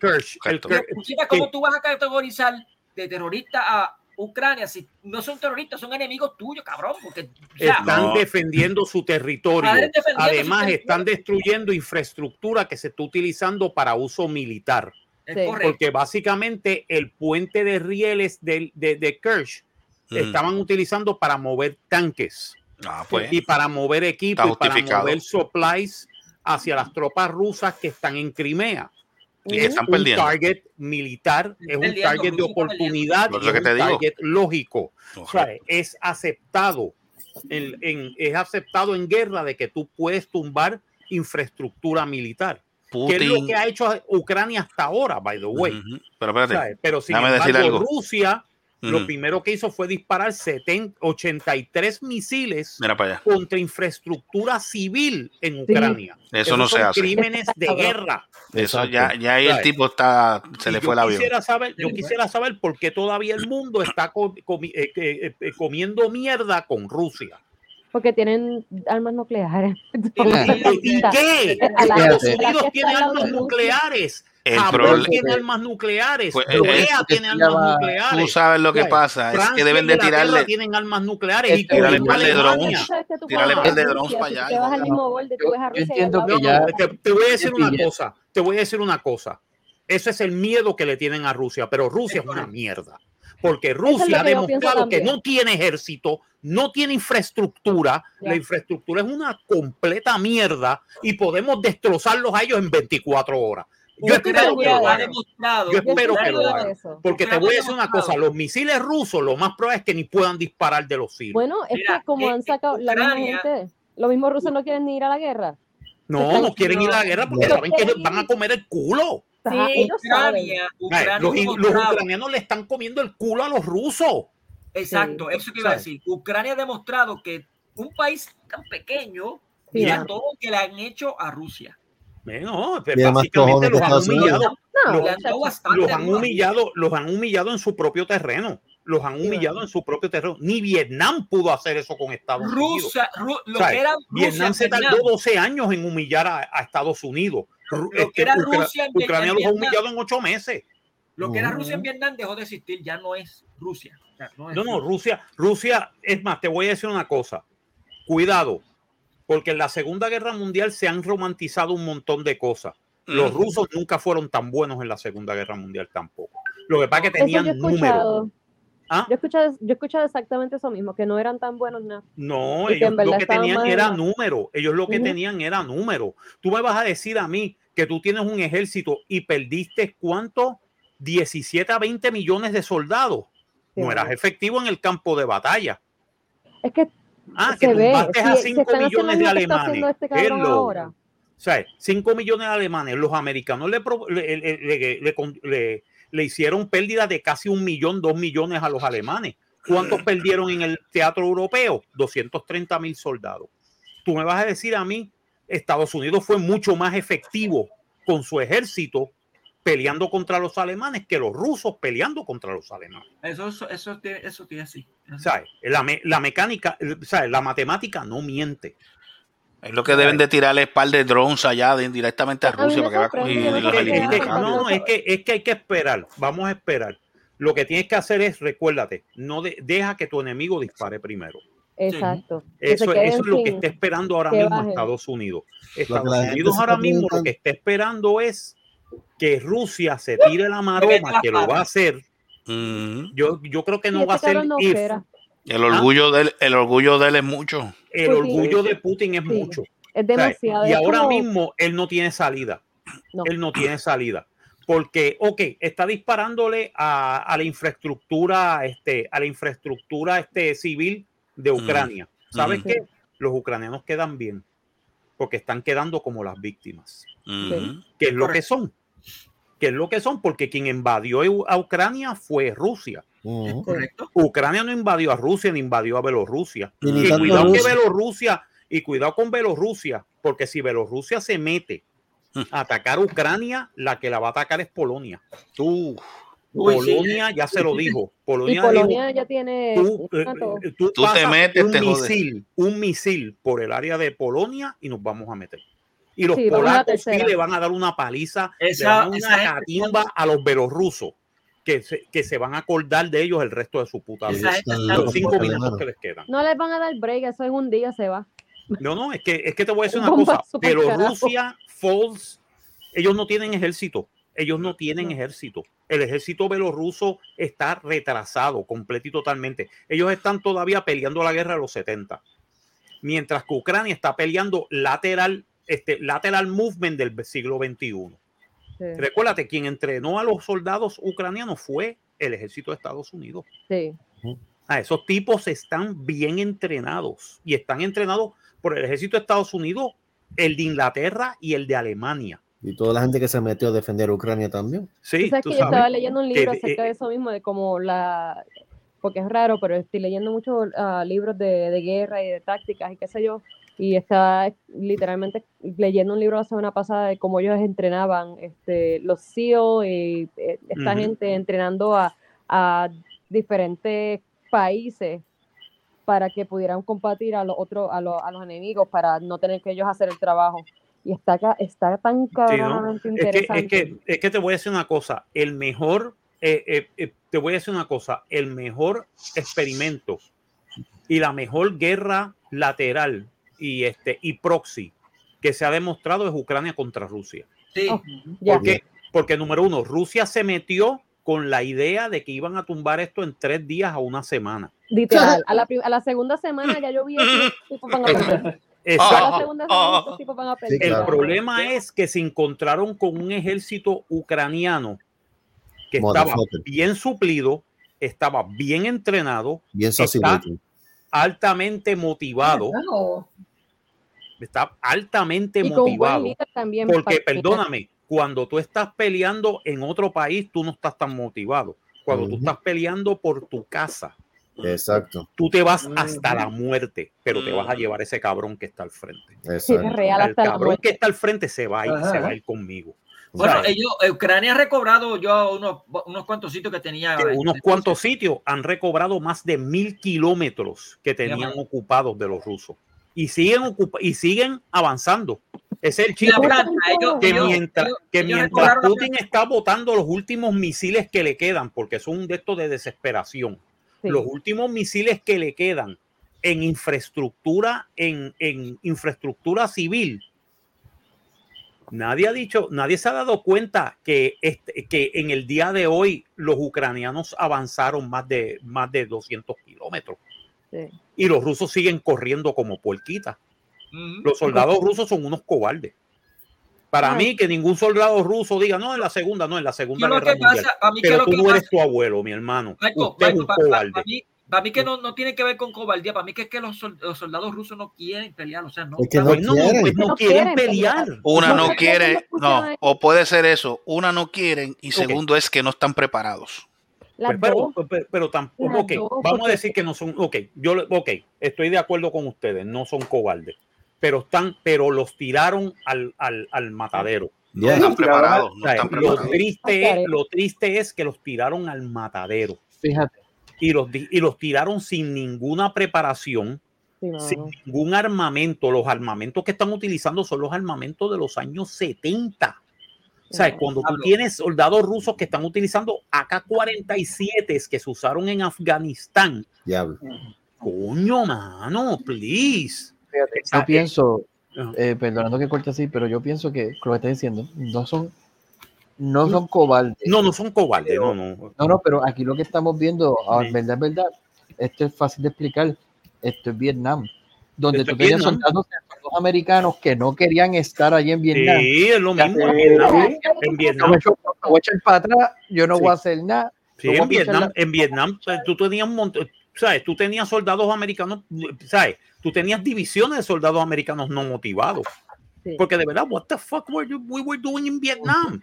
Chica, ¿cómo tú vas a categorizar de terrorista a Ucrania si no son terroristas, son enemigos tuyos, cabrón? Porque o sea, están No. defendiendo su territorio. Su Además, territorio. están destruyendo infraestructura que se está utilizando para uso militar. Sí. correcto. Porque básicamente el puente de rieles del- de, de Kerch Mm. estaban utilizando para mover tanques Ah, pues. y para mover equipos, para mover supplies hacia las tropas rusas que están en Crimea. Que están un perdiendo. target militar, es un target de oportunidad, es un target lógico. O sea, es aceptado en, en- es aceptado en guerra de que tú puedes tumbar infraestructura militar. Que es lo Putin. que ha hecho Ucrania hasta ahora, by the way. Ujú. Pero espérate. ¿sabes? Pero sin déjame decir embargo, algo. Rusia lo primero que hizo fue disparar 70, 83 misiles contra infraestructura civil en Ucrania. Eso no se hace. crímenes de guerra. Eso ya, ya ahí el tipo está, se Y le yo fue el avión. Quisiera saber, yo quisiera saber por qué todavía el mundo está comi- eh, eh, eh, comiendo mierda con Rusia. Porque tienen armas nucleares. ¿Y qué? La- Estados la Unidos tiene armas nucleares. El Japón prole- tiene armas nucleares. Pues, eh, Corea eso tiene armas nucleares. Tú sabes lo que pasa, es que deben de tirarle, tienen armas nucleares y tirarle con par de drones, tirarle par de drones para allá. Te entiendo que ya- voy a decir una cosa, te voy a decir una cosa. Ese es el miedo que le tienen a Rusia, pero Rusia es una mierda. Porque Rusia ha demostrado que no tiene ejército, no tiene infraestructura. La infraestructura es una completa mierda y podemos destrozarlos a ellos en 24 horas. Yo espero que lo hagan. demostrado. Yo espero que lo hagan. Porque te voy a decir una cosa, los misiles rusos lo más probable es que ni puedan disparar de los silos. Bueno, es que como eh, han sacado la misma gente, los mismos rusos no quieren ni ir a la guerra. No, no quieren ir a la guerra porque saben que van a comer el culo. Saben. Ucrania, Los, ucranianos le están comiendo el culo a los rusos. Exacto, eso que iba a decir. Ucrania ha demostrado que un país tan pequeño, Sí. mira todo lo que le han hecho a Rusia. No, más básicamente los han humillado. No, los, han los humillado, los han humillado en su propio terreno. Los han humillado en su propio terreno. Ni Vietnam pudo hacer eso con Estados Unidos. Rusia, Ru- lo ¿Sabes? que era Vietnam Rusia se tardó Vietnam, 12 años en humillar a, a Estados Unidos. Ru- Lo que era Ucra- Rusia en Ucrania los ha humillado en 8 meses. lo que era. Rusia en Vietnam dejó de existir, ya no es Rusia. O sea, no, es No, no. Rusia, Rusia, es más, te voy a decir una cosa. Cuidado, porque en la Segunda Guerra Mundial se han romantizado un montón de cosas. Los rusos nunca fueron tan buenos en la Segunda Guerra Mundial tampoco. Lo que pasa es que tenían yo números. ¿Ah? Yo he escuchado, yo he escuchado exactamente eso mismo, que no eran tan buenos nada. No, que ellos lo que tenían era la- número. Ellos lo que tenían era número. Tú me vas a decir a mí que tú tienes un ejército y perdiste cuánto? 17 a 20 millones de soldados. Sí. No eras efectivo en el campo de batalla. Es que Ah, que ve, tumbaste a si, si 5 están haciendo millones de alemanes. este ahora. O sea, 5 millones de alemanes. Los americanos le, le, le- le hicieron pérdida de casi un millón, dos millones a los alemanes. ¿Cuántos perdieron en el teatro europeo? 230 mil soldados. Tú me vas a decir a mí, Estados Unidos fue mucho más efectivo con su ejército peleando contra los alemanes que los rusos peleando contra los alemanes. Eso, eso, eso, tiene, eso tiene así. ¿Sabes? La, me- la mecánica, ¿sabes? La matemática no miente. Es lo que deben de tirarle par de drones allá de- directamente a Rusia para que va y los Es no, es que, es que hay que esperar. Vamos a esperar. Lo que tienes que hacer es, recuérdate, no de- deja que tu enemigo dispare primero. Exacto. Eso, eso es lo que está esperando ahora mismo bajen. Estados Unidos. Estados Unidos ahora mismo lo que está esperando es que Rusia se tire la maroma, que lo va a hacer. Yo, yo creo que Y no este va a ser no if. espera. El orgullo de él, el orgullo de él es mucho. El Putin. orgullo de Putin es Sí. mucho. Es demasiado. Y es ahora como- mismo él no tiene salida. No. Él no tiene salida. Porque, ok, está disparándole a, a la infraestructura, este, a la infraestructura este, civil de Ucrania. ¿Sabes qué? Los ucranianos quedan bien. Porque están quedando como las víctimas. ¿Qué es lo Correcto. que son? ¿Qué es lo que son? Porque quien invadió a Ucrania fue Rusia. Correcto. Ucrania no invadió a Rusia ni invadió a Bielorrusia. Y cuidado que Rusia. Bielorrusia, y cuidado con Bielorrusia, porque si Bielorrusia se mete a atacar a Ucrania, la que la va a atacar es Polonia. Tú. Uy, sí. Polonia ya se lo dijo. Y Polonia, Polonia dijo, ya tiene tú, eh, eh, tú Tú te metes, un te misil, un misil por el área de Polonia y nos vamos a meter. Y los Sí, polacos sí le van a dar una paliza, le Esa- van a una gente- catimba a los belorrusos, que se, que se van a acordar de ellos el resto de su puta vida. Los cinco minutos que les quedan. No les van a dar break, eso en un día se va. No, no, es que, es que te voy a decir Un una cosa. Bielorrusia, Falls, ellos no tienen ejército. Ellos no tienen ejército. El ejército belorruso está retrasado completo y totalmente. Ellos están todavía peleando la guerra de los 70. Mientras que Ucrania está peleando lateral, este, lateral movement del siglo XXI. Sí, Recuérdate, quien entrenó a los soldados ucranianos fue el ejército de Estados Unidos. sí. Ah, esos tipos están bien entrenados y están entrenados por el ejército de Estados Unidos, el de Inglaterra y el de Alemania. Y toda la gente que se metió a defender a Ucrania también. Sí, Tú sabes tú que yo sabes. estaba leyendo un libro que, acerca eh, de eso mismo, de cómo la, porque es raro, pero estoy leyendo muchos ah, libros de, de guerra y de tácticas y qué sé yo, y estaba literalmente leyendo un libro la semana pasada de cómo ellos entrenaban, este, los SEAL y eh, esta gente entrenando a, a diferentes países para que pudieran combatir a los otros, a los, a los enemigos, para no tener que ellos hacer el trabajo. Y está, está tan Sí, ¿no? cabronamente Es que, interesante. es, que, es que te voy a decir una cosa, el mejor, eh, eh, eh, te voy a decir una cosa, el mejor experimento y la mejor guerra lateral y, este, y proxy que se ha demostrado es Ucrania contra Rusia. Sí. Oh, ya. ¿Por qué? Porque número uno, Rusia se metió con la idea de que iban a tumbar esto en tres días a una semana. Literal, a la, a la segunda semana ya yo vi que van a perder. El problema es que se encontraron con un ejército ucraniano que estaba bien suplido, estaba bien entrenado, Bien está socialmente. altamente motivado, Oh. Está altamente Y motivado. también. Porque, perdóname, cuando tú estás peleando en otro país, tú no estás tan motivado. Cuando tú estás peleando por tu casa, Exacto. tú te vas hasta la muerte, pero te vas a llevar ese cabrón que está al frente. Exacto. Es real El cabrón que está al frente se va a ir, Ajá. se va a ir conmigo. Bueno, ellos, eh, Ucrania ha recobrado yo unos, unos cuantos sitios que tenía. que unos cuantos sitios han recobrado más de mil kilómetros que tenían ocupados de los rusos y siguen ocupa- y siguen avanzando. Es el chiste. que ellos- mientras, ellos- que ellos mientras Putin está botando los últimos misiles que le quedan, porque son de estos de desesperación, Sí. los últimos misiles que le quedan en infraestructura, en, en infraestructura civil, nadie ha dicho, nadie se ha dado cuenta que, este, que en el día de hoy los ucranianos avanzaron más de, más de 200 kilómetros Sí. y los rusos siguen corriendo como puerquitas. Ujú. Los soldados rusos son unos cobardes. Para mí, que ningún soldado ruso diga, no, en la segunda, no, en la segunda ¿Qué es lo guerra que pasa? mundial. A mí, ¿qué es Pero lo tú que no eres tu abuelo, mi hermano. Michael, Usted es Michael, un pa- pa- cobarde. mí, para mí que no, no tiene que ver con cobardía, para mí que es que los, sol- los soldados rusos no quieren pelear, o sea, no. Es que no Pues no, quieren. pues no No quieren quieren pelear. Una No, quiere, no o puede ser eso, una no quieren y segundo es que no están preparados. Las pero, dos. pero, pero tampoco, Las ok, dos, vamos porque- a decir que no son, ok, yo, le- ok, estoy de acuerdo con ustedes, no son cobardes, pero están, pero los tiraron al, al, al matadero. No Ya. están preparados, O no sea, están lo triste, es, lo triste es que los tiraron al matadero Fíjate. y los, y los tiraron sin ninguna preparación, Sí, sin ningún armamento. Los armamentos que están utilizando son los armamentos de los años 70. O sea, cuando tú tienes soldados rusos que están utilizando AK-47 que se usaron en Afganistán, Diablo. coño, mano, please. Fíjate, yo pienso, Ajá. eh, perdonando que corte así, pero yo pienso que lo que está diciendo no son, no son cobardes. No, no son cobardes, no, no. No, no, pero aquí lo que estamos viendo, a Sí. verdad, es verdad, esto es fácil de explicar. Esto es Vietnam, donde Esto tú es tenías Vietnam. soldados americanos que no querían estar allí en Vietnam. Sí, es lo mismo en Vietnam. sí. En Yo me Vietnam, echo- me voy a echar para atrás, yo no Sí. voy a hacer nada. sí, yo en Vietnam, escuchar en Vietnam, tú tenías un montón, ¿sabes? Tú tenías soldados americanos, ¿sabes? Tú tenías divisiones de soldados americanos no motivados. Sí. Porque de verdad, what the fuck were you- we were doing in Vietnam?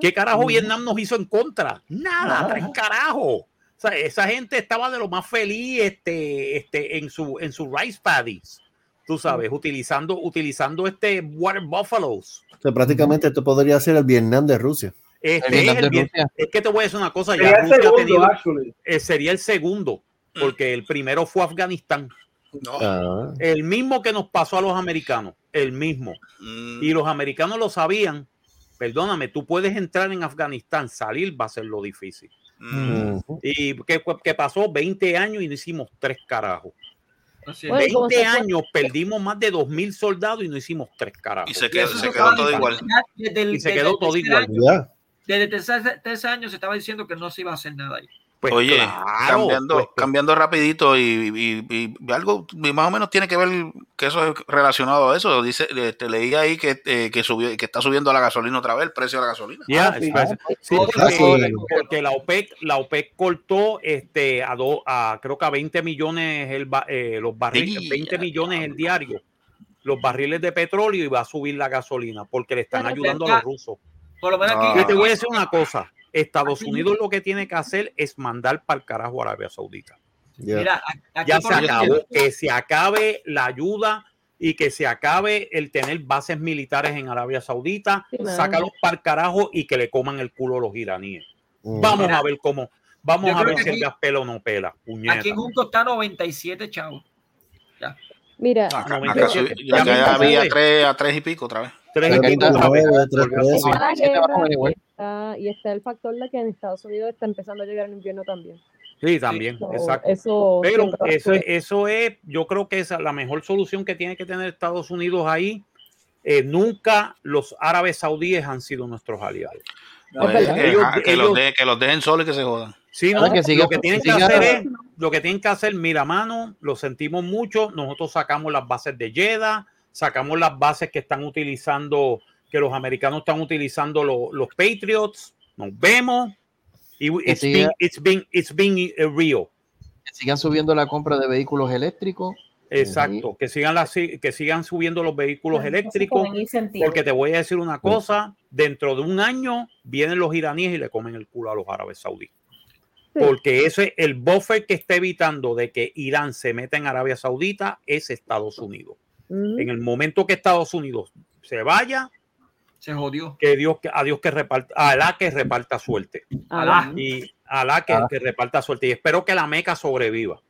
¿Qué carajo. Vietnam nos hizo en contra? Nada, Nada. tres carajos. O sea, esa gente estaba de lo más feliz este, este, en, su, en su rice paddies, tú sabes, utilizando, utilizando este water buffaloes. O sea, prácticamente esto podría ser el Vietnam de Rusia. Este El es, el de Viet- Rusia. es que te voy a decir una cosa, Sería ya el Rusia ha segundo, tenido, eh, sería el segundo, porque el primero fue Afganistán, No. Ah, el mismo que nos pasó a los americanos, el mismo. Mm, Y los americanos lo sabían. Perdóname, tú puedes entrar en Afganistán, salir va a ser lo difícil. mm. ¿Y qué, qué pasó? 20 años y no hicimos tres carajos. 20 se fue- años perdimos más de 2.000 soldados y no hicimos tres carajos. Y se Y quedó, eso se se quedó todo igual. desde el- Y se desde quedó el todo igual. año-. Desde el tercer, tercer año se estaba diciendo que no se iba a hacer nada ahí. Pues Oye, claro, cambiando, pues, pues, cambiando rapidito y, y- y- y algo y más o menos tiene que ver que eso es relacionado a eso. Dice, eh, te leí ahí que, eh, que subió, que está subiendo la gasolina otra vez, el precio de la gasolina. ya, Ah, sí. es- sí, porque, sí. porque la OPEC, la OPEC cortó este a, do- a creo que a 20 millones el, eh, los barriles, Sí, 20 ya, millones el diario, los barriles de petróleo y va a subir la gasolina porque le están ayudando a los rusos. Por lo menos Ah. aquí. Yo te voy a decir una cosa. Estados Unidos lo que tiene que hacer es mandar para el carajo a Arabia Saudita. Mira, aquí Ya se ejemplo- acabó. Que se acabe la ayuda y que se acabe el tener bases militares en Arabia Saudita, Sí, mano. sácalos para el carajo y que le coman el culo a los iraníes. Mm. Vamos Mira, a ver cómo, vamos a ver si el gas pela o no pela. puñeta. Aquí en Junco está 97 chavos. Ya. Mira, Acá, acá 97. subí- ya, ya había tres a tres y pico otra vez. Tres y pico está otra vez. y el factor de que en Estados Unidos está empezando a llegar el invierno también. Sí, también, exacto. Eso Pero eso, eso es, yo creo que esa es la mejor solución que tiene que tener Estados Unidos ahí. Eh, nunca los árabes saudíes han sido nuestros aliados. Pues, que, Ellos- los de- que los dejen solos y que se jodan. Sí, no, que lo que tienen que hacer es, lo que tienen que hacer, mira, mano, lo sentimos mucho, nosotros sacamos las bases de Jeddah, sacamos las bases que están utilizando, que los americanos están utilizando lo- los Patriots, nos vemos, y it's siga- been, it's been, it's been uh, real. Que sigan subiendo la compra de vehículos eléctricos. Exacto, que sigan las, que sigan subiendo los vehículos eléctricos, porque te voy a decir una cosa, dentro de un año vienen los iraníes y le comen el culo a los árabes saudíes. Porque ese es el buffer que está evitando de que Irán se meta en Arabia Saudita es Estados Unidos. Ujú. En el momento que Estados Unidos se vaya, Se jodió. que Dios, que a Dios que reparta, a Alá que reparta suerte. Alá. Y a Alá que, Ah. que reparta suerte. Y espero que la Meca sobreviva.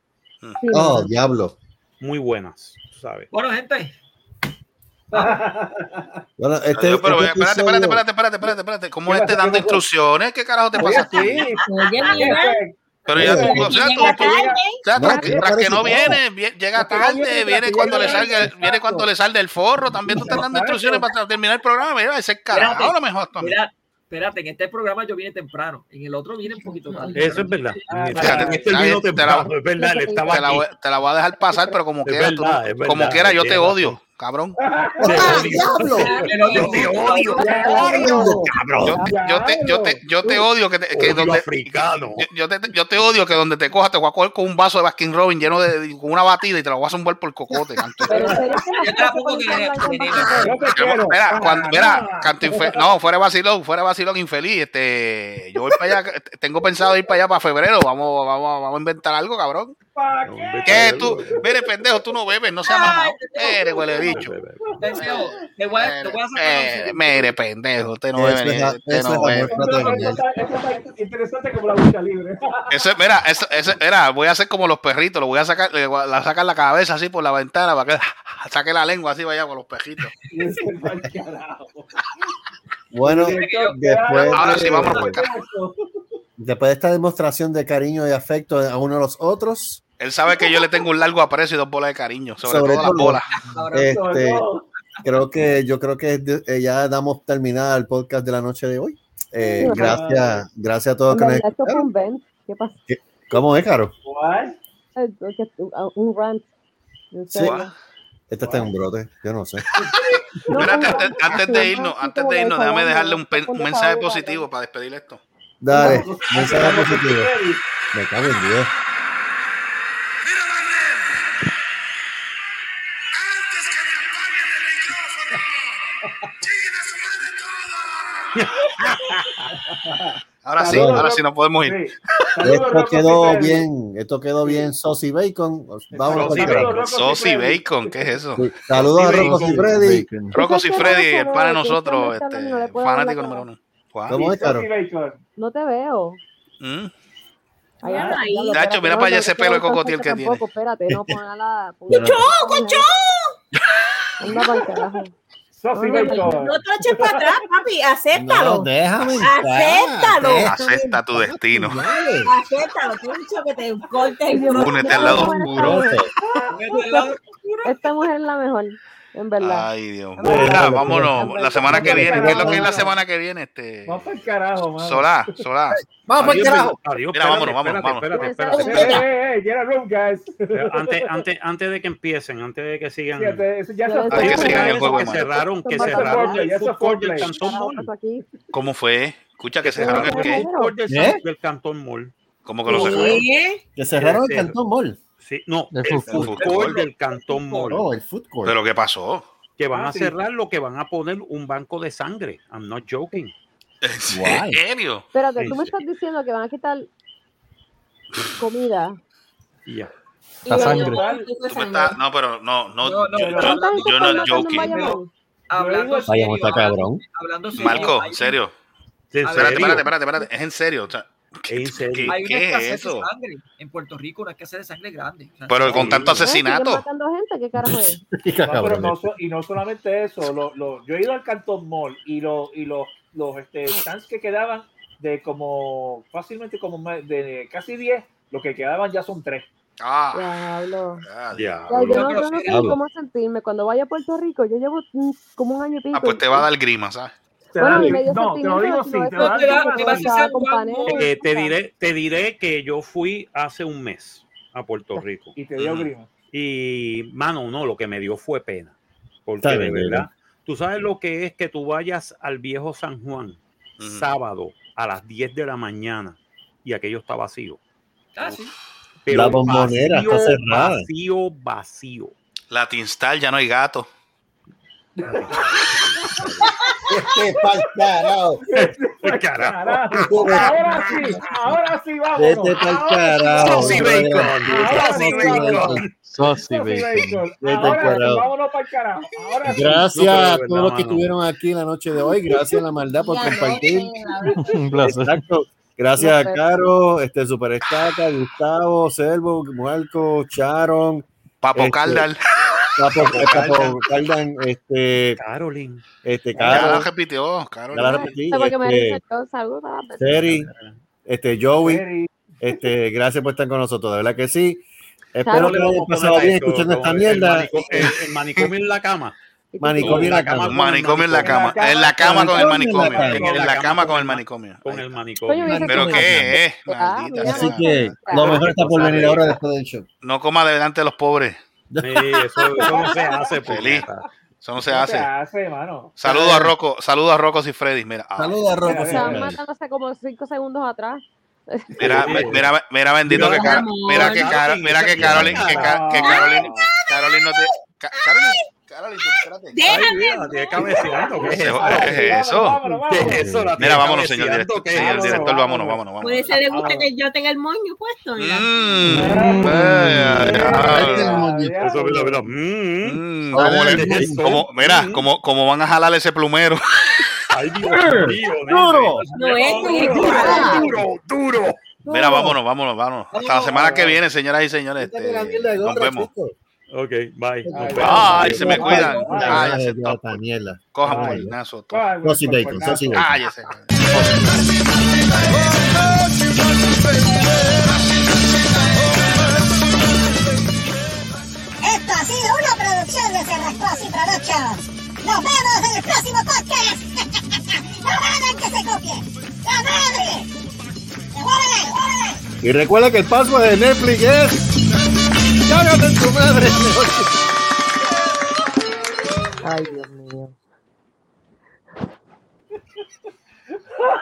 Oh, diablo. Muy buenas, ¿sabes? Bueno, gente. Bueno, este, Adiós, pero este espérate, espérate, episodio- espérate, espérate, espérate, espérate. ¿Cómo ¿Qué este dando instrucciones? ¿Qué carajo te pasa sí. Mira. Pero ya tú, o sea, tú, tú- o sea, No, tras, ¿qué que, te tras que no viene, vie- llega tarde, viene cuando le salga, viene cuando le sale del forro, también tú estás dando instrucciones para terminar el programa, mira, ese carajo, Espérate. a lo mejor espérate, en este programa yo vine temprano. En el otro vine un poquito tarde. Eso es verdad. Este te la- voy, a dejar pasar, pero como quiera, como quiera, yo te odio, cabrón. Te ¡Ah, odio. diablo! Yo te odio, ¡Diablo! Yo te, yo te, yo te, yo te odio que, te- que Odio donde africano. yo, yo te, yo te odio que donde te coja te voy a coger con un vaso de Baskin Robin lleno de con una batida y te lo voy a zumbar por el cocote, canto. La la. Mira, cuando, mira, Ah, canto no, fuera vacilón, fuera vacilón infeliz, este, yo voy para allá, tengo pensado ir para allá para febrero, vamos, vamos, vamos a inventar algo, cabrón. ¿Para qué? ¿Qué tú? Mire, pendejo, tú no bebes, no seas mamado. Eres huele bicho. Te voy a, sacar Eh, mire, pendejo, usted no bebe, usted eso no es bebe. interesante como la lucha libre. Eso, es- mira, eso, eso- mira, voy a hacer como los perritos, lo voy a sacar, le voy a la- sacar la cabeza así por la ventana para que saque la lengua así vaya con los perritos. Bueno, después, Ahora sí, vámonos por. Después de esta demostración de cariño y afecto a uno de los otros, Él sabe que yo le tengo un largo aprecio y dos bolas de cariño, sobre, Sobre todo las bolas. este, creo que yo creo que eh, ya damos terminada el podcast de la noche de hoy. Eh, Sí, gracias, gracias a todos que nos escucharon. ¿Qué pasa? ¿Cómo es, Caro? Eh, que- Un rant. Sí. Este está en un brote, yo no sé. No, Espérate, antes, de irnos, antes de irnos, déjame dejarle un, un mensaje positivo para despedir esto. Dale, mensaje positivo. Me cago en Dios. Ahora sí, ahora sí nos podemos ir. Sí. Esto Rocco quedó bien, esto quedó bien. Saucy Bacon. Para carajo. Bacon, Saucy Bacon, ¿qué es eso? Sí, Saludos a Rocco y. Freddy. Rocos y ¿Tú Freddy, de no? nosotros, este, fanático número uno. ¿Cómo es, Caro? No te veo. ¿Mm? Ay, Ah, ahí. diablo, Nacho, mira no, para allá ese pelo de cocotiel que tampoco, tiene. Espérate, no, ponga la. ¡Cocho, cocho! Anda para el carajo. No, no, te lo eches para atrás, papi. Acéptalo. No, déjame. Acéptalo. Acepta tu destino. Acéptalo. Tú has dicho que te cortes el Únete al lado oscuro. Esta mujer es la mejor, en verdad. Ay, Dios mío. Vámonos. La semana que viene, ¿qué es lo que es la semana que viene? Este. Vamos para el carajo, mano. Solá, Solá. Vamos para el carajo. adiós, Mira, espérate, vámonos, vámonos, espérate, vámonos. espérate, Pues, espérate, Hey, espérate. hey, hey, get a room, guys. Eh, Antes, antes, antes de que empiecen, antes de que sigan. Fíjate, eso ya se que sigan el juego, que cerraron, que cerraron el food court del. Cantón Mall. ¿Cómo fue? Escucha que cerraron el qué. Del, ¿Eh? Cantón Mall. ¿Cómo que lo cerraron? ¿Qué? Que cerraron el Sí. Cantón Mall. Sí, no, Del el food food court. del Cantón Mall. Oh, el food court. ¿Pero qué pasó? Que van Ah, a sí. cerrar lo que van a poner un banco de sangre. I'm not joking. ¿En serio? Espérate, tú me estás diciendo que van a quitar comida. Ya. Y La sangre. Tú me estás- no, pero no, no, No, no, yo, pero yo- yo no hablando joking. Bayamón. Hablando Vaya, serio, está cabrón. hablando serio, Marco, en serio. ¿En Espérate, serio? espérate, espérate, espérate. Es en serio. o sea, ¿qué, En serio. qué- hay una escasez es eso? de sangre. En Puerto Rico una escasez de sangre grande. O sea, Pero con tanto asesinato. matando gente? ¿Qué carajo es? No, pero no, so- y no solamente eso, lo- lo- yo he ido al Cantón Mall y, lo, y los, los este, stands que quedaban de como fácilmente como de casi 10, lo que quedaban ya son 3. Ah, Diablo. ya, Ya. Ya, yo no, yo no sé Diablo. cómo sentirme. Cuando vaya a Puerto Rico, yo llevo como un año y pico. Ah, pues te va a dar grima, ¿sabes? Bueno, no, te lo digo así, no te. Eh, te diré, te diré que yo fui hace un mes a Puerto Rico. Y te dio grima. Y, mano, no, lo que me dio fue pena. Porque Está de bien, bien, verdad, tú sabes lo que es que tú vayas al viejo San Juan sábado a las 10 de la mañana y aquello está vacío. ah, sí. Pero La bombonera está vacío, cerrada. Vacío, vacío. La Tinstal ya no hay gato. Este pa'l carajo. Carajo. Ahora sí, ahora sí, vamos. Vete pa'l carajo. Saucy bacon. Sí, bacon. vamos. Saucy bacon. Ahora sí, carajo. vámonos para el carajo. Ahora sí. Gracias a todos los que estuvieron aquí la noche de hoy. Gracias a la maldad por compartir. Un placer. Exacto. Gracias a Caro, este Super Estaca, Gustavo, Selvo, Mualco, Charon, Papo Este, Caldal. Papo, eh, Papo Caldan, este, Caroline. este, Ya la repitió, Carol. ya la repetí, este, Seri, este, Joey, este, gracias por estar con nosotros, de verdad que sí. Espero que lo hayan pasado bien escuchando esta El mierda. manico- El, el manicomio en la cama. Manicomio en la cama. Manicomio en la cama. En la cama con el manicomio. En la cama con el manicomio. Con el manicomio. ¿Pero qué es? Ah, Así que lo mejor está por venir ahora después del show. No coma delante de los pobres. Sí, eso, eso no se hace, Feliz. puñeta. Eso no se ¿qué hace. se hace, mano? Saludos a Rocco, saludos a Rocco y Freddy. Mira, ah, Saludos a Rocco. Mira, Se van mira, matando hace como cinco segundos atrás. mira, mira, mira, bendito que Car- mira que Car- mira que Carolyn, que, Car- que Carolyn, Carolyn no te, Ca- Carolyn, Carolyn, tú, espérate. Ay, mira, la tiene cabeceando. ¿Qué es ¿Qué eso? Mira, vámonos, señor director. ¿qué Señor es eso? director, vámonos, vámonos. Puede ser le gusta que yo tenga el moño puesto. Mm, Eso, mira, mira. Mm. mm, como- mira, Mm. como, como van a jalar ese plumero. Ay, Dios mío. Duro. Duro, duro, duro. Mira, vámonos, vámonos, vámonos. Hasta la semana que viene, señoras y señores. Este, nos vemos. Ok, bye. Nos Ay, vemos. Ay, se me cuidan. Ay, Cállese, mierda. Cojan por el. Ay, Saucy bacon, saucy bacon. Cállese. Esto ha sido una producción de Cerrascos y Productions. Nos vemos en el próximo podcast. ¡La madre que se copie! ¡La madre! ¡Órale, órale! Y recuerda que el password de Netflix es. ¡Cágate en tu madre! Ay, Dios mío.